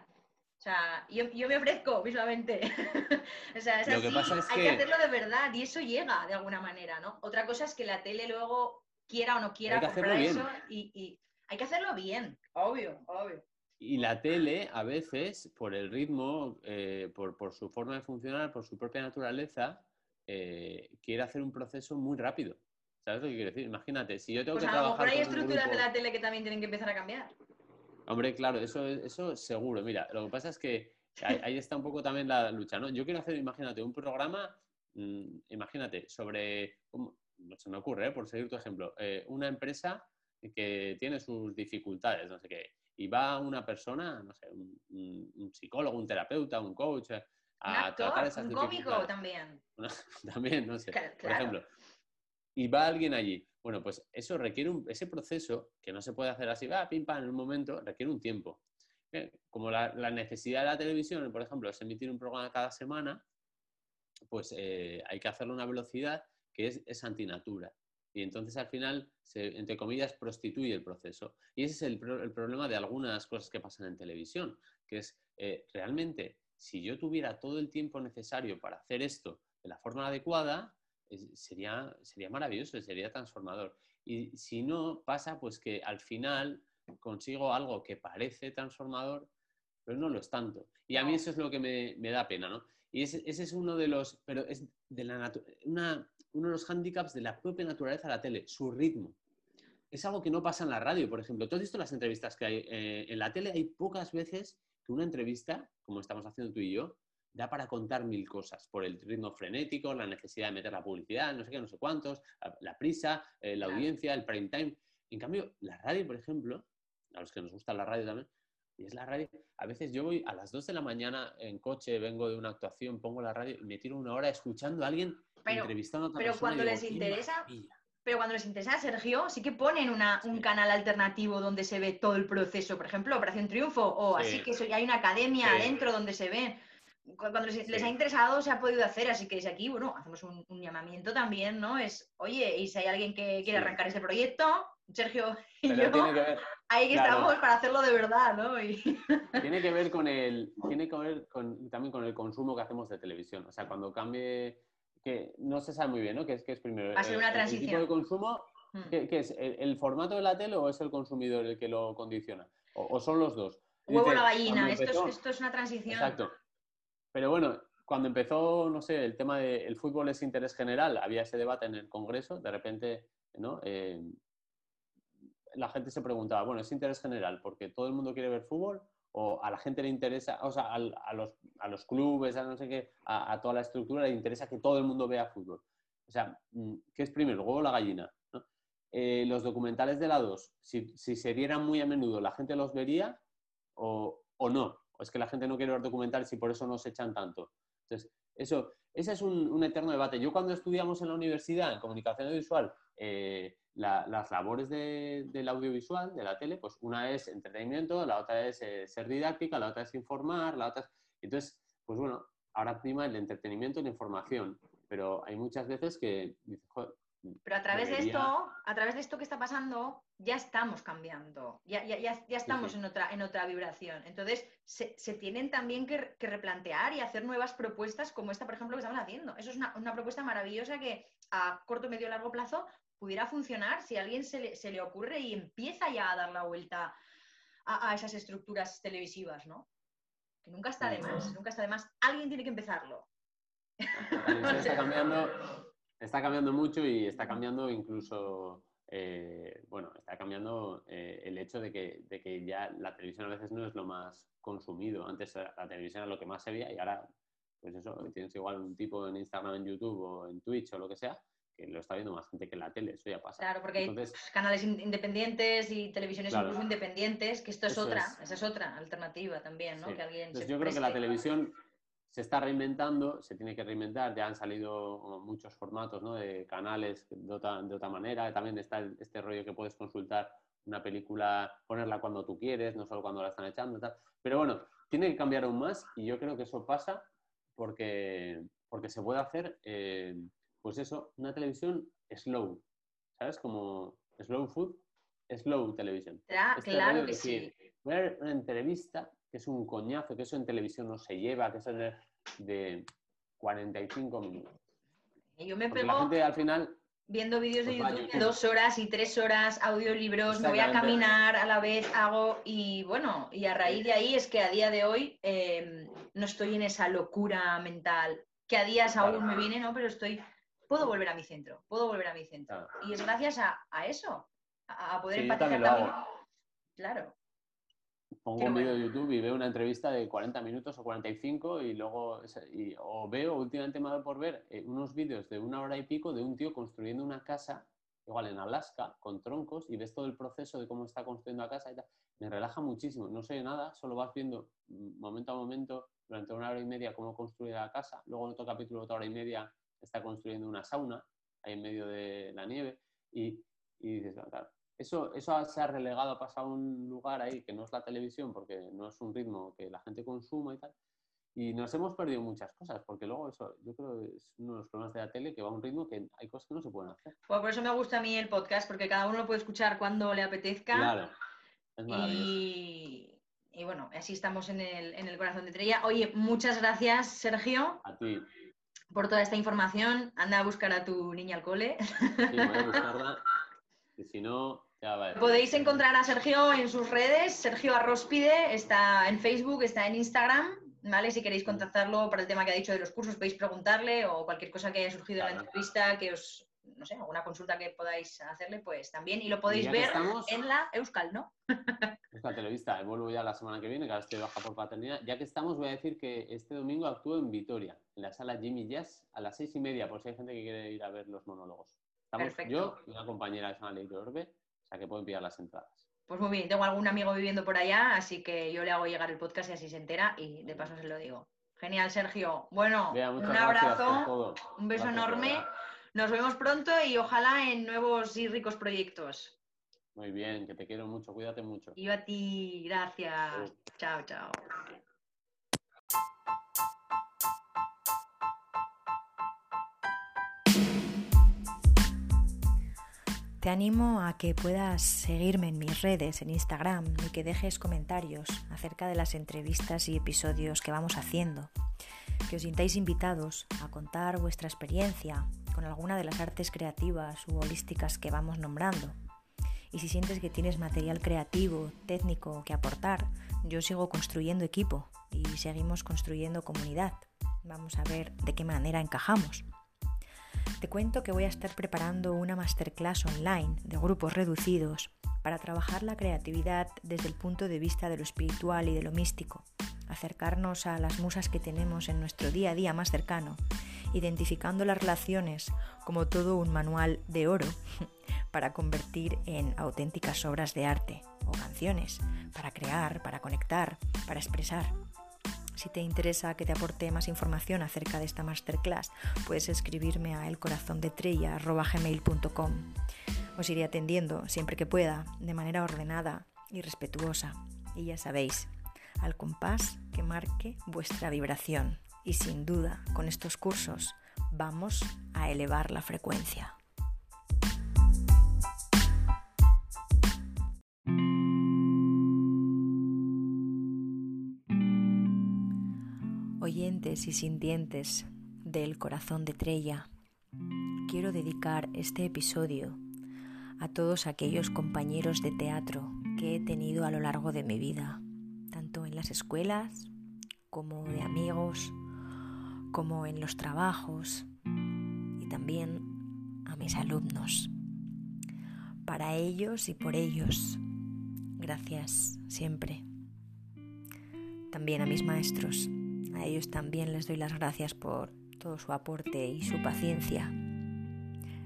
O sea, yo, me ofrezco visualmente. [LAUGHS] o sea, es así, hay que... hacerlo de verdad y eso llega de alguna manera, ¿no? Otra cosa es que la tele luego quiera o no quiera comprar eso y, hay que hacerlo bien, obvio, obvio. Y la tele, a veces, por el ritmo, eh, por, por, su forma de funcionar, por su propia naturaleza, eh, quiere hacer un proceso muy rápido. ¿Sabes lo que quiero decir? Imagínate, si yo tengo pues que a trabajar. Lo mejor hay estructuras de la tele que también tienen que empezar a cambiar. Hombre, claro, eso, eso seguro. Mira, lo que pasa es que ahí, está un poco también la lucha, ¿no? Yo quiero hacer, imagínate, un programa, mm, imagínate, sobre. Se me ocurre, ¿eh? por seguir tu ejemplo, eh, una empresa que tiene sus dificultades, no sé qué, y va una persona, no sé, un psicólogo, un terapeuta, un coach, a tratar esas un cómico también. [LAUGHS] también, no sé. Por ejemplo, y va alguien allí. Bueno, pues eso requiere un, ese proceso que no se puede hacer así, va, pim, pam, en un momento, requiere un tiempo. Eh, como la, necesidad de la televisión, por ejemplo, es emitir un programa cada semana, pues eh, hay que hacerlo a una velocidad que es, es antinatura. Y entonces al final, se, entre comillas, prostituye el proceso. Y ese es el, el, problema de algunas cosas que pasan en televisión, que es eh, realmente si yo tuviera todo el tiempo necesario para hacer esto de la forma adecuada, sería, sería maravilloso, sería transformador. Y si no, pasa pues que al final consigo algo que parece transformador, pero no lo es tanto. Y a mí eso es lo que me, da pena, ¿no? Y ese, es uno de los, pero es de la una, uno de los hándicaps de la propia naturaleza de la tele, su ritmo. Es algo que no pasa en la radio, por ejemplo. ¿Tú has visto las entrevistas que hay eh, en la tele? Hay pocas veces que una entrevista, como estamos haciendo tú y yo, da para contar mil cosas, por el ritmo frenético, la necesidad de meter la publicidad, no sé qué, no sé cuántos, la, prisa, eh, la audiencia, el prime time. En cambio, la radio, por ejemplo, a los que nos gusta la radio también, y es la radio, a veces yo voy a las 2 de la mañana en coche, vengo de una actuación, pongo la radio y me tiro una hora escuchando a alguien entrevistando a otra Pero cuando les interesa, pero cuando les interesa, Sergio, sí que ponen un canal alternativo donde se ve todo el proceso, por ejemplo, Operación Triunfo, o así que hay una academia adentro donde se ven. Cuando les, ha interesado, se ha podido hacer, así que desde aquí, bueno, hacemos un, llamamiento también, ¿no? Es, oye, y si hay alguien que quiere arrancar ese proyecto, Sergio y yo, ahí que estamos para hacerlo de verdad, ¿no? [LAUGHS] Tiene que ver con el, tiene que ver también con el consumo que hacemos de televisión. O sea, cuando cambie que no se sabe muy bien, ¿no? ¿Qué es, qué es primero? Va a ser una transición. ¿El tipo de consumo? Hmm. ¿Qué, es? ¿El, formato de la tele o es el consumidor el que lo condiciona? ¿O, son los dos? Huevo la gallina, esto, es, esto es una transición. Exacto. Pero bueno, cuando empezó, no sé, el tema del fútbol es interés general, había ese debate en el Congreso, de repente, ¿no? Eh, la gente se preguntaba, bueno, es interés general porque todo el mundo quiere ver fútbol o a la gente le interesa, o sea, a, los, a los, clubes, a no sé qué, a, toda la estructura le interesa que todo el mundo vea fútbol. O sea, mm, ¿qué es primero, el huevo o la gallina? Eh, los documentales de la 2, si, si, se dieran muy a menudo, ¿la gente los vería o, o, no? ¿O es que la gente no quiere ver documentales y por eso no se echan tanto? Entonces, eso, ese es un, un eterno debate. Yo cuando estudiamos en la universidad en comunicación audiovisual, eh, las labores del audiovisual, de la tele, pues una es entretenimiento, la otra es eh, ser didáctica, la otra es informar, la otra es... Entonces, pues bueno, ahora prima el entretenimiento y la información, pero hay muchas veces que Pero a través de esto, a través de esto que está pasando, ya estamos cambiando, ya, ya, ya, estamos En, otra, en otra vibración. Entonces, se, tienen también que, replantear y hacer nuevas propuestas como esta, por ejemplo, que estamos haciendo. Eso es una, propuesta maravillosa que a corto, medio, largo plazo pudiera funcionar si a alguien se le, ocurre y empieza ya a dar la vuelta a, a esas estructuras televisivas, ¿no? Que nunca está de más, nunca está de más. Alguien tiene que empezarlo. [LAUGHS] está cambiando, está cambiando mucho y está cambiando incluso, eh, bueno, está cambiando eh, el hecho de que, de que, ya la televisión a veces no es lo más consumido. Antes la televisión era lo que más se veía y ahora, pues eso, tienes igual un tipo en Instagram, en YouTube o en Twitch o lo que sea, que lo está viendo más gente que en la tele, eso ya pasa. Claro, porque hay canales independientes y televisiones incluso independientes, que esto es otra, esa es otra alternativa también, ¿no? Que alguien yo creo que la televisión se está reinventando, se tiene que reinventar, ya han salido muchos formatos ¿no? de canales de otra, de otra manera, también está este rollo que puedes consultar una película, ponerla cuando tú quieres, no solo cuando la están echando, tal. pero bueno, tiene que cambiar aún más y yo creo que eso pasa porque, porque se puede hacer, eh, pues eso, una televisión slow, ¿sabes? Como slow food, slow television. Este claro que sí. Ver una entrevista que es un coñazo, que eso en televisión no se lleva, que eso es de, 45 minutos. Y yo me pego al final viendo vídeos de pues YouTube de dos horas y tres horas, audiolibros, me voy a caminar a la vez, hago y bueno, y a raíz de ahí es que a día de hoy em, no estoy en esa locura mental, que a días aún me viene, ¿no? Pero estoy, puedo volver a mi centro, puedo volver a mi centro. Y es gracias a, eso, a, poder empatizar también. Claro pongo un vídeo de YouTube y veo una entrevista de 40 minutos o 45 y luego, o veo, últimamente me ha dado por ver eh, unos vídeos de una hora y pico de un tío construyendo una casa, igual en Alaska, con troncos y ves todo el proceso de cómo está construyendo la casa y tal. Me relaja muchísimo, no sé nada, solo vas viendo mm, momento a momento durante una hora y media cómo construye la casa, luego en otro capítulo, otra hora y media, está construyendo una sauna ahí en medio de la nieve y, y dices, claro, eso, eso se ha relegado, ha pasado a un lugar ahí que no es la televisión, porque no es un ritmo que la gente consuma y tal. Y nos hemos perdido muchas cosas, porque luego eso, yo creo que es uno de los problemas de la tele, que va a un ritmo que hay cosas que no se pueden hacer. Pues por eso me gusta a mí el podcast, porque cada uno lo puede escuchar cuando le apetezca. Claro, es y, y, bueno, así estamos en el, en el corazón de Trella. Oye, muchas gracias, Sergio. A ti. Por toda esta información. Anda a buscar a tu niña al cole. Sí, voy a buscarla. Y si no, Podéis encontrar a Sergio en sus redes, Sergio Arrospide, está en Facebook, está en Instagram, ¿vale? Si queréis contactarlo para el tema que ha dicho de los cursos, podéis preguntarle o cualquier cosa que haya surgido en la entrevista, que os, no sé, alguna consulta que podáis hacerle, pues también. Y lo podéis ver en la Euskal, ¿no? [LAUGHS] Euskal Televista, vuelvo ya la semana que viene, que ahora estoy baja por paternidad. Ya que estamos, voy a decir que este domingo actúo en Vitoria, en la sala Jimmy Jazz, a las seis y media, por si hay gente que quiere ir a ver los monólogos. Estamos yo y una compañera que se llama Orbe o sea que puedo enviar las entradas. Pues muy bien, tengo algún amigo viviendo por allá, así que yo le hago llegar el podcast y así se entera y de paso se lo digo. Genial, Sergio. Bueno, un abrazo, un beso enorme. Nos vemos pronto y ojalá en nuevos y ricos proyectos. Muy bien, que te quiero mucho, cuídate mucho. Y a ti, gracias. Chao, chao. Te animo a que puedas seguirme en mis redes, en Instagram, y que dejes comentarios acerca de las entrevistas y episodios que vamos haciendo. Que os sintáis invitados a contar vuestra experiencia con alguna de las artes creativas u holísticas que vamos nombrando. Y si sientes que tienes material creativo, técnico que aportar, yo sigo construyendo equipo y seguimos construyendo comunidad. Vamos a ver de qué manera encajamos. Te cuento que voy a estar preparando una masterclass online de grupos reducidos para trabajar la creatividad desde el punto de vista de lo espiritual y de lo místico, acercarnos a las musas que tenemos en nuestro día a día más cercano, identificando las relaciones como todo un manual de oro [LAUGHS] para convertir en auténticas obras de arte o canciones, para crear, para conectar, para expresar. Si te interesa que te aporte más información acerca de esta masterclass, puedes escribirme a elcorazondetrella.gmail.com. Os iré atendiendo siempre que pueda, de manera ordenada y respetuosa. Y ya sabéis, al compás que marque vuestra vibración y sin duda con estos cursos vamos a elevar la frecuencia. Oyentes y sintientes del corazón de Trella, quiero dedicar este episodio a todos aquellos compañeros de teatro que he tenido a lo largo de mi vida, tanto en las escuelas como de amigos, como en los trabajos y también a mis alumnos. Para ellos y por ellos, gracias siempre. También a mis maestros, a ellos también les doy las gracias por todo su aporte y su paciencia,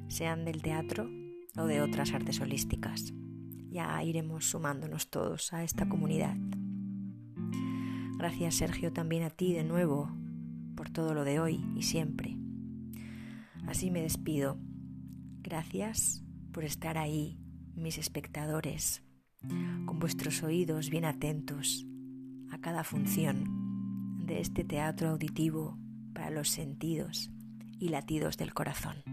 sean del teatro o de otras artes holísticas. Ya iremos sumándonos todos a esta comunidad. Gracias Sergio también a ti de nuevo por todo lo de hoy y siempre. Así me despido. Gracias por estar ahí, mis espectadores, con vuestros oídos bien atentos a cada función de este teatro auditivo para los sentidos y latidos del corazón.